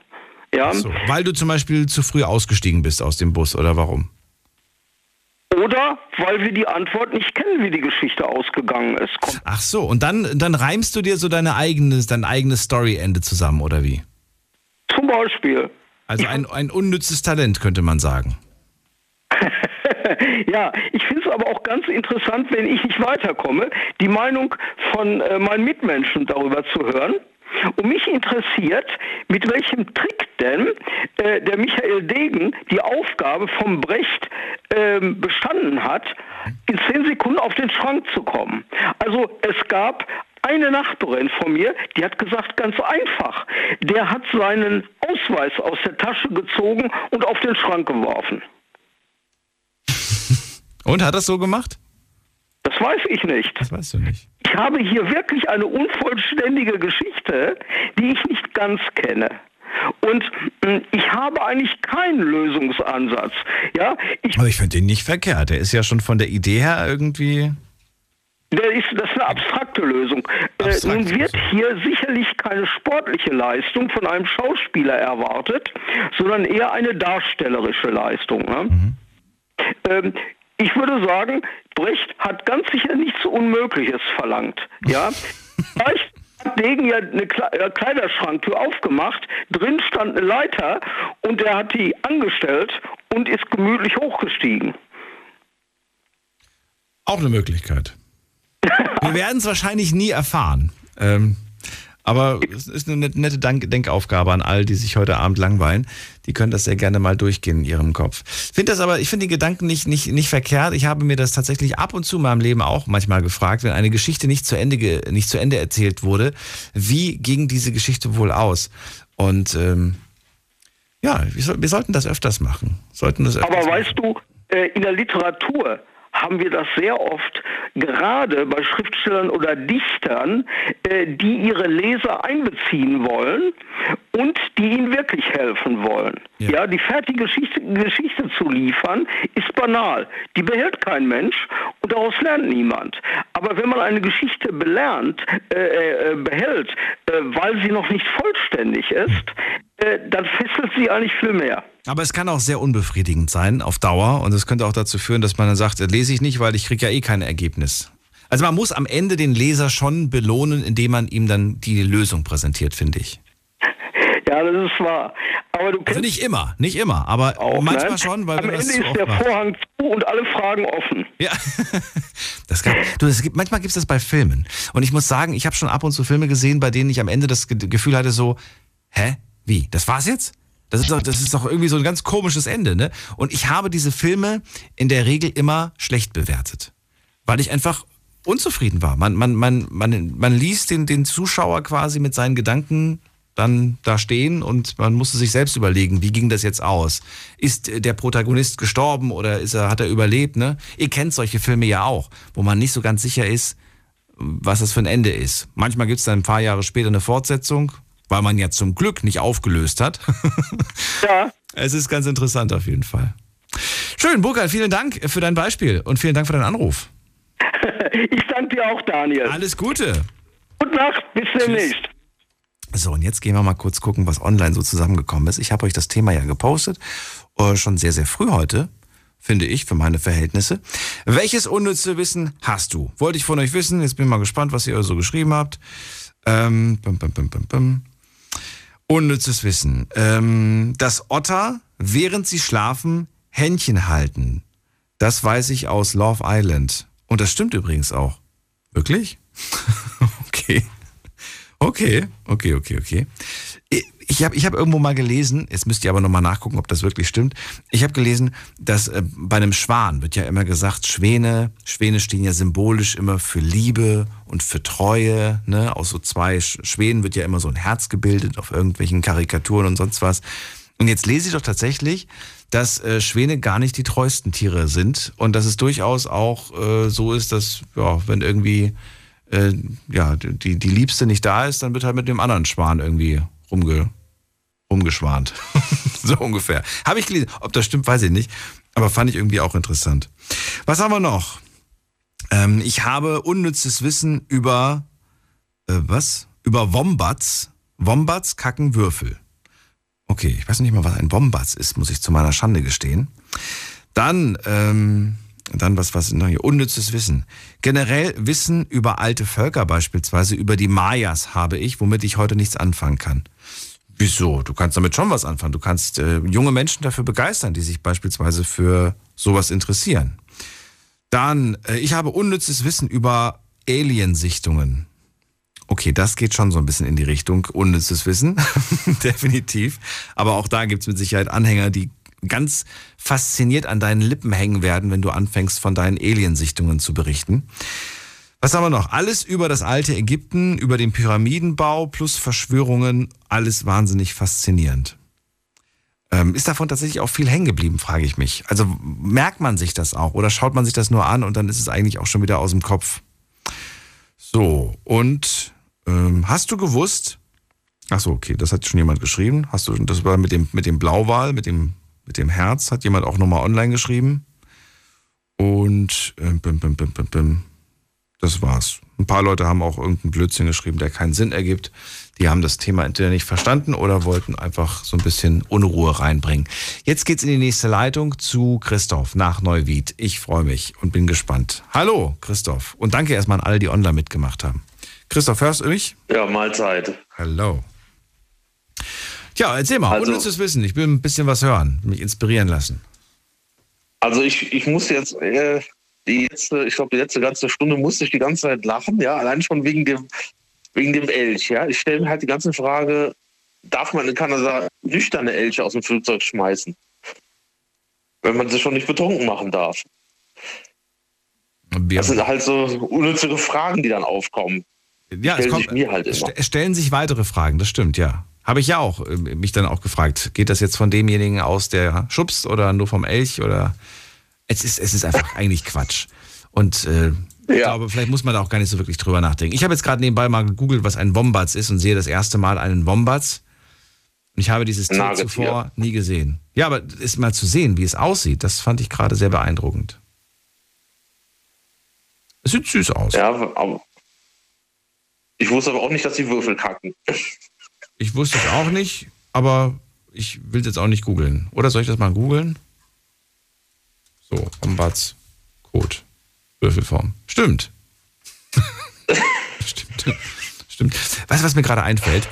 Ja. So, weil du zum Beispiel zu früh ausgestiegen bist aus dem Bus oder warum? Oder weil wir die Antwort nicht kennen, wie die Geschichte ausgegangen ist. Komm. Ach so, und dann, dann reimst du dir so deine eigenes, dein eigenes Storyende zusammen, oder wie? Zum Beispiel. Also ein, ein unnützes Talent, könnte man sagen. ja, ich finde es aber auch ganz interessant, wenn ich nicht weiterkomme, die Meinung von äh, meinen Mitmenschen darüber zu hören. Und mich interessiert, mit welchem Trick denn äh, der Michael Degen die Aufgabe vom Brecht äh, bestanden hat, in zehn Sekunden auf den Schrank zu kommen. Also es gab eine Nachbarin von mir, die hat gesagt, ganz einfach. Der hat seinen Ausweis aus der Tasche gezogen und auf den Schrank geworfen. Und hat das so gemacht? Das weiß ich nicht. Das weißt du nicht. Ich habe hier wirklich eine unvollständige Geschichte, die ich nicht ganz kenne. Und mh, ich habe eigentlich keinen Lösungsansatz. Ja, ich Aber ich finde ihn nicht verkehrt. Er ist ja schon von der Idee her irgendwie. Der ist, das ist eine abstrakte Lösung. Äh, nun wird hier sicherlich keine sportliche Leistung von einem Schauspieler erwartet, sondern eher eine darstellerische Leistung. Ne? Mhm. Ähm, ich würde sagen, Brecht hat ganz sicher nichts Unmögliches verlangt. Ja, vielleicht hat Degen ja eine äh, Kleiderschranktür aufgemacht, drin stand eine Leiter und er hat die angestellt und ist gemütlich hochgestiegen. Auch eine Möglichkeit. Wir werden es wahrscheinlich nie erfahren. Ähm, aber es ist eine nette Denkaufgabe an all, die sich heute Abend langweilen. Die können das sehr gerne mal durchgehen in ihrem Kopf. Finde das aber, ich finde die Gedanken nicht, nicht, nicht verkehrt. Ich habe mir das tatsächlich ab und zu in meinem Leben auch manchmal gefragt, wenn eine Geschichte nicht zu Ende, nicht zu Ende erzählt wurde, wie ging diese Geschichte wohl aus? Und ähm, ja, wir, wir sollten das öfters machen. Sollten das öfters aber weißt machen. du, äh, in der Literatur haben wir das sehr oft, gerade bei Schriftstellern oder Dichtern, äh, die ihre Leser einbeziehen wollen und die ihnen wirklich helfen wollen. Ja, ja die fertige Geschichte, Geschichte zu liefern, ist banal. Die behält kein Mensch und daraus lernt niemand. Aber wenn man eine Geschichte belernt, äh, äh, behält, äh, weil sie noch nicht vollständig ist, äh, dann fesselt sie eigentlich viel mehr. Aber es kann auch sehr unbefriedigend sein auf Dauer und es könnte auch dazu führen, dass man dann sagt, lese ich nicht, weil ich kriege ja eh kein Ergebnis. Also man muss am Ende den Leser schon belohnen, indem man ihm dann die Lösung präsentiert, finde ich. Ja, das ist wahr. Aber du Also nicht immer, nicht immer, aber manchmal ne? schon, weil Am Ende das ist der. Vorhang zu und alle Fragen offen. Ja. Das gab, du, es gibt, manchmal gibt es das bei Filmen. Und ich muss sagen, ich habe schon ab und zu Filme gesehen, bei denen ich am Ende das Ge- Gefühl hatte, so, hä? Wie? Das war's jetzt? Das ist, doch, das ist doch irgendwie so ein ganz komisches Ende, ne? Und ich habe diese Filme in der Regel immer schlecht bewertet. Weil ich einfach unzufrieden war. Man, man, man, man, man ließ den, den Zuschauer quasi mit seinen Gedanken dann da stehen und man musste sich selbst überlegen, wie ging das jetzt aus? Ist der Protagonist gestorben oder ist er, hat er überlebt? Ne? Ihr kennt solche Filme ja auch, wo man nicht so ganz sicher ist, was das für ein Ende ist. Manchmal gibt es dann ein paar Jahre später eine Fortsetzung, weil man ja zum Glück nicht aufgelöst hat. ja. Es ist ganz interessant auf jeden Fall. Schön, Burkhard, vielen Dank für dein Beispiel und vielen Dank für deinen Anruf. Ich danke dir auch, Daniel. Alles Gute. Gute Nacht, bis demnächst. So, und jetzt gehen wir mal kurz gucken, was online so zusammengekommen ist. Ich habe euch das Thema ja gepostet, äh, schon sehr, sehr früh heute, finde ich, für meine Verhältnisse. Welches unnütze Wissen hast du? Wollte ich von euch wissen. Jetzt bin ich mal gespannt, was ihr so geschrieben habt. Ähm, bum, bum, bum, bum, bum. Unnützes Wissen. Ähm, dass Otter, während sie schlafen, Händchen halten. Das weiß ich aus Love Island. Und das stimmt übrigens auch. Wirklich? okay. Okay, okay, okay, okay. Ich habe ich hab irgendwo mal gelesen, jetzt müsst ihr aber nochmal nachgucken, ob das wirklich stimmt. Ich habe gelesen, dass äh, bei einem Schwan wird ja immer gesagt, Schwäne, Schwäne stehen ja symbolisch immer für Liebe und für Treue. Ne? Aus so zwei Sch- Schwänen wird ja immer so ein Herz gebildet auf irgendwelchen Karikaturen und sonst was. Und jetzt lese ich doch tatsächlich, dass äh, Schwäne gar nicht die treuesten Tiere sind und dass es durchaus auch äh, so ist, dass ja, wenn irgendwie äh, ja, die, die Liebste nicht da ist, dann wird halt mit dem anderen Schwan irgendwie rumge, rumgeschwant. so ungefähr. Habe ich gelesen. Ob das stimmt, weiß ich nicht. Aber fand ich irgendwie auch interessant. Was haben wir noch? Ähm, ich habe unnützes Wissen über äh, was? Über Wombats. Wombats kacken Würfel. Okay, ich weiß nicht mal, was ein Wombats ist, muss ich zu meiner Schande gestehen. Dann, ähm, dann was, was noch hier? Unnützes Wissen. Generell Wissen über alte Völker, beispielsweise über die Mayas, habe ich, womit ich heute nichts anfangen kann. Wieso? Du kannst damit schon was anfangen. Du kannst äh, junge Menschen dafür begeistern, die sich beispielsweise für sowas interessieren. Dann, äh, ich habe unnützes Wissen über Aliensichtungen. Okay, das geht schon so ein bisschen in die Richtung unnützes Wissen, definitiv. Aber auch da gibt es mit Sicherheit Anhänger, die ganz fasziniert an deinen Lippen hängen werden, wenn du anfängst, von deinen Aliensichtungen zu berichten. Was haben wir noch? Alles über das alte Ägypten, über den Pyramidenbau plus Verschwörungen, alles wahnsinnig faszinierend. Ähm, ist davon tatsächlich auch viel hängen geblieben, frage ich mich. Also merkt man sich das auch oder schaut man sich das nur an und dann ist es eigentlich auch schon wieder aus dem Kopf. So, und ähm, hast du gewusst, ach so, okay, das hat schon jemand geschrieben. Hast du, das war mit dem, mit dem Blauwal, mit dem, mit dem Herz, hat jemand auch nochmal online geschrieben. Und ähm, bim, bim, bim, bim, bim. Das war's. Ein paar Leute haben auch irgendeinen Blödsinn geschrieben, der keinen Sinn ergibt. Die haben das Thema entweder nicht verstanden oder wollten einfach so ein bisschen Unruhe reinbringen. Jetzt geht's in die nächste Leitung zu Christoph nach Neuwied. Ich freue mich und bin gespannt. Hallo, Christoph. Und danke erstmal an alle, die online mitgemacht haben. Christoph, hörst du mich? Ja, Mahlzeit. Hallo. Tja, erzähl mal, Also- unnützes Wissen. Ich will ein bisschen was hören, mich inspirieren lassen. Also ich, ich muss jetzt, äh, die letzte, ich glaube, die letzte ganze Stunde musste ich die ganze Zeit lachen, ja, allein schon wegen dem, wegen dem Elch, ja. Ich stelle mir halt die ganze Frage, darf man in Kanada nüchterne Elche aus dem Flugzeug schmeißen? Wenn man sie schon nicht betrunken machen darf. Das sind halt so unnützere Fragen, die dann aufkommen. Ja, es, stellen kommt, sich mir halt immer. st- stellen sich weitere Fragen, das stimmt, ja. Habe ich ja auch äh, mich dann auch gefragt. Geht das jetzt von demjenigen aus, der schubst oder nur vom Elch oder es ist, es ist einfach eigentlich Quatsch. Und äh, ich glaube, vielleicht muss man da auch gar nicht so wirklich drüber nachdenken. Ich habe jetzt gerade nebenbei mal gegoogelt, was ein Wombats ist und sehe das erste Mal einen Wombats. Und ich habe dieses Tier zuvor nie gesehen. Ja, aber ist mal zu sehen, wie es aussieht, das fand ich gerade sehr beeindruckend. Es sieht süß aus. Ja, aber ich wusste aber auch nicht, dass die Würfel kacken. Ich wusste es auch nicht, aber ich will es jetzt auch nicht googeln. Oder soll ich das mal googeln? So, Wombats Code. Würfelform. Stimmt. Stimmt. Stimmt. Weißt du, was mir gerade einfällt?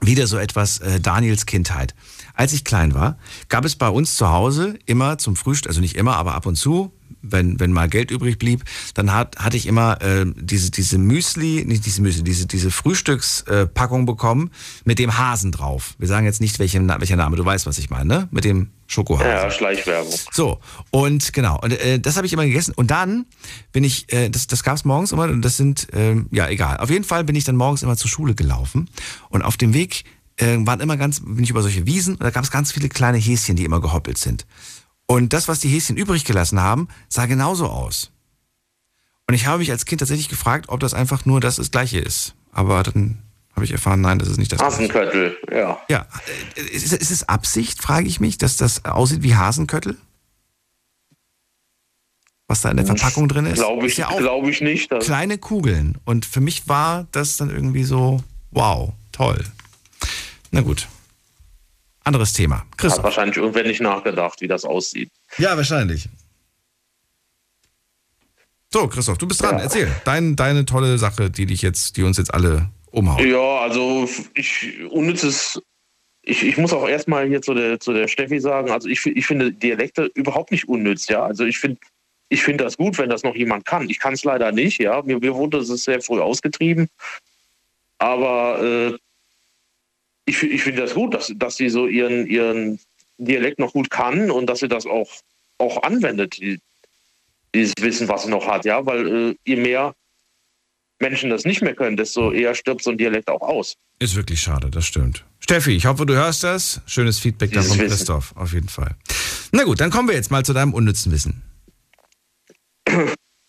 Wieder so etwas äh, Daniels Kindheit. Als ich klein war, gab es bei uns zu Hause immer zum Frühstück, also nicht immer, aber ab und zu, wenn, wenn mal Geld übrig blieb, dann hat, hatte ich immer äh, diese, diese Müsli, nicht diese Müsli, diese, diese Frühstückspackung äh, bekommen mit dem Hasen drauf. Wir sagen jetzt nicht, welche, welcher Name, du weißt, was ich meine, ne? Mit dem Schokohasen. Ja, Schleichwerbung. So, und genau, und äh, das habe ich immer gegessen. Und dann bin ich, äh, das, das gab es morgens immer, und das sind, äh, ja, egal. Auf jeden Fall bin ich dann morgens immer zur Schule gelaufen. Und auf dem Weg äh, waren immer ganz, bin ich über solche Wiesen, und da gab es ganz viele kleine Häschen, die immer gehoppelt sind. Und das, was die Häschen übrig gelassen haben, sah genauso aus. Und ich habe mich als Kind tatsächlich gefragt, ob das einfach nur das, das Gleiche ist. Aber dann habe ich erfahren, nein, das ist nicht das Hasenköttel, ja. Ja. äh, Ist, ist es Absicht, frage ich mich, dass das aussieht wie Hasenköttel? Was da in der Verpackung drin ist? Glaube ich, Ist ja auch glaube ich nicht. dass- kleine Kugeln. Und für mich war das dann irgendwie so, wow, toll. Na gut. Anderes Thema. Hat wahrscheinlich irgendwer nicht nachgedacht, wie das aussieht. Ja, wahrscheinlich. So, Christoph, du bist dran. Erzähl. Dein, deine tolle Sache, die dich jetzt, die uns jetzt alle umhaut. Ja, also ich unnützes. Ich, ich muss auch erstmal hier zu der, zu der Steffi sagen, also ich, ich finde Dialekte überhaupt nicht unnütz, ja. Also ich finde ich finde das gut, wenn das noch jemand kann. Ich kann es leider nicht, ja. Mir, mir wurde es sehr früh ausgetrieben. Aber äh, ich, ich finde das gut, dass, dass sie so ihren, ihren Dialekt noch gut kann und dass sie das auch, auch anwendet, die, dieses Wissen, was sie noch hat, ja. Weil äh, je mehr Menschen das nicht mehr können, desto eher stirbt so ein Dialekt auch aus. Ist wirklich schade, das stimmt. Steffi, ich hoffe, du hörst das. Schönes Feedback da von. Christoph, auf jeden Fall. Na gut, dann kommen wir jetzt mal zu deinem unnützen Wissen.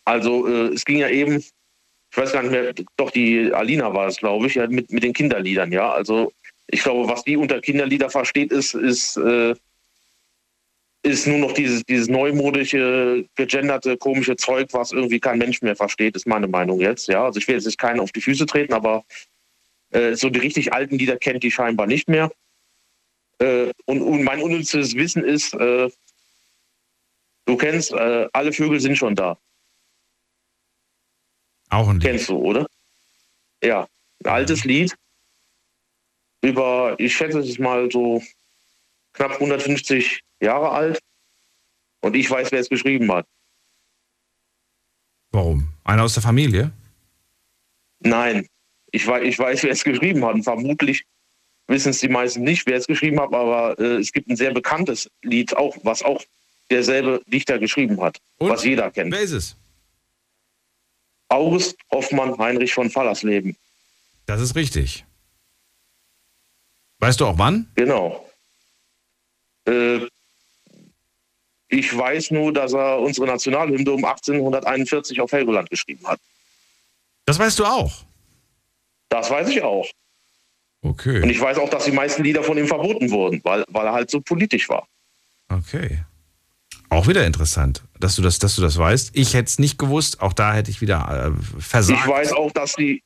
Also äh, es ging ja eben, ich weiß gar nicht mehr, doch die Alina war es, glaube ich, ja, mit, mit den Kinderliedern, ja. Also ich glaube, was die unter Kinderlieder versteht, ist, ist, äh, ist nur noch dieses, dieses neumodische, gegenderte, komische Zeug, was irgendwie kein Mensch mehr versteht, ist meine Meinung jetzt. Ja, also ich will jetzt nicht keinen auf die Füße treten, aber äh, so die richtig alten Lieder kennt die scheinbar nicht mehr. Äh, und, und mein unnützes Wissen ist, äh, du kennst, äh, alle Vögel sind schon da. Auch ein Lied. Kennst du, oder? Ja, ein altes Lied über, ich schätze es ist mal so knapp 150 Jahre alt. Und ich weiß, wer es geschrieben hat. Warum? Einer aus der Familie? Nein, ich weiß, ich weiß wer es geschrieben hat. Und vermutlich wissen es die meisten nicht, wer es geschrieben hat, aber äh, es gibt ein sehr bekanntes Lied, auch, was auch derselbe Dichter geschrieben hat, was jeder kennt. Wer ist es? August Hoffmann Heinrich von Fallersleben. Das ist richtig. Weißt du auch wann? Genau. Äh, ich weiß nur, dass er unsere Nationalhymne um 1841 auf Helgoland geschrieben hat. Das weißt du auch. Das weiß ich auch. Okay. Und ich weiß auch, dass die meisten Lieder von ihm verboten wurden, weil, weil er halt so politisch war. Okay. Auch wieder interessant, dass du das, dass du das weißt. Ich hätte es nicht gewusst. Auch da hätte ich wieder äh, versagt. Ich weiß auch, dass, die,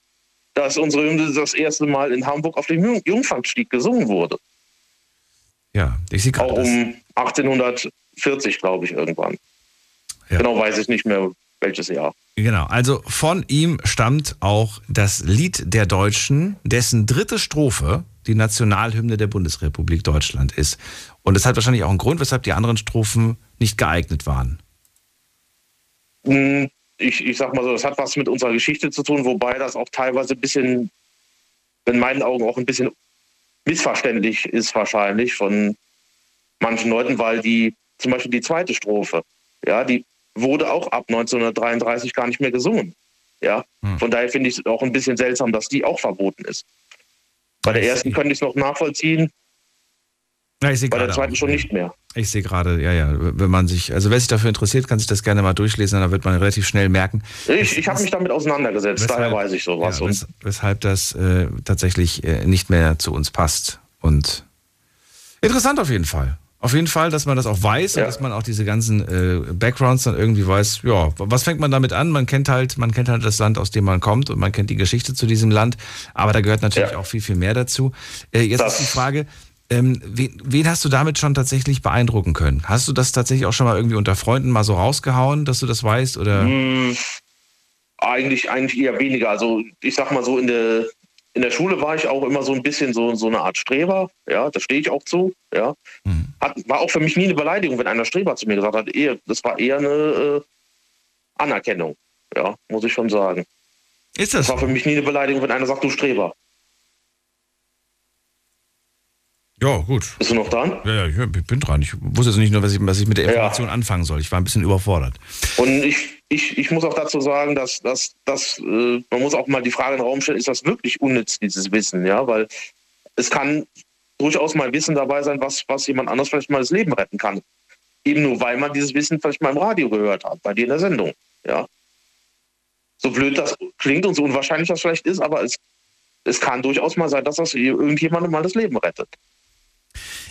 dass unsere Hymne das erste Mal in Hamburg auf dem Jung- Jungfernstieg gesungen wurde. Ja, ich sehe Auch um 1840, glaube ich, irgendwann. Genau weiß ich nicht mehr, welches Jahr. Genau, also von ihm stammt auch das Lied der Deutschen, dessen dritte Strophe die Nationalhymne der Bundesrepublik Deutschland ist. Und das hat wahrscheinlich auch einen Grund, weshalb die anderen Strophen nicht geeignet waren. Hm, Ich, ich sag mal so, das hat was mit unserer Geschichte zu tun, wobei das auch teilweise ein bisschen, in meinen Augen auch ein bisschen missverständlich ist wahrscheinlich von manchen Leuten, weil die, zum Beispiel die zweite Strophe, ja, die wurde auch ab 1933 gar nicht mehr gesungen. Ja, von daher finde ich es auch ein bisschen seltsam, dass die auch verboten ist. Bei der ersten könnte ich es noch nachvollziehen, Ja, ich sehe bei der zweiten auch, schon ja. nicht mehr. Ich sehe gerade, ja, ja, wenn man sich, also wer sich dafür interessiert, kann sich das gerne mal durchlesen, da wird man relativ schnell merken. Ich, ich habe mich damit auseinandergesetzt, daher weiß ich sowas. Ja, wes weshalb das äh, tatsächlich äh, nicht mehr zu uns passt. Und interessant auf jeden Fall. Auf jeden Fall, dass man das auch weiß und dass man auch diese ganzen äh, Backgrounds dann irgendwie weiß, ja, was fängt man damit an? Man kennt halt, man kennt halt das Land, aus dem man kommt und man kennt die Geschichte zu diesem Land, aber da gehört natürlich auch viel, viel mehr dazu. Äh, jetzt ist die Frage, ähm, wen, wen hast du damit schon tatsächlich beeindrucken können? Hast du das tatsächlich auch schon mal irgendwie unter Freunden mal so rausgehauen, dass du das weißt? Oder? Hm, Eigentlich, eigentlich eher weniger. Also ich sag mal so, in der, in der Schule war ich auch immer so ein bisschen so, so eine Art Streber. Ja, da stehe ich auch zu. Ja. Hat, war auch für mich nie eine Beleidigung, wenn einer Streber zu mir gesagt hat. Eher, das war eher eine äh, Anerkennung. Ja, muss ich schon sagen. Ist das? war für mich nie eine Beleidigung, wenn einer sagt, du Streber. Ja, gut. Bist du noch dran? Ja, ja, ich bin dran. Ich wusste jetzt nicht nur, was ich, was ich mit der Information anfangen soll. Ich war ein bisschen überfordert. Und ich, ich, ich muss auch dazu sagen, dass, dass, dass äh, man muss auch mal die Frage in den Raum stellen, ist das wirklich unnütz, dieses Wissen? Ja, weil es kann durchaus mal Wissen dabei sein, was, was jemand anders vielleicht mal das Leben retten kann. Eben nur, weil man dieses Wissen vielleicht mal im Radio gehört hat, bei dir in der Sendung. Ja. So blöd das klingt und so unwahrscheinlich das vielleicht ist, aber es, es kann durchaus mal sein, dass das irgendjemandem mal das Leben rettet.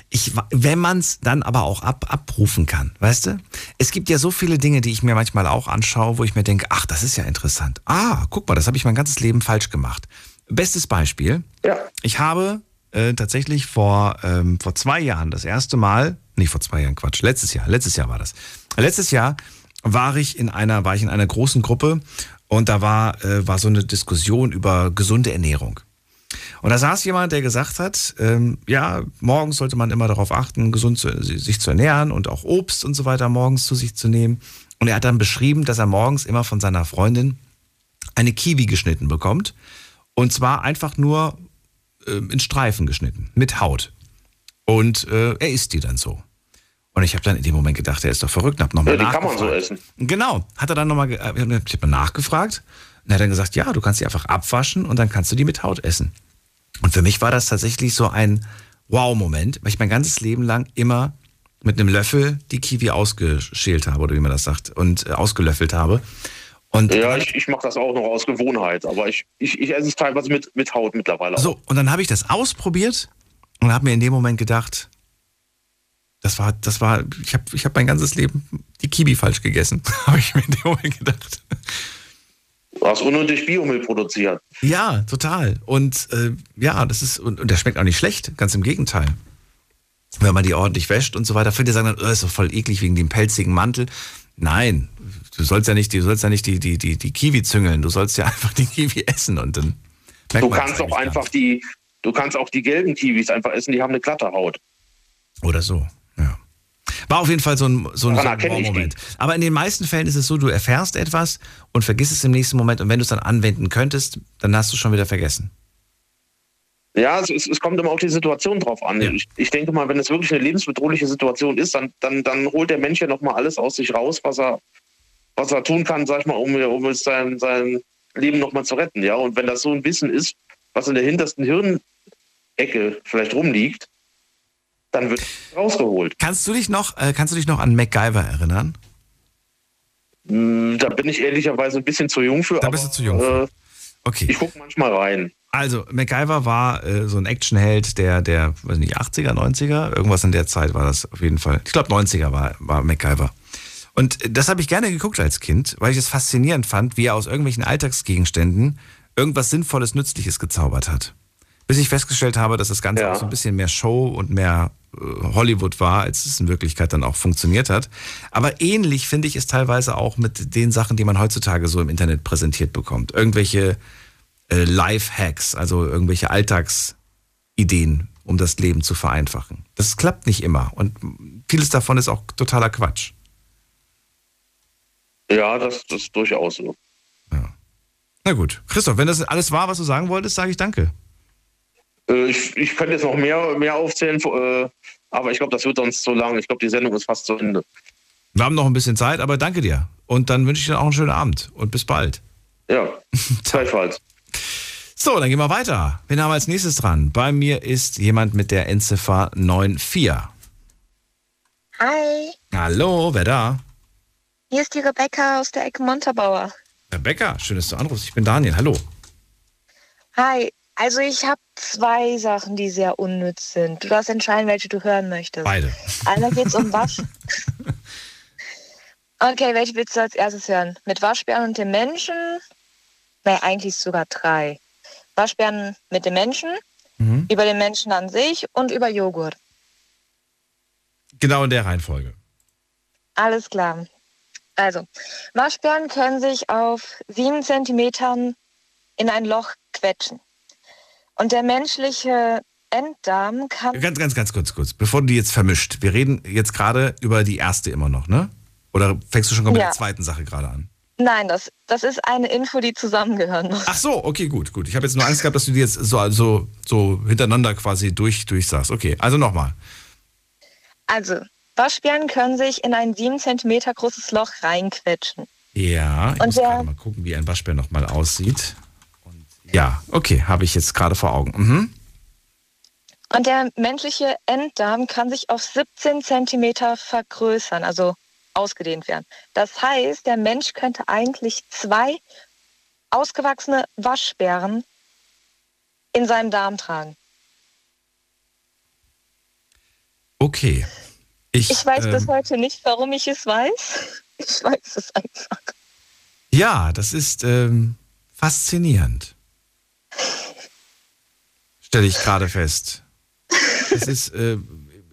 Ich, wenn man es dann aber auch ab, abrufen kann, weißt du? Es gibt ja so viele Dinge, die ich mir manchmal auch anschaue, wo ich mir denke, ach, das ist ja interessant. Ah, guck mal, das habe ich mein ganzes Leben falsch gemacht. Bestes Beispiel. Ja. Ich habe äh, tatsächlich vor, ähm, vor zwei Jahren das erste Mal, nicht vor zwei Jahren, Quatsch, letztes Jahr, letztes Jahr war das. Letztes Jahr war ich in einer, war ich in einer großen Gruppe und da war, äh, war so eine Diskussion über gesunde Ernährung. Und da saß jemand, der gesagt hat, ähm, ja, morgens sollte man immer darauf achten, gesund zu, sich zu ernähren und auch Obst und so weiter morgens zu sich zu nehmen. Und er hat dann beschrieben, dass er morgens immer von seiner Freundin eine Kiwi geschnitten bekommt. Und zwar einfach nur äh, in Streifen geschnitten, mit Haut. Und äh, er isst die dann so. Und ich habe dann in dem Moment gedacht, er ist doch verrückt. Hab noch mal Ja, die kann man so essen. Genau. Hat er dann nochmal, ich habe hab nachgefragt. Und er hat dann gesagt, ja, du kannst die einfach abwaschen und dann kannst du die mit Haut essen. Und für mich war das tatsächlich so ein Wow-Moment, weil ich mein ganzes Leben lang immer mit einem Löffel die Kiwi ausgeschält habe, oder wie man das sagt, und äh, ausgelöffelt habe. Und ja, ich, ich mache das auch noch aus Gewohnheit, aber ich, ich, ich esse es teilweise mit, mit Haut mittlerweile. auch. So, und dann habe ich das ausprobiert und habe mir in dem Moment gedacht, das war, das war, ich habe ich hab mein ganzes Leben die Kiwi falsch gegessen, habe ich mir in dem Moment gedacht. Hast unnötig Biomüll produziert. Ja, total. Und äh, ja, das ist, und, und der schmeckt auch nicht schlecht, ganz im Gegenteil. Wenn man die ordentlich wäscht und so weiter, viele sagen dann, oh, ist doch voll eklig wegen dem pelzigen Mantel. Nein, du sollst ja nicht, du sollst ja nicht die, die, die, die Kiwi züngeln, du sollst ja einfach die Kiwi essen und dann Du kannst auch einfach die, du kannst auch die gelben Kiwis einfach essen, die haben eine glatte Haut. Oder so. War auf jeden Fall so ein, so ein, so ein. Moment. Aber in den meisten Fällen ist es so, du erfährst etwas und vergisst es im nächsten Moment und wenn du es dann anwenden könntest, dann hast du es schon wieder vergessen. Ja, es, es, kommt immer auf die Situation drauf an. Ich, ich denke mal, wenn es wirklich eine lebensbedrohliche Situation ist, dann, dann, dann holt der Mensch ja nochmal alles aus sich raus, was er, was er tun kann, sag ich mal, um, um sein, sein Leben nochmal zu retten. Ja, und wenn das so ein Wissen ist, was in der hintersten Hirnecke vielleicht rumliegt, dann wird rausgeholt. Kannst du dich noch, äh, kannst du dich noch an MacGyver erinnern? Hm, Da bin ich ehrlicherweise ein bisschen zu jung für. Da bist du zu jung für. Äh, Okay. Ich gucke manchmal rein. Also, MacGyver war äh, so ein Actionheld der, der, weiß nicht, 80er, 90er, irgendwas in der Zeit war das auf jeden Fall. Ich glaube, 90er war, war MacGyver. Und das habe ich gerne geguckt als Kind, weil ich es faszinierend fand, wie er aus irgendwelchen Alltagsgegenständen irgendwas Sinnvolles, Nützliches gezaubert hat. Bis ich festgestellt habe, dass das Ganze auch so ein bisschen mehr Show und mehr Hollywood war, als es in Wirklichkeit dann auch funktioniert hat. Aber ähnlich finde ich es teilweise auch mit den Sachen, die man heutzutage so im Internet präsentiert bekommt. Irgendwelche äh, Life-Hacks, also irgendwelche Alltagsideen, um das Leben zu vereinfachen. Das klappt nicht immer und vieles davon ist auch totaler Quatsch. Ja, das, das ist durchaus so. Na gut, Christoph, wenn das alles war, was du sagen wolltest, sage ich danke. Äh, Ich, ich könnte jetzt noch mehr, mehr aufzählen, äh, aber ich glaube, das wird sonst zu lang. Ich glaube, die Sendung ist fast zu Ende. Wir haben noch ein bisschen Zeit, aber danke dir. Und dann wünsche ich dir auch einen schönen Abend und bis bald. Ja, gleichfalls. So, dann gehen wir weiter. Wen haben wir als nächstes dran? Bei mir ist jemand mit der Endziffer 94. Hi, Hallo, wer da? hier ist die Rebecca aus der Ecke Montabaur. Rebecca, schön, dass du anrufst. Ich bin Daniel. Hallo. Hi, also ich habe zwei Sachen, die sehr unnütz sind. Du darfst entscheiden, welche du hören möchtest. Beide. Einmal geht's um Wasch. Okay, welche willst du als erstes hören? Mit Waschbären und dem Menschen? Nee, eigentlich sogar drei. Waschbären mit dem Menschen, Mhm. über den Menschen an sich und über Joghurt. Genau in der Reihenfolge. Alles klar. Also, Waschbären können sich auf sieben Zentimetern in ein Loch quetschen. Und der menschliche Enddarm kann. Ganz, ganz, ganz kurz, kurz, bevor du die jetzt vermischt. Wir reden jetzt gerade über die erste immer noch, ne? Oder fängst du schon mit Ja. der zweiten Sache gerade an? Nein, das, das ist eine Info, die zusammengehören muss. Ach so, okay, gut, gut. Ich habe jetzt nur Angst gehabt, dass du die jetzt so, so, so hintereinander quasi durch, durchsagst. Okay, also nochmal. Also, Waschbären können sich in ein sieben Zentimeter großes Loch reinquetschen. Ja, ich Und muss der- mal gucken, wie ein Waschbär nochmal aussieht. Ja, okay, habe ich jetzt gerade vor Augen. Mhm. Und der menschliche Enddarm kann sich auf 17 Zentimeter vergrößern, also ausgedehnt werden. Das heißt, der Mensch könnte eigentlich zwei ausgewachsene Waschbären in seinem Darm tragen. Okay. Ich, Ich weiß bis ähm, heute nicht, warum ich es weiß. Ich weiß es einfach. Ja, das ist ähm, faszinierend. Stelle ich gerade fest. Es ist äh,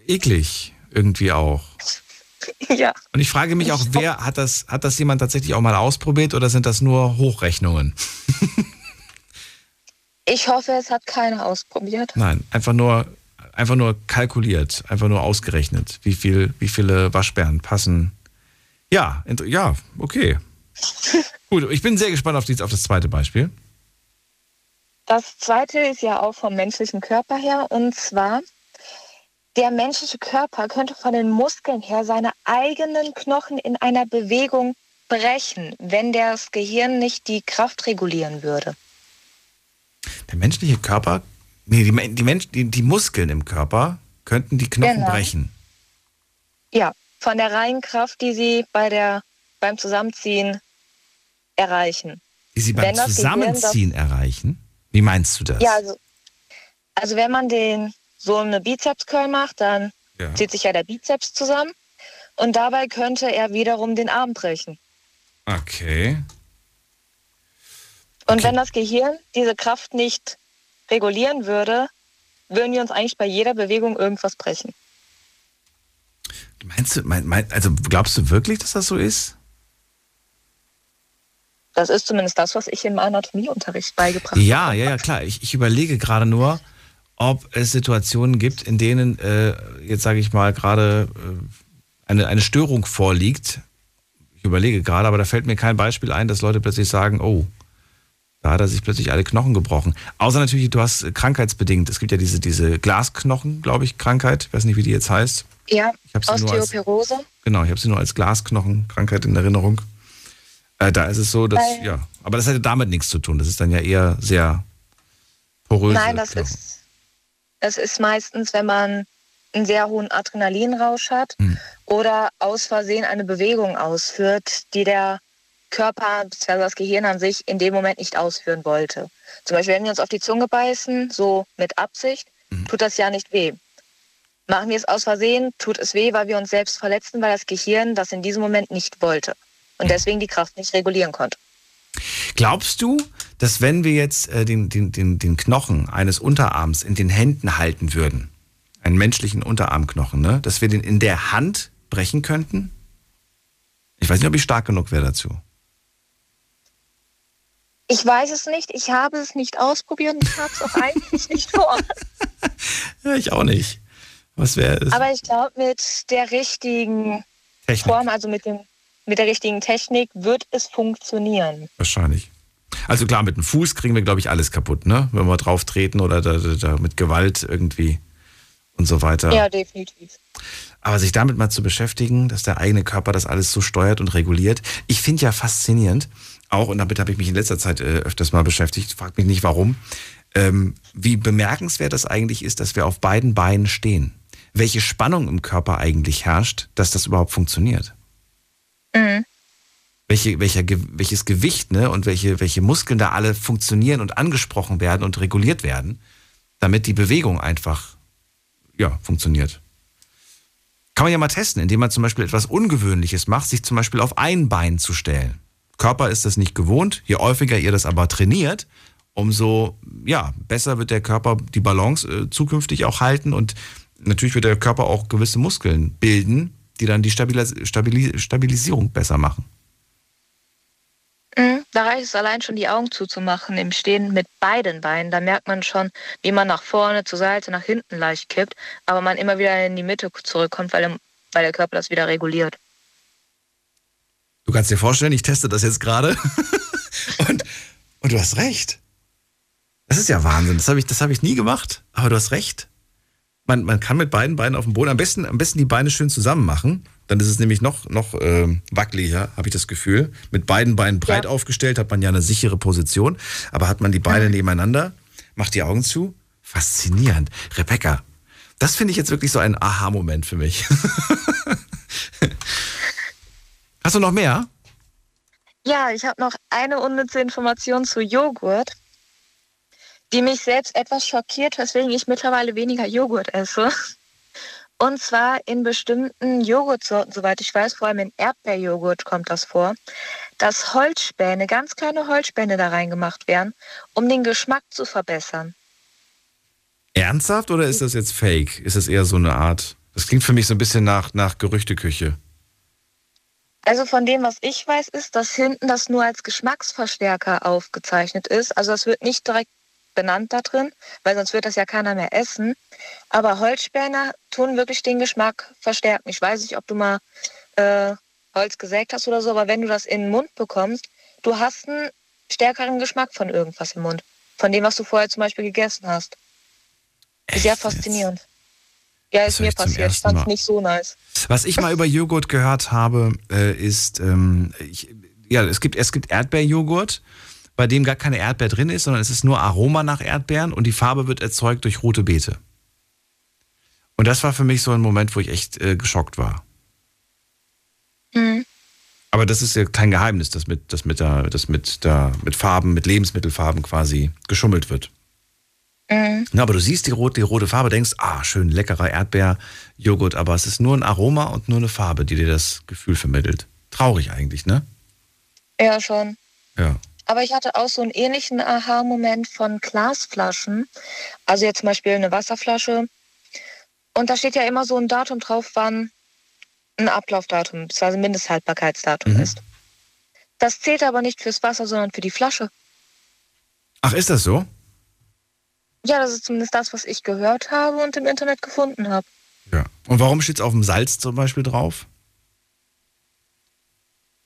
eklig irgendwie auch. Ja. Und ich frage mich auch, wer hat das, hat das jemand tatsächlich auch mal ausprobiert oder sind das nur Hochrechnungen? Ich hoffe, es hat keiner ausprobiert. Nein, einfach nur, einfach nur kalkuliert, einfach nur ausgerechnet, wie viel, wie viele Waschbären passen. Ja, ja, okay. Gut, ich bin sehr gespannt auf, dies, auf das zweite Beispiel. Das zweite ist ja auch vom menschlichen Körper her. Und zwar, der menschliche Körper könnte von den Muskeln her seine eigenen Knochen in einer Bewegung brechen, wenn das Gehirn nicht die Kraft regulieren würde. Der menschliche Körper, nee, die, die, Mensch, die, die Muskeln im Körper könnten die Knochen Genau. brechen. Ja, von der reinen Kraft, die sie bei der, beim Zusammenziehen erreichen. Die sie beim Zusammenziehen erreichen. Wie meinst du das? Ja, also, also wenn man den so eine Bizeps-Curl macht, dann Ja. zieht sich ja der Bizeps zusammen und dabei könnte er wiederum den Arm brechen. Okay. Und wenn das Gehirn diese Kraft nicht regulieren würde, würden wir uns eigentlich bei jeder Bewegung irgendwas brechen. Meinst du, mein, mein, also glaubst du wirklich, dass das so ist? Das ist zumindest das, was ich im Anatomieunterricht beigebracht Ja, ja, ja, klar. Ich, ich überlege gerade nur, ob es Situationen gibt, in denen, äh, jetzt sage ich mal, gerade äh, eine, eine Störung vorliegt. Ich überlege gerade, aber da fällt mir kein Beispiel ein, dass Leute plötzlich sagen, oh, da hat er sich plötzlich alle Knochen gebrochen. Außer natürlich, du hast krankheitsbedingt. Es gibt ja diese, diese Glasknochen, glaube ich, Krankheit. Ich weiß nicht, wie die jetzt heißt. habe. Ja, Ich nur als- Osteoporose. Genau, ich habe sie nur als Glasknochenkrankheit in Erinnerung. Äh, da ist es so, dass, Weil- ja, aber das hätte damit nichts zu tun. Das ist dann ja eher sehr porös. Nein, das ist, das ist meistens, wenn man einen sehr hohen Adrenalinrausch hat Hm. oder aus Versehen eine Bewegung ausführt, die der Körper bzw. das Gehirn an sich in dem Moment nicht ausführen wollte. Zum Beispiel, wenn wir uns auf die Zunge beißen, so mit Absicht, Mhm. tut das ja nicht weh. Machen wir es aus Versehen, tut es weh, weil wir uns selbst verletzen, weil das Gehirn das in diesem Moment nicht wollte und deswegen die Kraft nicht regulieren konnte. Glaubst du, dass wenn wir jetzt äh, den, den, den, den Knochen eines Unterarms in den Händen halten würden, einen menschlichen Unterarmknochen, ne, dass wir den in der Hand brechen könnten? Ich weiß nicht, ob ich stark genug wäre dazu. Ich weiß es nicht, ich habe es nicht ausprobiert und ich habe es auch eigentlich nicht vor. Ja, ich auch nicht. Was wäre es? Aber ich glaube, mit der richtigen Technik. Form, also mit, dem, mit der richtigen Technik, wird es funktionieren. Wahrscheinlich. Also klar, mit dem Fuß kriegen wir, glaube ich, alles kaputt, ne? Wenn wir drauf treten oder da, da, da mit Gewalt irgendwie und so weiter. Ja, definitiv. Aber sich damit mal zu beschäftigen, dass der eigene Körper das alles so steuert und reguliert, ich finde ja faszinierend, auch, und damit habe ich mich in letzter Zeit äh, öfters mal beschäftigt, frag mich nicht warum, ähm, wie bemerkenswert das eigentlich ist, dass wir auf beiden Beinen stehen. Welche Spannung im Körper eigentlich herrscht, dass das überhaupt funktioniert. Mhm. Welche, welcher, welches Gewicht ne, und welche, welche Muskeln da alle funktionieren und angesprochen werden und reguliert werden, damit die Bewegung einfach ja, funktioniert. Kann man ja mal testen, indem man zum Beispiel etwas Ungewöhnliches macht, sich zum Beispiel auf ein Bein zu stellen. Körper ist das nicht gewohnt. Je häufiger ihr das aber trainiert, umso ja, besser wird der Körper die Balance äh, zukünftig auch halten und natürlich wird der Körper auch gewisse Muskeln bilden, die dann die Stabilis Stabilis Stabilisierung besser machen. Da reicht es allein schon, die Augen zuzumachen im Stehen mit beiden Beinen. Da merkt man schon, wie man nach vorne, zur Seite, nach hinten leicht kippt, aber man immer wieder in die Mitte zurückkommt, weil, der- weil der Körper das wieder reguliert. Du kannst dir vorstellen, ich teste das jetzt gerade. und, und du hast recht. Das ist ja Wahnsinn. Das habe ich, das habe ich nie gemacht. Aber du hast recht. Man, man kann mit beiden Beinen auf dem Boden am besten, am besten die Beine schön zusammen machen. Dann ist es nämlich noch, noch ähm, wackeliger, habe ich das Gefühl. Mit beiden Beinen breit aufgestellt hat man ja eine sichere Position. Aber hat man die Beine nebeneinander, macht die Augen zu. Faszinierend. Rebecca, das finde ich jetzt wirklich so ein Aha-Moment für mich. Hast du noch mehr? Ja, ich habe noch eine unnütze Information zu Joghurt, die mich selbst etwas schockiert, weswegen ich mittlerweile weniger Joghurt esse. Und zwar in bestimmten Joghurtsorten, soweit ich weiß, vor allem in Erdbeerjoghurt kommt das vor, dass Holzspäne, ganz kleine Holzspäne da reingemacht werden, um den Geschmack zu verbessern. Ernsthaft oder ist das jetzt fake? Ist das eher so eine Art? Das klingt für mich so ein bisschen nach, nach Gerüchteküche. Also von dem, was ich weiß, ist, dass hinten das nur als Geschmacksverstärker aufgezeichnet ist. Also das wird nicht direkt benannt da drin, weil sonst wird das ja keiner mehr essen. Aber Holzspäne tun wirklich den Geschmack verstärken. Ich weiß nicht, ob du mal äh, Holz gesägt hast oder so, aber wenn du das in den Mund bekommst, du hast einen stärkeren Geschmack von irgendwas im Mund. Von dem, was du vorher zum Beispiel gegessen hast. Sehr faszinierend. Ja, ist mir passiert. Ich fand's Mal. nicht so nice. Was ich mal über Joghurt gehört habe, äh, ist, ähm, ich, ja, es gibt, es gibt Erdbeerjoghurt, bei dem gar keine Erdbeer drin ist, sondern es ist nur Aroma nach Erdbeeren und die Farbe wird erzeugt durch rote Beete. Und das war für mich so ein Moment, wo ich echt äh, geschockt war. Mhm. Aber das ist ja kein Geheimnis, dass mit, dass mit, der, dass mit, der, mit Farben, mit Lebensmittelfarben quasi geschummelt wird. Mhm. Na, aber du siehst die rote, die rote Farbe, denkst, ah, schön leckerer Erdbeerjoghurt, aber es ist nur ein Aroma und nur eine Farbe, die dir das Gefühl vermittelt. Traurig eigentlich, ne? Ja, schon. Ja. Aber ich hatte auch so einen ähnlichen Aha-Moment von Glasflaschen. Also jetzt zum Beispiel eine Wasserflasche. Und da steht ja immer so ein Datum drauf, wann ein Ablaufdatum bzw. Mindesthaltbarkeitsdatum Mhm. ist. Das zählt aber nicht fürs Wasser, sondern für die Flasche. Ach, ist das so? Ja, das ist zumindest das, was ich gehört habe und im Internet gefunden habe. Ja. Und warum steht es auf dem Salz zum Beispiel drauf?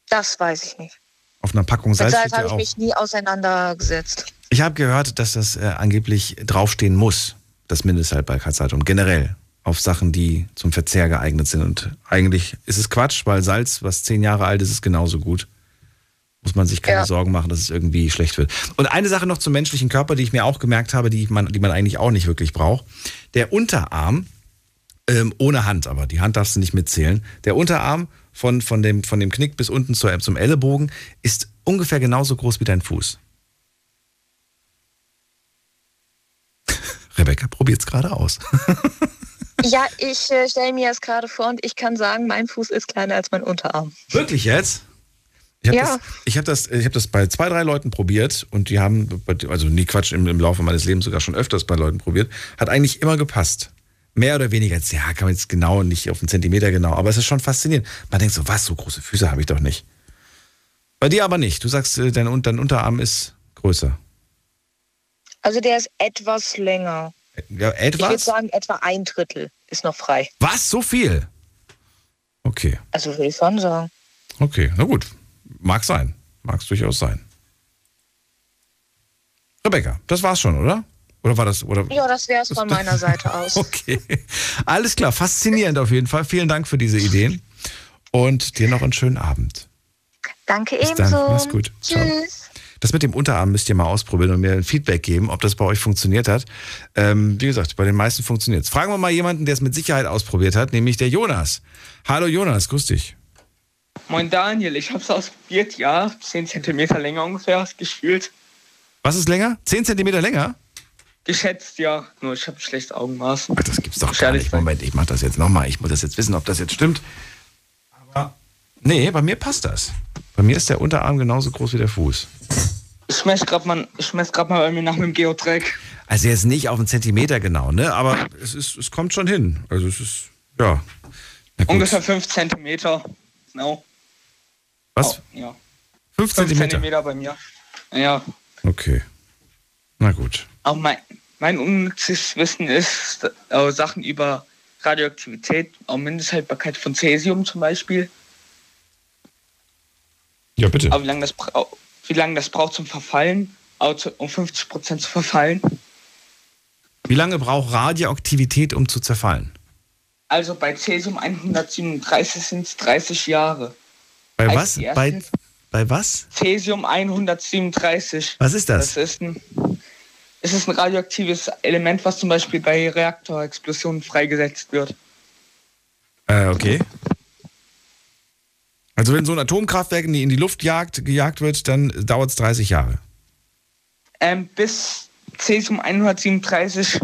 Das weiß ich nicht. Auf einer Packung Mit Salz Salz steht ja habe ich auch. mich nie auseinandergesetzt. Ich habe gehört, dass das äh, angeblich draufstehen muss, das Mindesthaltbarkeitsdatum, generell auf Sachen, die zum Verzehr geeignet sind. Und eigentlich ist es Quatsch, weil Salz, was zehn Jahre alt ist, ist genauso gut. Muss man sich keine Ja. Sorgen machen, dass es irgendwie schlecht wird. Und eine Sache noch zum menschlichen Körper, die ich mir auch gemerkt habe, die man, die man eigentlich auch nicht wirklich braucht. Der Unterarm, ähm, ohne Hand aber, die Hand darfst du nicht mitzählen. Der Unterarm von, von, dem, von dem Knick bis unten zur, zum Ellenbogen ist ungefähr genauso groß wie dein Fuß. Rebecca probiert's gerade aus. Ja, ich äh, stelle mir das gerade vor und ich kann sagen, mein Fuß ist kleiner als mein Unterarm. Wirklich jetzt? Ich habe Ja. das, ich hab das, ich hab das bei zwei, drei Leuten probiert und die haben, also nie Quatsch, im, im Laufe meines Lebens sogar schon öfters bei Leuten probiert, hat eigentlich immer gepasst. Mehr oder weniger, jetzt, ja, kann man jetzt genau, nicht auf einen Zentimeter genau, aber es ist schon faszinierend. Man denkt so, was, so große Füße habe ich doch nicht. Bei dir aber nicht. Du sagst, äh, dein, dein Unterarm ist größer. Also der ist etwas länger. Ja, Ich würde etwas? sagen, etwa ein Drittel ist noch frei. Was? So viel? Okay, Also würde ich schon sagen. okay, na gut. Mag sein. Mag es durchaus sein. Rebecca, das war's schon, oder? Oder war das, oder? Ja, das wäre es von meiner Seite aus. Okay. Alles klar, faszinierend auf jeden Fall. Vielen Dank für diese Ideen. Und dir noch einen schönen Abend. Danke Bis dann. ebenso. Mach's gut. Ciao. Tschüss. Das mit dem Unterarm müsst ihr mal ausprobieren und mir ein Feedback geben, ob das bei euch funktioniert hat. Ähm, wie gesagt, bei den meisten funktioniert es. Fragen wir mal jemanden, der es mit Sicherheit ausprobiert hat, nämlich der Jonas. Hallo Jonas, grüß dich. Moin Daniel, ich hab's ausprobiert, ja. 10 cm länger ungefähr gefühlt. Was ist länger? 10 Zentimeter länger? Geschätzt, ja. Nur ich habe schlechtes Augenmaß. Das gibt's doch gar nicht. Moment, ich mach das jetzt nochmal. Ich muss das jetzt wissen, ob das jetzt stimmt. Aber nee, bei mir passt das. Bei mir ist der Unterarm genauso groß wie der Fuß. Ich messe gerade mal, ich mess grad mal bei mir nach mit dem Geotrack. Also jetzt nicht auf einen Zentimeter genau, ne? Aber es, ist, es kommt schon hin. Also es ist, ja. Ungefähr 5 cm. Genau. Was? Ja. 5 5 Zentimeter. Zentimeter bei mir. Ja. Okay. Na gut. Auch mein, mein unnützes Wissen ist äh, Sachen über Radioaktivität, auch Mindesthaltbarkeit von Cäsium zum Beispiel. Ja, bitte. Aber wie lange das, brau wie lange das braucht zum Verfallen, also um 50 Prozent zu verfallen. Wie lange braucht Radioaktivität, um zu zerfallen? Also bei Cäsium 137 sind es 30 Jahre. Bei was? Bei, bei was? Cäsium 137. Was ist das? Das ist ein, es ist ein radioaktives Element, was zum Beispiel bei Reaktorexplosionen freigesetzt wird. Äh, okay. Also wenn so ein Atomkraftwerk in die, in die Luft jagt, gejagt wird, dann dauert es 30 Jahre. Ähm, bis Cäsium 137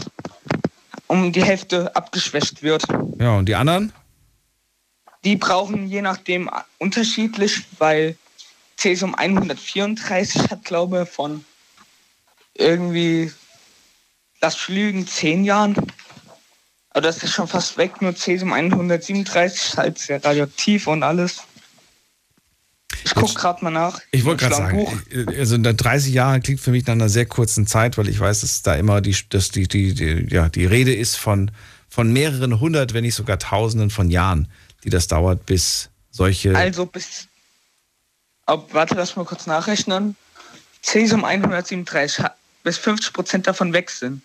um die Hälfte abgeschwächt wird. Ja, und die anderen? Die brauchen je nachdem unterschiedlich, weil Cäsium 134 hat, glaube ich, von irgendwie, lass mich lügen, 10 Jahren. Aber das ist schon fast weg, nur Cäsium 137 ist halt sehr radioaktiv und alles. Ich gucke gerade mal nach. Ich wollte gerade sagen, Buch. äh, also 30 Jahre klingt für mich nach einer sehr kurzen Zeit, weil ich weiß, dass da immer die, dass die, die, die, ja, die Rede ist von, von mehreren hundert, wenn nicht sogar tausenden von Jahren, die das dauert, bis solche. Also bis. Ob, warte, lass mal kurz nachrechnen. Cäsium 137, ha- bis 50% davon weg sind.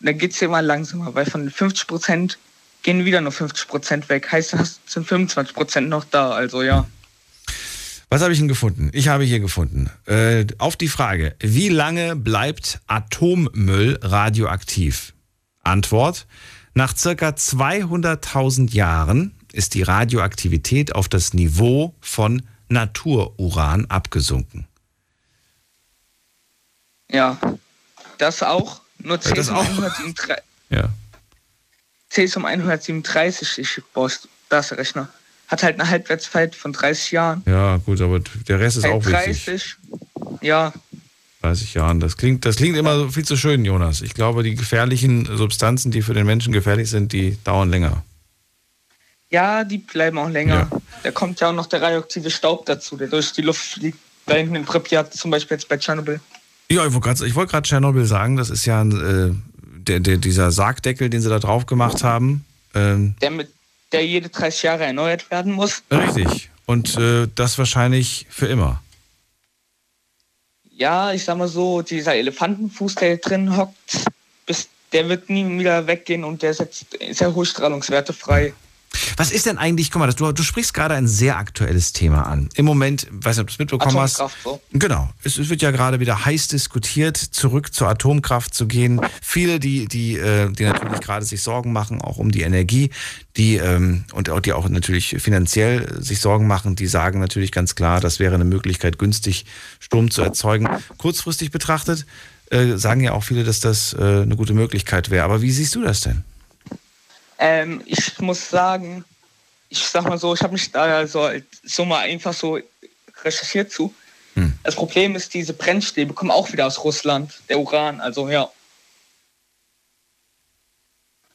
Und dann geht es immer langsamer, weil von den 50% gehen wieder nur 50% weg. Heißt, da hast- sind 25% noch da. Also ja. Was habe ich denn gefunden? Ich habe hier gefunden. Äh, auf die Frage, wie lange bleibt Atommüll radioaktiv? Antwort, nach circa 200.000 Jahren ist die Radioaktivität auf das Niveau von Natururan abgesunken. Ja. Das auch. Nur Ja, das auch. 137. Ja. Cäsium 137, ich brauchst das Rechner. Hat halt eine Halbwertszeit von 30 Jahren. Ja, gut, aber der Rest ist Äh, auch wichtig. 30. Ja, 30 Jahren. Das klingt, das klingt immer so viel zu schön, Jonas. Ich glaube, die gefährlichen Substanzen, die für den Menschen gefährlich sind, die dauern länger. Ja, die bleiben auch länger. Da kommt ja auch noch der radioaktive Staub dazu, der durch die Luft fliegt. Da hinten in Pripyat, zum Beispiel jetzt bei Tschernobyl. Ja, ich wollte gerade ich wollt Tschernobyl sagen, das ist ja äh, der, der, dieser Sargdeckel, den sie da drauf gemacht haben. Ähm, Der, mit, der jede 30 Jahre erneuert werden muss. richtig. Und äh, das wahrscheinlich für immer. Ja, ich sag mal so, dieser Elefantenfuß, der drin hockt, bis, der wird nie wieder weggehen und der setzt sehr hohe Strahlungswerte frei. Was ist denn eigentlich, guck mal, du, du sprichst gerade ein sehr aktuelles Thema an. Im Moment, weiß nicht, ob du es mitbekommen hast. Atomkraft, so. Genau. Es, es wird ja gerade wieder heiß diskutiert, zurück zur Atomkraft zu gehen. Viele, die, die, äh, die natürlich gerade sich Sorgen machen, auch um die Energie, die ähm, und auch die auch natürlich finanziell sich Sorgen machen, die sagen natürlich ganz klar, das wäre eine Möglichkeit, günstig Strom zu erzeugen. Kurzfristig betrachtet äh, sagen ja auch viele, dass das äh, eine gute Möglichkeit wäre. Aber wie siehst du das denn? Ähm, ich muss sagen, ich sag mal so, ich habe mich da so, so mal einfach so recherchiert zu. Das Problem ist, diese Brennstäbe kommen auch wieder aus Russland, der Uran, also ja.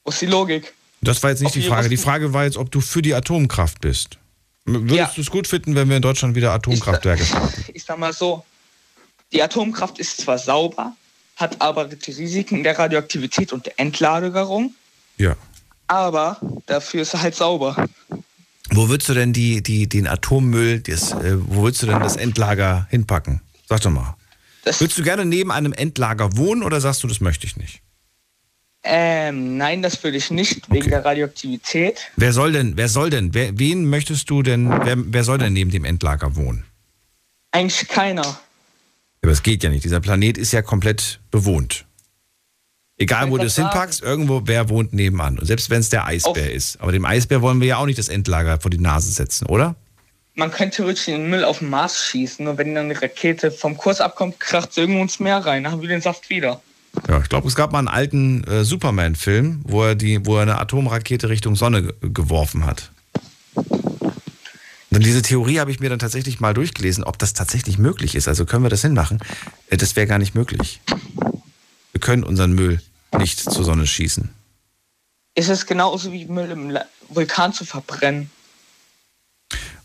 Wo ist die Logik? Das war jetzt nicht Ob die Frage. Die Frage war jetzt, ob du für die Atomkraft bist. Würdest Ja. du es gut finden, wenn wir in Deutschland wieder Atomkraftwerke starten? Ich sag mal so, die Atomkraft ist zwar sauber, hat aber die Risiken der Radioaktivität und der Endlagerung, Ja. Aber dafür ist sie halt sauber. Wo würdest du denn die, die, den Atommüll, das, äh, wo würdest du denn das Endlager hinpacken? Sag doch mal. würdest du gerne neben einem Endlager wohnen oder sagst du, das möchte ich nicht? Ähm, nein, das würde ich nicht, wegen der Radioaktivität. Wer soll denn, wer soll denn, wer, wen möchtest du denn, wer, wer soll denn neben dem Endlager wohnen? Eigentlich keiner. Aber es geht ja nicht. Dieser Planet ist ja komplett bewohnt. Egal, wo du es hinpackst, irgendwo, wer wohnt nebenan? Und selbst wenn es der Eisbär ist. Aber dem Eisbär wollen wir ja auch nicht das Endlager vor die Nase setzen, oder? Man könnte theoretisch den Müll auf den Mars schießen, nur wenn dann eine Rakete vom Kurs abkommt, kracht sie irgendwo ins Meer rein, dann haben wir den Saft wieder. Ja, ich glaube, es gab mal einen alten äh, Superman-Film, wo er die, wo er eine Atomrakete Richtung Sonne ge geworfen hat. Und diese Theorie habe ich mir dann tatsächlich mal durchgelesen, ob das tatsächlich möglich ist. Also können wir das hinmachen? Äh, das wäre gar nicht möglich. Wir können unseren Müll nicht zur Sonne schießen. Ist es genauso wie Müll im Vulkan zu verbrennen?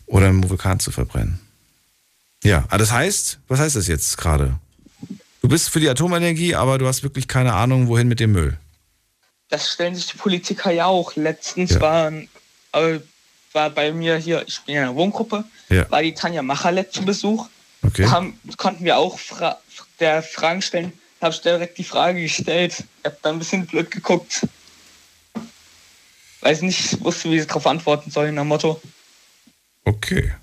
Oder im Vulkan zu verbrennen. Ja, aber das heißt, was heißt das jetzt gerade? Du bist für die Atomenergie, aber du hast wirklich keine Ahnung, wohin mit dem Müll. Das stellen sich die Politiker ja auch. Letztens Ja. waren, äh, war bei mir hier, ich bin in einer Wohngruppe, Ja. war die Tanja Machalet zu Besuch. Okay. Da haben, konnten wir auch fra der Fragen stellen. Da habe ich direkt die Frage gestellt. Ich habe dann ein bisschen blöd geguckt. Weiß nicht, wusste, wie ich darauf antworten soll, nach Motto. Okay.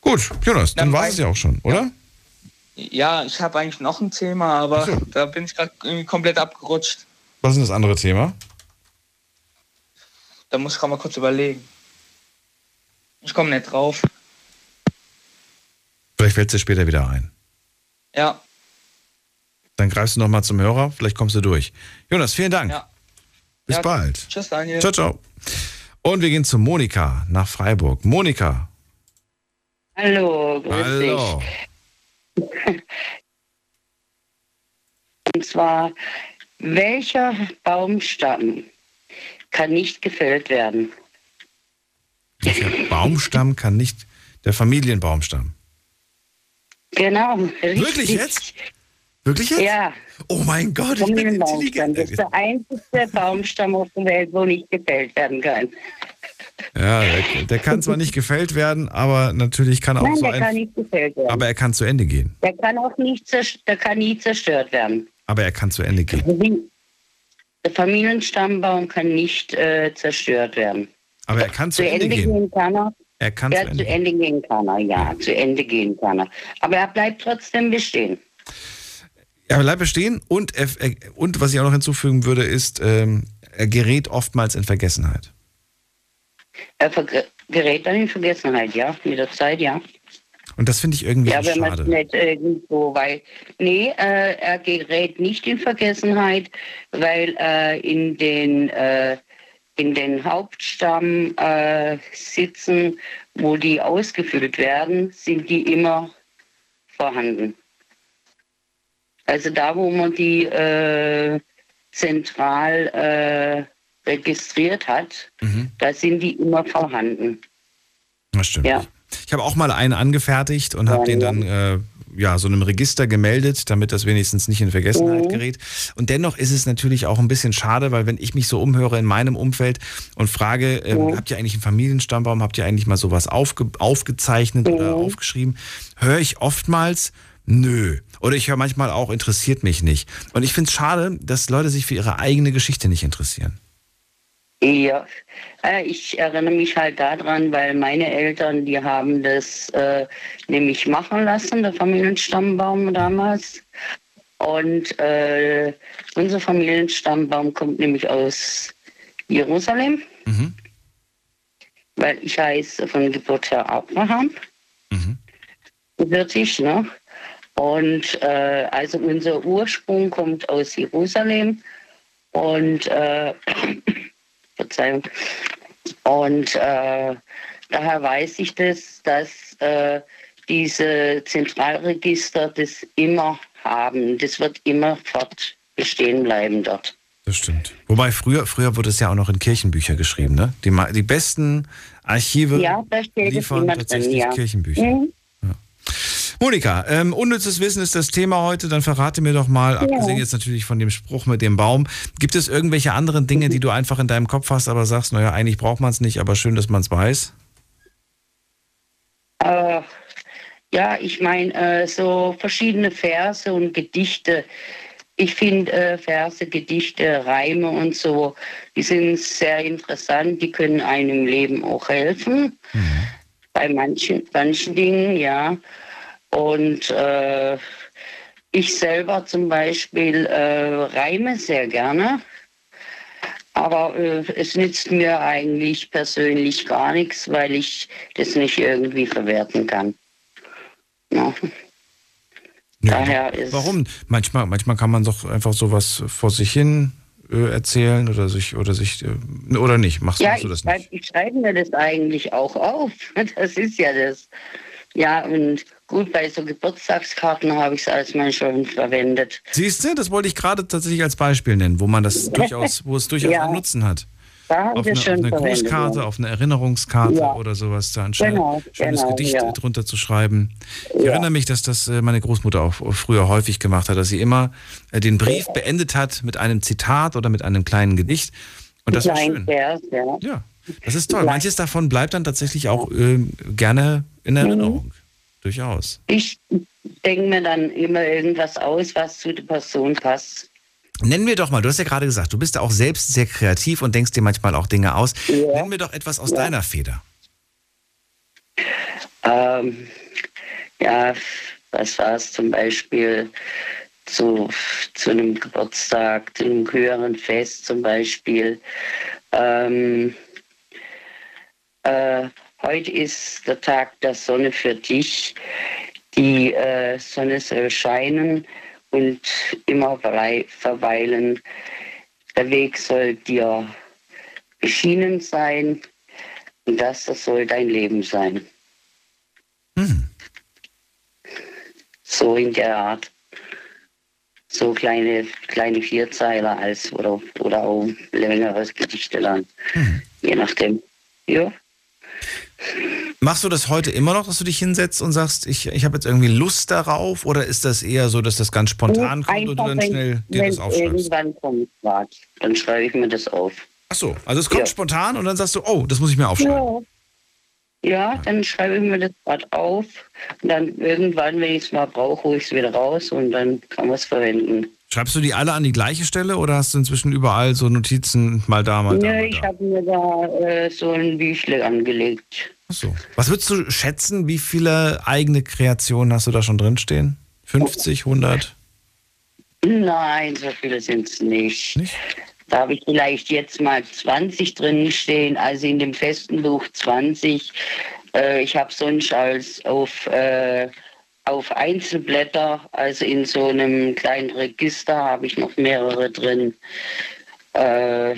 Gut, Jonas, dann war es ja auch schon, oder? Ja, ich habe eigentlich noch ein Thema, aber da bin ich gerade irgendwie komplett abgerutscht. Was ist denn das andere Thema? Da muss ich gerade mal kurz überlegen. Ich komme nicht drauf. Vielleicht fällt es dir später wieder ein. Ja, Dann greifst du nochmal zum Hörer, vielleicht kommst du durch. Jonas, vielen Dank. Ja. Bis Ja, bald. tschüss Daniel. Ciao, ciao. Und wir gehen zu Monika nach Freiburg. Monika. Hallo, grüß Hallo. dich. Und zwar, welcher Baumstamm kann nicht gefällt werden? Welcher Baumstamm kann nicht der Familienbaumstamm? Genau. Richtig. Wirklich jetzt? Wirklich jetzt? Ja. Oh mein Gott, ich bin Familienbaumstamm. Das ist der einzige Baumstamm auf der Welt, wo nicht gefällt werden kann. Ja, der, der kann zwar nicht gefällt werden, aber natürlich kann auch Nein, so der ein. kann nicht gefällt werden. aber er kann zu Ende gehen. der kann auch nicht, der kann nie zerstört werden. Aber er kann zu Ende gehen. Der Familienstammbaum kann nicht äh, zerstört werden. Aber er kann zu, Zu Ende, gehen. kann er. Er kann ja, zu Ende zu Ende gehen kann er, ja, zu Ende gehen kann er. Aber er bleibt trotzdem bestehen. Er bleibt bestehen und, er, und was ich auch noch hinzufügen würde, ist, ähm, er gerät oftmals in Vergessenheit. Er gerät dann in Vergessenheit, ja, mit der Zeit, ja. Und das finde ich irgendwie Ja, wenn man es schade. nicht irgendwo, weil, nee, äh, er gerät nicht in Vergessenheit, weil äh, in den, äh, in den Hauptstamm äh, sitzen, wo die ausgefüllt werden, sind die immer vorhanden. Also da, wo man die äh, zentral äh, registriert hat, Mhm. da sind die immer vorhanden. Das stimmt. Ja. Ich habe auch mal einen angefertigt und habe den dann äh, ja, so einem Register gemeldet, damit das wenigstens nicht in Vergessenheit Mhm. gerät. Und dennoch ist es natürlich auch ein bisschen schade, weil wenn ich mich so umhöre in meinem Umfeld und frage, ähm, Mhm. habt ihr eigentlich einen Familienstammbaum, habt ihr eigentlich mal sowas aufge aufgezeichnet oder Mhm. aufgeschrieben, höre ich oftmals, nö. Oder ich höre manchmal auch, interessiert mich nicht. Und ich finde es schade, dass Leute sich für ihre eigene Geschichte nicht interessieren. Ja, äh, ich erinnere mich halt daran, weil meine Eltern, die haben das äh, nämlich machen lassen, der Familienstammbaum damals. Und äh, unser Familienstammbaum kommt nämlich aus Jerusalem, weil ich heiße von Geburt her Abraham. Gebürtig, ne? Und äh, also unser Ursprung kommt aus Jerusalem. Und äh, Verzeihung. Und äh, daher weiß ich das, dass äh, diese Zentralregister das immer haben. Das wird immer fort bestehen bleiben dort. Das stimmt. Wobei früher, früher wurde es ja auch noch in Kirchenbücher geschrieben, ne? Die, die besten Archive Ja, liefern immer drin, tatsächlich ja. Kirchenbücher. Mhm. Monika, ähm, unnützes Wissen ist das Thema heute. Dann verrate mir doch mal, abgesehen jetzt natürlich von dem Spruch mit dem Baum, gibt es irgendwelche anderen Dinge, die du einfach in deinem Kopf hast, aber sagst, naja, eigentlich braucht man es nicht, aber schön, dass man es weiß? Äh, ja, ich meine, äh, so verschiedene Verse und Gedichte. Ich finde äh, Verse, Gedichte, Reime und so, die sind sehr interessant. Die können einem im Leben auch helfen. Bei manchen, manchen Dingen, ja. Und äh, ich selber zum Beispiel äh, reime sehr gerne. Aber äh, es nützt mir eigentlich persönlich gar nichts, weil ich das nicht irgendwie verwerten kann. Ja. Daher ist Warum? Manchmal, manchmal kann man doch einfach sowas vor sich hin äh, erzählen oder sich oder sich äh, oder nicht. Machst, ja, machst du das nicht? ich schreibe mir das eigentlich auch auf. Das ist ja das. Ja, und gut, bei so Geburtstagskarten habe ich es als mein schon verwendet. Siehst du, das wollte ich gerade tatsächlich als Beispiel nennen, wo man das durchaus, wo es durchaus Ja. einen Nutzen hat. Da habe auf ich eine, es schon auf eine verwendet, Grußkarte, ja. auf eine Erinnerungskarte Ja. oder sowas da ein schön, Genau, schönes genau, Gedicht drunter zu schreiben. Ich erinnere mich, dass das äh, meine Großmutter auch früher häufig gemacht hat, dass sie immer äh, den Brief beendet hat mit einem Zitat oder mit einem kleinen Gedicht. Und das war Klein schön. Vers, ja. Ja, das ist toll. Manches davon bleibt dann tatsächlich auch äh, gerne in Mhm. Erinnerung. Durchaus. Ich denke mir dann immer irgendwas aus, was zu der Person passt. Nennen wir doch mal, du hast ja gerade gesagt, du bist ja auch selbst sehr kreativ und denkst dir manchmal auch Dinge aus. Nennen wir doch etwas aus deiner Feder. Ähm, ja, was war es zum Beispiel zu, zu einem Geburtstag, zu einem höheren Fest zum Beispiel. Ähm, äh, heute ist der Tag der Sonne für dich. Die äh, Sonne soll scheinen und immer verweilen. Der Weg soll dir beschienen sein und das, das soll dein Leben sein. So in der Art. So kleine, kleine Vierzeiler als oder, oder auch längeres Gedichte lang. Je nachdem. Ja. Machst du das heute immer noch, dass du dich hinsetzt und sagst, ich, ich habe jetzt irgendwie Lust darauf? Oder ist das eher so, dass das ganz spontan kommt und du dann wenn- schnell dir das aufschreibst? irgendwann kommt, grad, dann schreibe ich mir das auf. Ach so, also es kommt spontan und dann sagst du, oh, das muss ich mir aufschreiben. Ja, dann schreibe ich mir das gerade auf. Und dann irgendwann, wenn ich es mal brauche, hole ich es wieder raus und dann kann man es verwenden. Schreibst du die alle an die gleiche Stelle oder hast du inzwischen überall so Notizen mal da, mal da? Ja, Mal ich habe mir da äh, so ein Büchle angelegt. Ach so. Was würdest du schätzen, wie viele eigene Kreationen hast du da schon drinstehen? 50, 100? Nein, so viele sind es nicht. Da habe ich vielleicht jetzt mal 20 drin stehen, also in dem festen Buch 20. Äh, ich habe sonst als auf, äh, auf Einzelblätter, also in so einem kleinen Register, habe ich noch mehrere drin. Äh,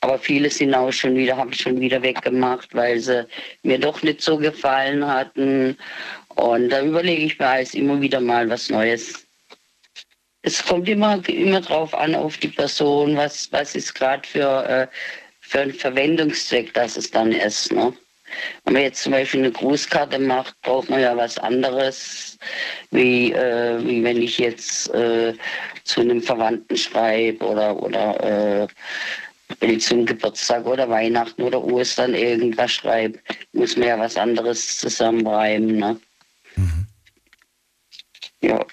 aber viele sind auch schon wieder, habe ich schon wieder weggemacht, weil sie mir doch nicht so gefallen hatten. Und da überlege ich mir als immer wieder mal was Neues. Es kommt immer, immer drauf an, auf die Person, was, was ist gerade für, äh, für einen Verwendungszweck, dass es dann ist. Ne? Wenn man jetzt zum Beispiel eine Grußkarte macht, braucht man ja was anderes, wie, äh, wie wenn ich jetzt äh, zu einem Verwandten schreibe oder, oder äh, wenn ich zum Geburtstag oder Weihnachten oder Ostern irgendwas schreibe, muss man ja was anderes zusammenreimen. Ne? Ja.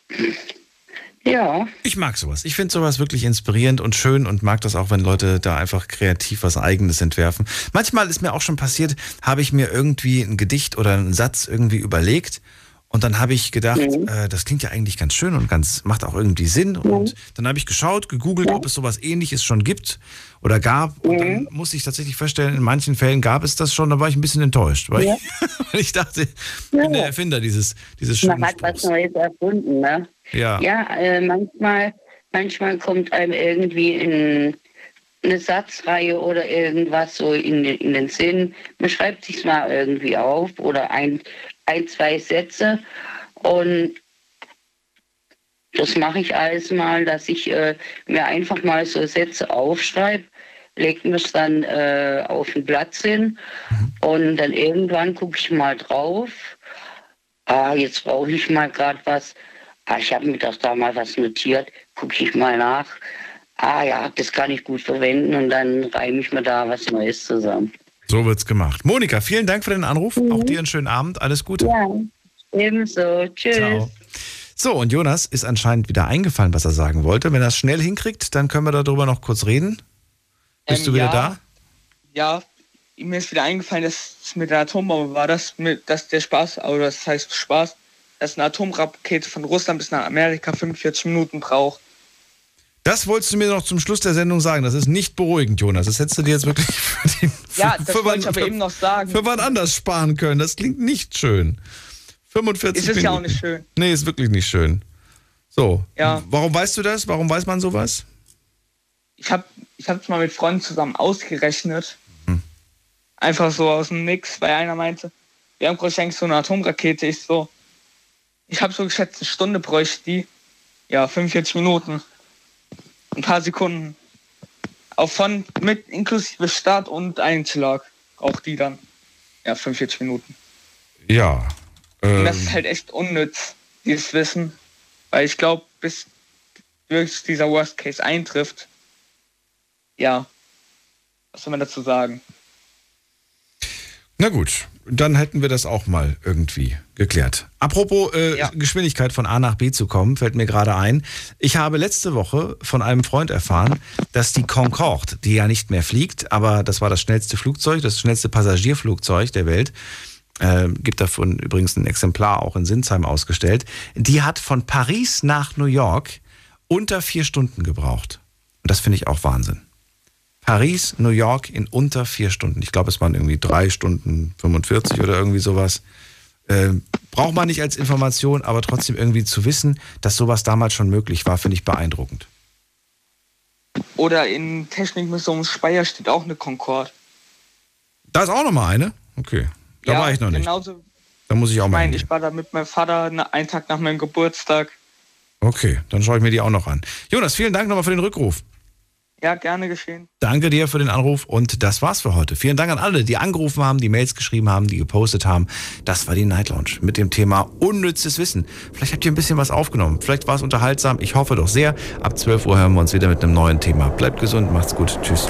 Ja. Ich mag sowas. Ich finde sowas wirklich inspirierend und schön und mag das auch, wenn Leute da einfach kreativ was Eigenes entwerfen. Manchmal ist mir auch schon passiert, habe ich mir irgendwie ein Gedicht oder einen Satz irgendwie überlegt und dann habe ich gedacht, äh, das klingt ja eigentlich ganz schön und ganz macht auch irgendwie Sinn. Und dann habe ich geschaut, gegoogelt, ob es sowas ähnliches schon gibt oder gab. Und dann musste ich tatsächlich feststellen, in manchen Fällen gab es das schon, da war ich ein bisschen enttäuscht, weil, Ja. ich, weil ich dachte, ich bin der Erfinder dieses, dieses schönen Man hat was Neues erfunden, ne? Ja. Ja, äh, manchmal, manchmal kommt einem irgendwie in eine Satzreihe oder irgendwas so in, den- in den Sinn. Man schreibt sich mal irgendwie auf oder ein, ein zwei Sätze und das mache ich alles mal, dass ich äh, mir einfach mal so Sätze aufschreibe, lege mir es dann äh, auf ein Blatt hin und dann irgendwann gucke ich mal drauf. Ah, jetzt brauche ich mal gerade was. Ich habe mir das da mal was notiert, gucke ich mal nach. Ah ja, das kann ich gut verwenden und dann reime ich mir da was Neues zusammen. So wird's gemacht. Monika, vielen Dank für den Anruf. Auch dir einen schönen Abend. Alles Gute. Ja, ebenso. Tschüss. Ciao. So, und Jonas ist anscheinend wieder eingefallen, was er sagen wollte. Wenn er es schnell hinkriegt, dann können wir darüber noch kurz reden. Bist Ähm, du wieder ja. da? Ja, mir ist wieder eingefallen, dass es mit der Atombombe war, dass, mit, dass der Spaß, oder das heißt Spaß, dass eine Atomrakete von Russland bis nach Amerika 45 Minuten braucht. Das wolltest du mir noch zum Schluss der Sendung sagen. Das ist nicht beruhigend, Jonas. Das hättest du dir jetzt wirklich für, den, Ja, das für wollte ich wann- aber eben noch sagen. für wann anders sparen können. Das klingt nicht schön. 45 Ist Minuten. ja auch nicht schön. Nee, ist wirklich nicht schön. So. Ja. Warum weißt du das? Warum weiß man sowas? Ich habe ich es mal mit Freunden zusammen ausgerechnet. Hm. Einfach so aus dem Nix, weil einer meinte, wir haben geschenkt so eine Atomrakete. Ich so, ich habe so geschätzt, eine Stunde bräuchte die. Ja, 45 Minuten. Ein paar Sekunden. Auch von mit inklusive Start und Einschlag. Auch die dann. Ja, 45 Minuten. Ja. Und Ähm, das ist halt echt unnütz, dieses Wissen. Weil ich glaube, bis wirklich dieser Worst Case eintrifft, ja, was soll man dazu sagen? Na gut, dann hätten wir das auch mal irgendwie geklärt. Apropos äh, Geschwindigkeit von A nach B zu kommen, fällt mir gerade ein. Ich habe letzte Woche von einem Freund erfahren, dass die Concorde, die ja nicht mehr fliegt, aber das war das schnellste Flugzeug, das schnellste Passagierflugzeug der Welt, äh, gibt davon übrigens ein Exemplar auch in Sinsheim ausgestellt, die hat von Paris nach New York unter vier Stunden gebraucht. Und das finde ich auch Wahnsinn. Paris, New York in unter vier Stunden. Ich glaube, es waren irgendwie drei Stunden 45 oder irgendwie sowas. Ähm, braucht man nicht als Information, aber trotzdem irgendwie zu wissen, dass sowas damals schon möglich war, finde ich beeindruckend. Oder in Technikmuseum Speyer steht auch eine Concorde. Da ist auch noch mal eine? Okay. Da ja, war ich noch nicht. genauso, Da muss ich auch Ich mal meine, hingehen. ich war da mit meinem Vater einen Tag nach meinem Geburtstag. Okay, dann schaue ich mir die auch noch an. Jonas, vielen Dank nochmal für den Rückruf. Ja, gerne geschehen. Danke dir für den Anruf und das war's für heute. Vielen Dank an alle, die angerufen haben, die Mails geschrieben haben, die gepostet haben. Das war die Night Lounge mit dem Thema unnützes Wissen. Vielleicht habt ihr ein bisschen was aufgenommen. Vielleicht war es unterhaltsam. Ich hoffe doch sehr. Ab 12 Uhr hören wir uns wieder mit einem neuen Thema. Bleibt gesund, macht's gut. Tschüss.